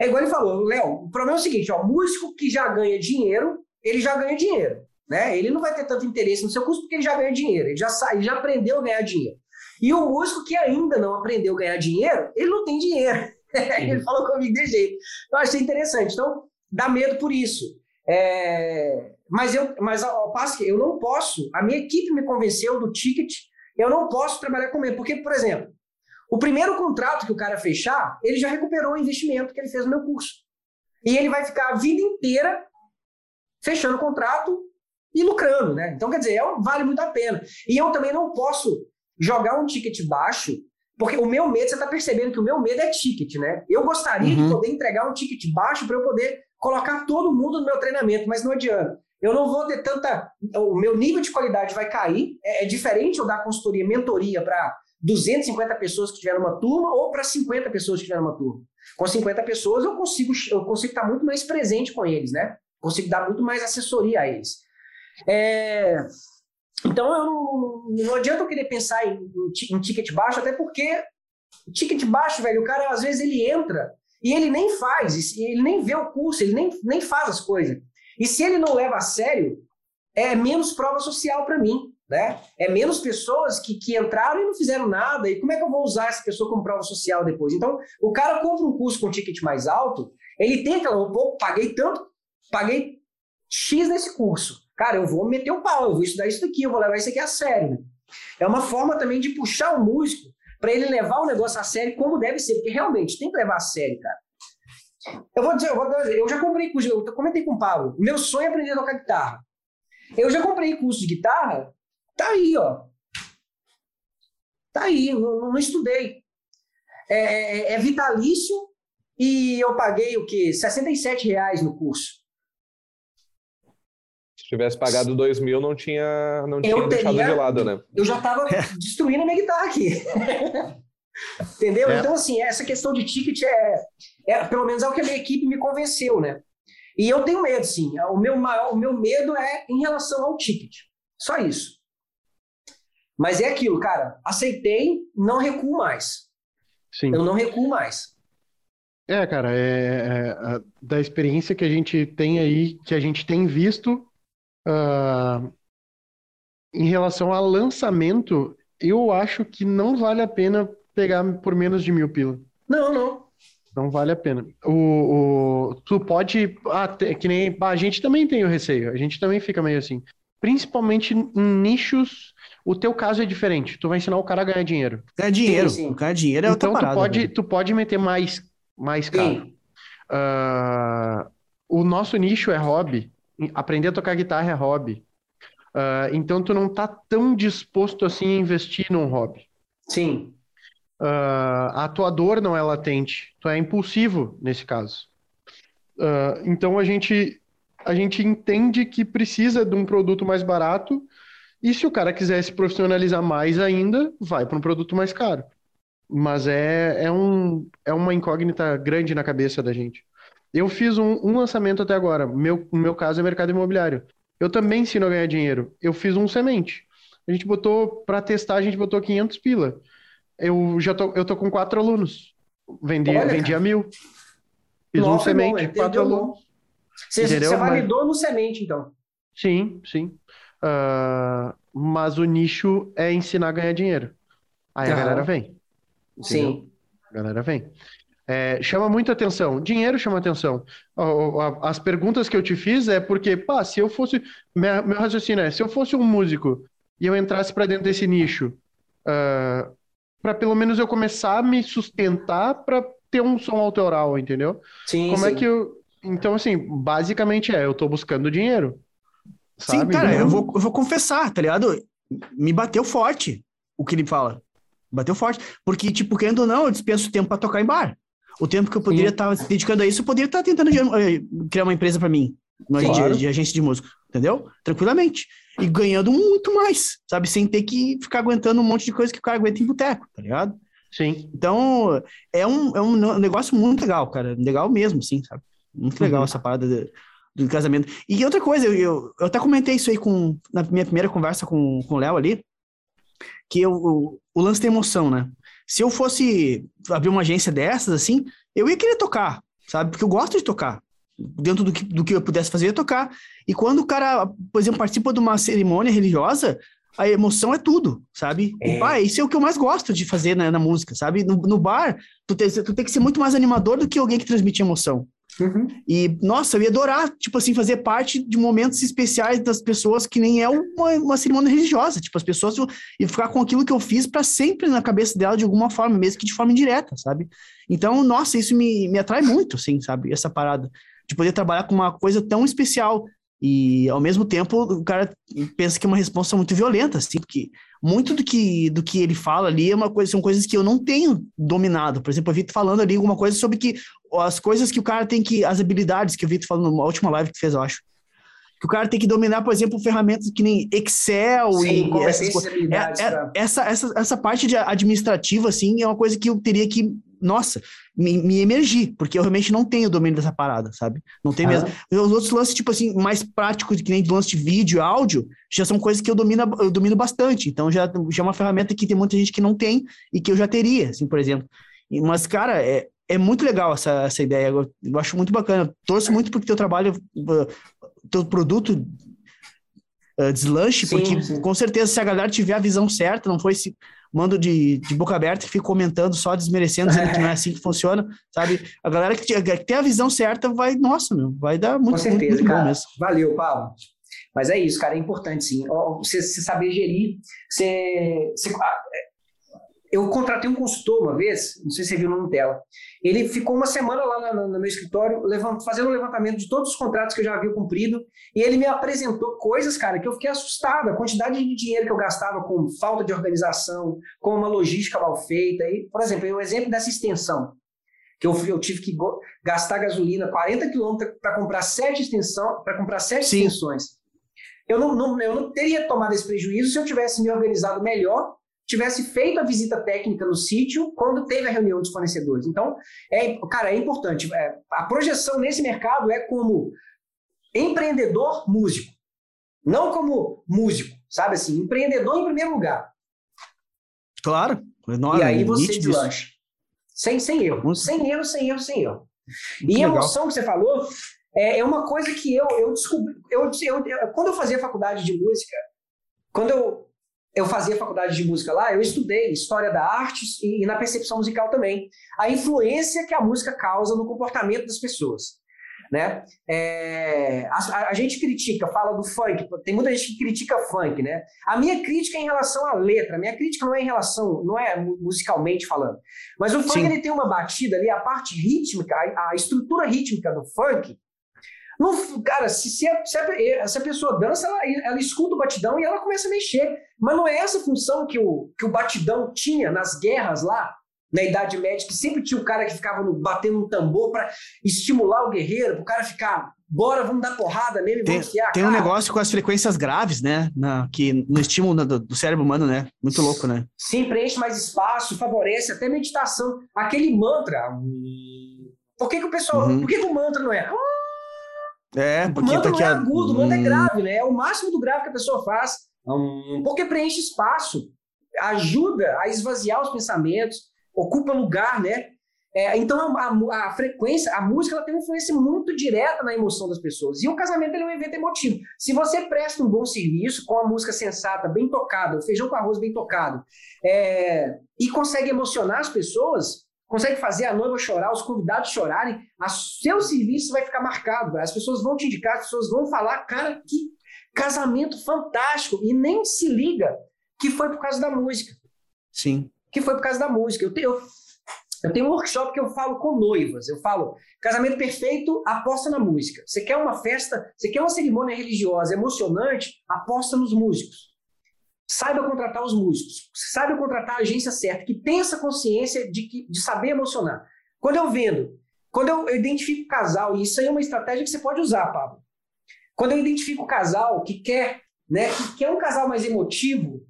É igual ele falou, Léo, o problema é o seguinte: ó, músico que já ganha dinheiro, ele já ganha dinheiro. Né? Ele não vai ter tanto interesse no seu curso porque ele já ganha dinheiro, ele já, ele já aprendeu a ganhar dinheiro. E o músico que ainda não aprendeu a ganhar dinheiro, ele não tem dinheiro. ele falou comigo de jeito. Eu achei interessante. Então, dá medo por isso. É... Mas, eu, mas ao passo que eu não posso, a minha equipe me convenceu do ticket, eu não posso trabalhar com ele. Porque, por exemplo, o primeiro contrato que o cara fechar, ele já recuperou o investimento que ele fez no meu curso. E ele vai ficar a vida inteira fechando o contrato e lucrando, né? Então, quer dizer, é, vale muito a pena. E eu também não posso jogar um ticket baixo, porque o meu medo, você está percebendo que o meu medo é ticket, né? Eu gostaria uhum. de poder entregar um ticket baixo para eu poder colocar todo mundo no meu treinamento, mas não adianta. Eu não vou ter tanta. O meu nível de qualidade vai cair. É, é diferente eu dar consultoria, mentoria para 250 pessoas que estiveram numa turma ou para 50 pessoas que estiveram numa turma. Com 50 pessoas eu consigo, eu consigo estar muito mais presente com eles, né? Consigo dar muito mais assessoria a eles. É, então, eu não, não adianta eu querer pensar em, em, em ticket baixo, até porque ticket baixo, velho, o cara às vezes ele entra e ele nem faz, ele nem vê o curso, ele nem, nem faz as coisas. E se ele não leva a sério, é menos prova social para mim, né? É menos pessoas que, que entraram e não fizeram nada. E como é que eu vou usar essa pessoa como prova social depois? Então, o cara compra um curso com ticket mais alto, ele tem aquela, pô, paguei tanto, paguei X nesse curso. Cara, eu vou meter o pau, eu vou estudar isso daqui, eu vou levar isso aqui a sério. Né? É uma forma também de puxar o músico para ele levar o negócio a sério como deve ser, porque realmente tem que levar a sério, cara. Eu vou dizer, eu, vou dizer, eu já comprei curso, eu comentei com o Paulo, meu sonho é aprender a tocar guitarra. Eu já comprei curso de guitarra, tá aí, ó. Tá aí, não, não estudei. É, é, é, vitalício e eu paguei o quê? 67 reais no curso tivesse pagado dois mil, não tinha, não tinha deixado de lado, né? Eu já estava é. destruindo a minha guitarra aqui. Entendeu? É. Então, assim, essa questão de ticket é, é, pelo menos é o que a minha equipe me convenceu, né? E eu tenho medo, sim. O meu, maior, o meu medo é em relação ao ticket. Só isso. Mas é aquilo, cara. Aceitei, não recuo mais. Sim. Eu não recuo mais. É, cara, é, é, da experiência que a gente tem aí, que a gente tem visto, Uh, em relação a lançamento, eu acho que não vale a pena pegar por menos de mil pila. Não, não. Não vale a pena. O, o tu pode. Ah, que nem. a gente também tem o receio. A gente também fica meio assim. Principalmente em nichos. O teu caso é diferente. Tu vai ensinar o cara a ganhar dinheiro. Ganhar dinheiro. Sim, sim. Ganhar dinheiro é então, outra parada. Tu pode, tu pode meter mais, mais caro. Uh, o nosso nicho é hobby aprender a tocar guitarra é hobby. Uh, então tu não tá tão disposto assim a investir num hobby. Sim. Uh, a tua dor não é latente, tu é impulsivo nesse caso. Uh, então a gente a gente entende que precisa de um produto mais barato e se o cara quiser se profissionalizar mais ainda, vai para um produto mais caro. Mas é, é, um, é uma incógnita grande na cabeça da gente. Eu fiz um, um lançamento até agora. Meu, no meu caso é mercado imobiliário. Eu também ensino a ganhar dinheiro. Eu fiz um semente. A gente botou, para testar, a gente botou 500 pila. Eu já tô, eu tô com quatro alunos. Vendi, Olha, vendi a mil. Fiz Nossa, um semente, bom, quatro alunos. Você, você validou mas... no semente, então? Sim, sim. Uh, mas o nicho é ensinar a ganhar dinheiro. Aí a galera vem. Entendeu? Sim. A galera vem. É, chama muita atenção. Dinheiro chama atenção. As perguntas que eu te fiz é porque, pá, se eu fosse. Meu raciocínio é: se eu fosse um músico e eu entrasse para dentro desse nicho, uh, ah, para pelo menos eu começar a me sustentar para ter um som autoral, entendeu? Sim. Como é sim. é que eu. Então, assim, basicamente é: eu tô buscando dinheiro. Sabe? Sim, cara, eu vou, eu vou confessar, tá ligado? Me bateu forte o que ele fala. Bateu forte. Porque, tipo, querendo ou não, eu dispenso tempo para tocar em bar. O tempo que eu poderia estar tá dedicando a isso, eu poderia estar tá tentando eh, criar uma empresa para mim, claro. de, de, agência de música. entendeu? Tranquilamente. E ganhando muito mais, sabe? Sem ter que ficar aguentando um monte de coisa que o cara aguenta em boteco, tá ligado? Sim. Então, é um, é um negócio muito legal, cara. Legal mesmo, sim, sabe? Muito legal uhum. essa parada de, do casamento. E outra coisa, eu, eu, eu, até comentei isso aí com, na minha primeira conversa com, com o Léo ali, que eu, o, o lance da emoção, né? Se eu fosse abrir uma agência dessas, assim, eu ia querer tocar, sabe? Porque eu gosto de tocar. Dentro do que, do que eu pudesse fazer, eu ia tocar. E quando o cara, por exemplo, participa de uma cerimônia religiosa, a emoção é tudo, sabe? É. E, pá, isso é o que eu mais gosto de fazer na, na música, sabe? No, no bar, tu tem, tu tem que ser muito mais animador do que alguém que transmite emoção. Uhum. E, nossa, eu ia adorar, tipo assim, fazer parte de momentos especiais das pessoas que nem é uma, uma cerimônia religiosa. Tipo, as pessoas e ficar com aquilo que eu fiz para sempre na cabeça dela de alguma forma, mesmo que de forma indireta, sabe? Então, nossa, isso me, me atrai muito, assim, sabe? Essa parada de poder trabalhar com uma coisa tão especial. E, ao mesmo tempo, o cara pensa que é uma resposta muito violenta, assim, porque muito do que, do que ele fala ali é uma coisa, são coisas que eu não tenho dominado. Por exemplo, eu vi falando ali alguma coisa sobre que as coisas que o cara tem que, as habilidades que eu vi falando na última live que fez, eu acho. Que o cara tem que dominar, por exemplo, ferramentas que nem Excel Sim, e essas coisas. É, é, essa, essa, essa parte de administrativa, assim, é uma coisa que eu teria que nossa, me, me emergir, porque eu realmente não tenho domínio dessa parada, sabe? Não tem ah. mesmo. Os outros lances, tipo assim, mais práticos, que nem lance de vídeo áudio, já são coisas que eu domino, eu domino bastante. Então já, já é uma ferramenta que tem muita gente que não tem e que eu já teria, assim, por exemplo. Mas, cara, é, é muito legal essa, essa ideia. Eu, eu acho muito bacana. Torço muito porque teu trabalho, teu produto uh, deslanche, sim, porque sim. com certeza se a galera tiver a visão certa, não foi se mando de, de boca aberta e fico comentando só desmerecendo, dizendo que não é assim que funciona, sabe? A galera que, que tem a visão certa vai, nossa, meu, vai dar muito, Com certeza, muito, muito cara. Valeu, Paulo. Mas é isso, cara, é importante sim. Você, você saber gerir, você, você, eu contratei um consultor uma vez, não sei se você viu no tela. Ele ficou uma semana lá no, meu escritório, levant, fazendo um levantamento de todos os contratos que eu já havia cumprido, e ele me apresentou coisas, cara, que eu fiquei assustado. A quantidade de dinheiro que eu gastava com falta de organização, com uma logística mal feita. E, por exemplo, um exemplo dessa extensão, que eu, eu tive que gastar gasolina 40 quilômetros para comprar sete extensão, para comprar sete Sim. extensões. Eu não, não, eu não teria tomado esse prejuízo se eu tivesse me organizado melhor tivesse feito a visita técnica no sítio quando teve a reunião dos fornecedores. Então, é, cara, é importante. É, a projeção nesse mercado é como empreendedor músico, não como músico, sabe assim, empreendedor em primeiro lugar. Claro. Enorme, e aí você deslancha. Sem, sem erro. Sem erro, sem erro, sem erro. Muito e a emoção que você falou é, é uma coisa que eu, eu descobri. Eu, eu, quando eu fazia faculdade de música, quando eu eu fazia faculdade de música lá, eu estudei história da arte e, e, na percepção musical também. A influência que a música causa no comportamento das pessoas. Né? É, a, a, gente critica, fala do funk, tem muita gente que critica funk, né? A minha crítica é em relação à letra, a minha crítica não é em relação, não é musicalmente falando. Mas o funk ele tem uma batida ali, a parte rítmica, a, a estrutura rítmica do funk, não, cara, se, se, a, se, a, se, a, pessoa dança, ela, ela escuta o batidão e ela começa a mexer. Mas não é essa função que o, que o batidão tinha nas guerras lá, na Idade Média, que sempre tinha o cara que ficava no, batendo um tambor para estimular o guerreiro, para o cara ficar, bora, vamos dar porrada nele, tem, vamos fiar, Tem um negócio com as frequências graves, né? Na, que no estímulo do, do, cérebro humano, né? Muito louco, né? Sim, preenche mais espaço, favorece até meditação. Aquele mantra. Por que, que o pessoal. Uhum. Por que, que o mantra não é? É, porque o mantra tá não é agudo, é hum. grave, né? É o máximo do grave que a pessoa faz. Hum. Porque preenche espaço, ajuda a esvaziar os pensamentos, ocupa lugar, né? É, então a, a, a, frequência, a música ela tem uma influência muito direta na emoção das pessoas. E o casamento é um evento emotivo. Se você presta um bom serviço com a música sensata, bem tocada, o feijão com arroz bem tocado, é, e consegue emocionar as pessoas, consegue fazer a noiva chorar, os convidados chorarem, a seu serviço vai ficar marcado. As pessoas vão te indicar, as pessoas vão falar, cara, que casamento fantástico. E nem se liga que foi por causa da música. Sim. Que foi por causa da música. Eu tenho, eu, tenho um workshop que eu falo com noivas. Eu falo, casamento perfeito, aposta na música. Você quer uma festa, você quer uma cerimônia religiosa emocionante, aposta nos músicos saiba contratar os músicos, saiba contratar a agência certa, que tenha essa consciência de, que, de saber emocionar. Quando eu vendo, quando eu, eu identifico casal, e isso aí é uma estratégia que você pode usar, Pablo. quando eu identifico o casal que quer, né, que quer um casal mais emotivo,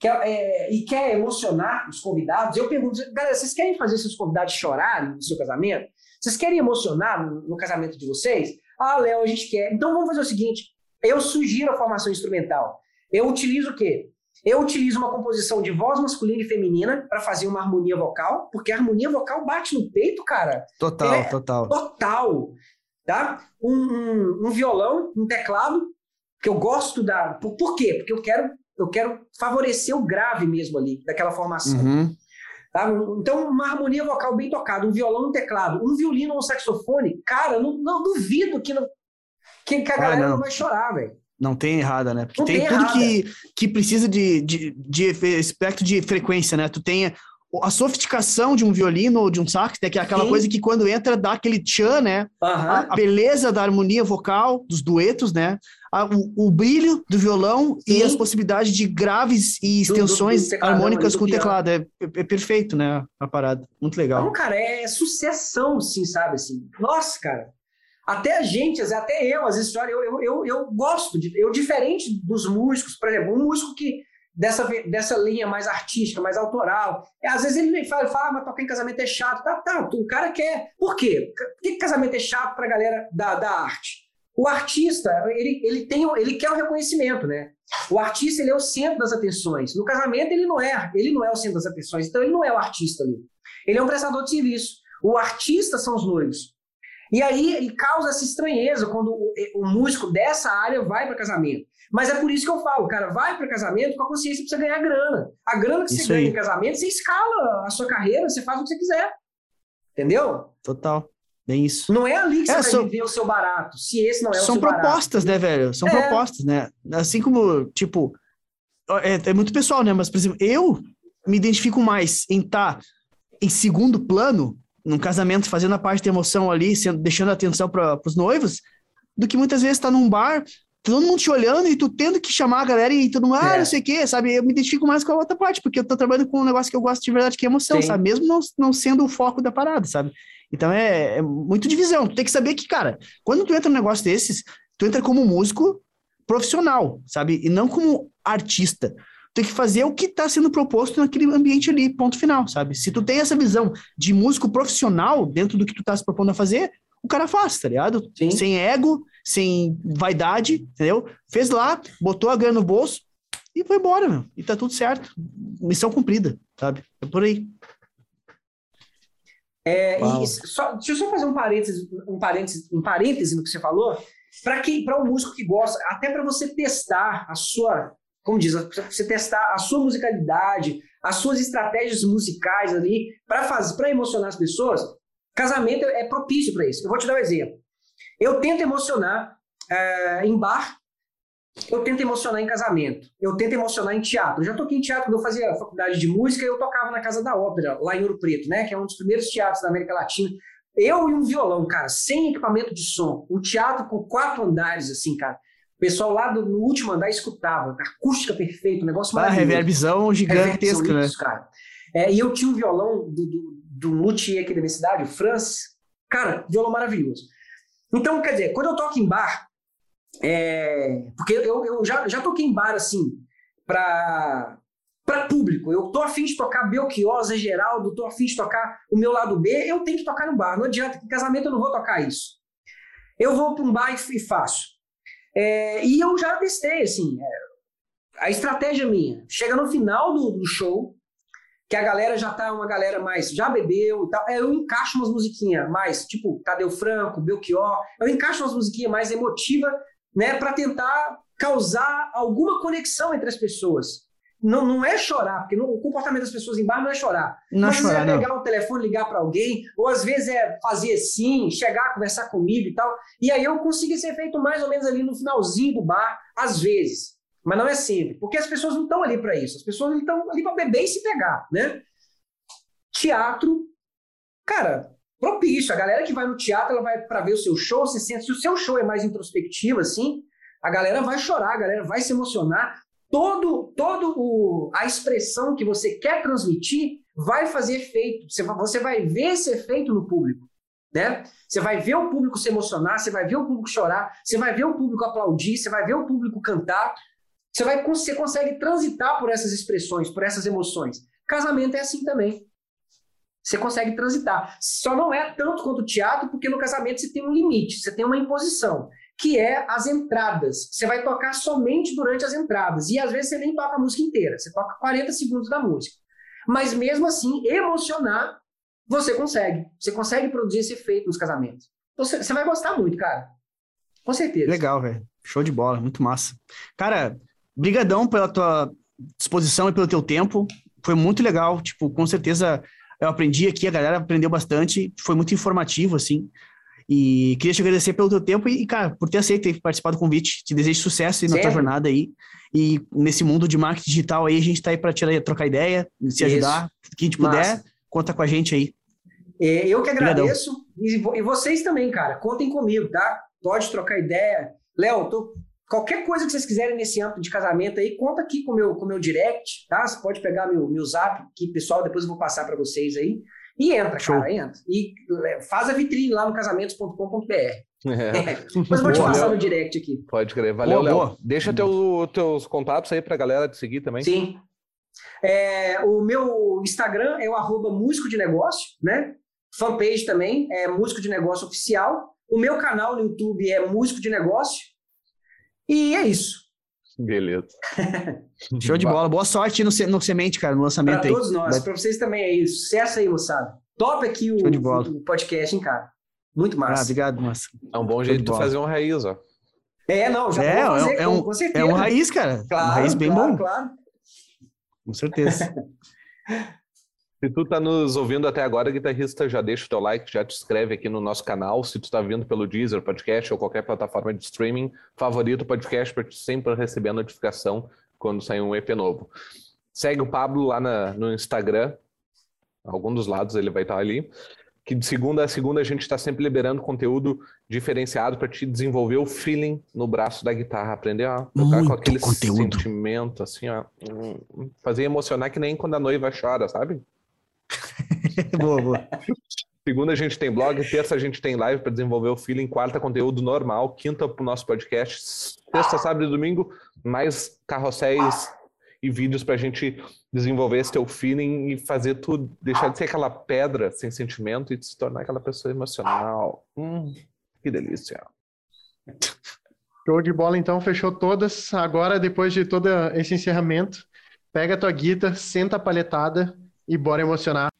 quer, é, e quer emocionar os convidados, eu pergunto, galera, vocês querem fazer seus convidados chorarem no seu casamento? Vocês querem emocionar no, no casamento de vocês? Ah, Léo, a gente quer. Então vamos fazer o seguinte: eu sugiro a formação instrumental. Eu utilizo o quê? Eu utilizo uma composição de voz masculina e feminina para fazer uma harmonia vocal, porque a harmonia vocal bate no peito, cara. Total, é total. Total. Tá? Um, um, um, violão, um teclado, que eu gosto da. Por, por quê? Porque eu quero, eu quero favorecer o grave mesmo ali, daquela formação. Uhum. Tá? Então, uma harmonia vocal bem tocada, um violão, um teclado, um violino ou um saxofone, cara, não, não duvido que, não, que, que a ah, galera não. não vai chorar, velho. Não tem errada, né? Porque não tem, tem tudo que, que precisa de, de, de espectro de frequência, né? Tu tem a sofisticação de um violino ou de um sax, né? que é aquela Sim. coisa que quando entra dá aquele tchan, né? Uhum. A, beleza da harmonia vocal, dos duetos, né? A, o, o, brilho do violão Sim. e as possibilidades de graves e extensões do, do, do harmônicas com o teclado. É, é, é, perfeito, né? A parada. Muito legal. Não, cara, é sucessão, sim, sabe? Assim. Nossa, cara. Até a gente, até eu, as histórias, eu, eu, eu, eu gosto, de, eu diferente dos músicos, por exemplo, um músico que dessa, dessa linha mais artística, mais autoral, é, às vezes ele nem fala, fala ah, mas tocar em casamento é chato, tá, tá, o cara quer, por quê? Por que casamento é chato pra galera da, da arte? O artista, ele, ele, tem, ele quer o reconhecimento, né? O artista, ele é o centro das atenções. No casamento, ele não é, ele não é o centro das atenções, então ele não é o artista ali. Ele é um prestador de serviço. O artista são os noivos. E aí ele causa essa estranheza quando o, o músico dessa área vai para casamento. Mas é por isso que eu falo, cara, vai para casamento com a consciência para você ganhar grana. A grana que isso você aí. ganha em casamento, você escala a sua carreira, você faz o que você quiser. Entendeu? Total. Bem isso. Não é ali que é, você são, vai viver o seu barato, se esse não é o São propostas, barato. né, velho? São é. propostas, né? Assim como, tipo, é, é, muito pessoal, né? Mas, por exemplo, eu me identifico mais em estar tá em segundo plano num casamento, fazendo a parte de emoção ali, sendo, deixando atenção para os noivos, do que muitas vezes estar tá num bar, todo mundo te olhando e tu tendo que chamar a galera e todo mundo, ah, é. não sei o quê, sabe? Eu me identifico mais com a outra parte, porque eu tô trabalhando com um negócio que eu gosto de verdade, que é emoção, Sim. sabe? Mesmo não, não sendo o foco da parada, sabe? Então é, é muito divisão. Tu tem que saber que, cara, quando tu entra num negócio desses, tu entra como músico profissional, sabe? E não como artista tem que fazer o que está sendo proposto naquele ambiente ali, ponto final, sabe? Se tu tem essa visão de músico profissional dentro do que tu tá se propondo a fazer, o cara faz, tá ligado? Sim. Sem ego, sem vaidade, entendeu? Fez lá, botou a grana no bolso e foi embora, meu. E tá tudo certo. Missão cumprida, sabe? É por aí. É, e só, deixa eu só fazer um parênteses, um parênteses, um parênteses no que você falou. Para quem, para um músico que gosta, até para você testar a sua como diz, você testar a sua musicalidade, as suas estratégias musicais ali para fazer, para emocionar as pessoas. Casamento é propício para isso. Eu vou te dar um exemplo. Eu tento emocionar é, em bar, eu tento emocionar em casamento, eu tento emocionar em teatro. Eu já toquei em teatro quando eu fazia faculdade de música, eu tocava na Casa da Ópera, lá em Ouro Preto, né, que é um dos primeiros teatros da América Latina. Eu e um violão, cara, sem equipamento de som, um teatro com quatro andares, assim, cara pessoal lá do, no último andar escutava, acústica perfeita, um negócio ah, maravilhoso. reverbzão gigantesca, né? Cara. É, e eu tinha um violão do, do, do luthier aqui da minha cidade, o Francis. Cara, violão maravilhoso. Então, quer dizer, quando eu toco em bar, é, porque eu, eu já, já toquei em bar, assim, para para público. Eu tô afim de tocar Belchior, Zé Geraldo, tô afim de tocar o meu lado B, eu tenho que tocar no bar. Não adianta, em casamento eu não vou tocar isso. Eu vou para um bar e faço. É, e eu já testei, assim, é, a estratégia minha. Chega no final do, do, show, que a galera já tá uma galera mais, já bebeu e tal, é, eu encaixo umas musiquinhas mais, tipo Tadeu Franco, Belchior, eu encaixo umas musiquinhas mais emotivas, né, para tentar causar alguma conexão entre as pessoas. Não, não é chorar, porque o comportamento das pessoas em bar não é chorar. Não Mas é chorar, é pegar não. o telefone, ligar para alguém, ou às vezes é fazer assim, chegar, conversar comigo e tal. E aí eu consigo esse efeito mais ou menos ali no finalzinho do bar, às vezes. Mas não é sempre, porque as pessoas não estão ali para isso. As pessoas estão ali para beber e se pegar, né? Teatro, cara, propício. A galera que vai no teatro, ela vai para ver o seu show, se sente. Se o seu show é mais introspectivo, assim, a galera vai chorar, a galera vai se emocionar todo, todo o, a expressão que você quer transmitir vai fazer efeito. Você, você vai ver esse efeito no público. né? Você vai ver o público se emocionar, você vai ver o público chorar, você vai ver o público aplaudir, você vai ver o público cantar. Você, vai, você consegue transitar por essas expressões, por essas emoções. Casamento é assim também. Você consegue transitar. Só não é tanto quanto o teatro, porque no casamento você tem um limite, você tem uma imposição, que é as entradas. Você vai tocar somente durante as entradas. E às vezes você nem toca a música inteira, você toca 40 segundos da música. Mas mesmo assim, emocionar, você consegue. Você consegue produzir esse efeito nos casamentos. Você, você vai gostar muito, cara. Com certeza. Legal, velho. Show de bola, muito massa. Cara, brigadão pela tua disposição e pelo teu tempo. Foi muito legal, tipo, com certeza eu aprendi aqui, a galera aprendeu bastante, foi muito informativo, assim. E queria te agradecer pelo teu tempo e, cara, por ter aceito ter participado do convite. Te desejo sucesso na tua jornada aí. E nesse mundo de marketing digital aí, a gente tá aí para trocar ideia, se Isso. ajudar. Quem te puder, Massa. conta com a gente aí. É, eu que agradeço. E, e, vocês também, cara. Contem comigo, tá? Pode trocar ideia. Léo, tô Qualquer coisa que vocês quiserem nesse âmbito de casamento aí, conta aqui com o meu, com meu direct, tá? Você pode pegar meu, meu zap, que pessoal, depois eu vou passar para vocês aí. E entra, Show. cara, entra. E é, faz a vitrine lá no casamentos.com.br. É. É. Eu vou te boa, passar no direct aqui. Pode crer. Valeu, Léo. Deixa teu, teus contatos aí pra galera te seguir também. Sim. É, o meu Instagram é o arroba músico de negócio, né? Fanpage também é músico de negócio oficial. O meu canal no YouTube é músico de negócio. E é isso. Beleza. Show de bola. Boa sorte no, no Semente, cara, no lançamento pra aí. todos nós, Vai... pra vocês também é isso. Sucesso aí, moçada. Top aqui o, o, podcast, hein, cara. Muito massa. Ah, obrigado, massa. É um bom jeito de, de fazer um raiz, ó. É, não, já é, vou fazer, é, um, com certeza. É um raiz, cara. Claro, um raiz bem claro, bom. Claro. Com certeza. Se tu tá nos ouvindo até agora, guitarrista, já deixa o teu like, já te inscreve aqui no nosso canal. Se tu tá vindo pelo Deezer, podcast ou qualquer plataforma de streaming, favorito o podcast para sempre receber a notificação quando sair um EP novo. Segue o Pablo lá na, no Instagram, algum dos lados ele vai estar ali. Que de segunda a segunda a gente está sempre liberando conteúdo diferenciado para te desenvolver o feeling no braço da guitarra, aprender a tocar Muito com aquele conteúdo. sentimento, assim, ó, hum, fazer emocionar que nem quando a noiva chora, sabe? boa, boa. Segunda a gente tem blog, terça a gente tem live para desenvolver o feeling, quarta conteúdo normal, quinta para o nosso podcast, sexta, sábado e domingo mais carrosséis e vídeos para a gente desenvolver esse teu feeling e fazer tudo, deixar de ser aquela pedra sem sentimento e se tornar aquela pessoa emocional. Hum, que delícia. Show de bola, então, fechou todas. Agora, depois de todo esse encerramento, pega a tua guita, senta a palhetada e bora emocionar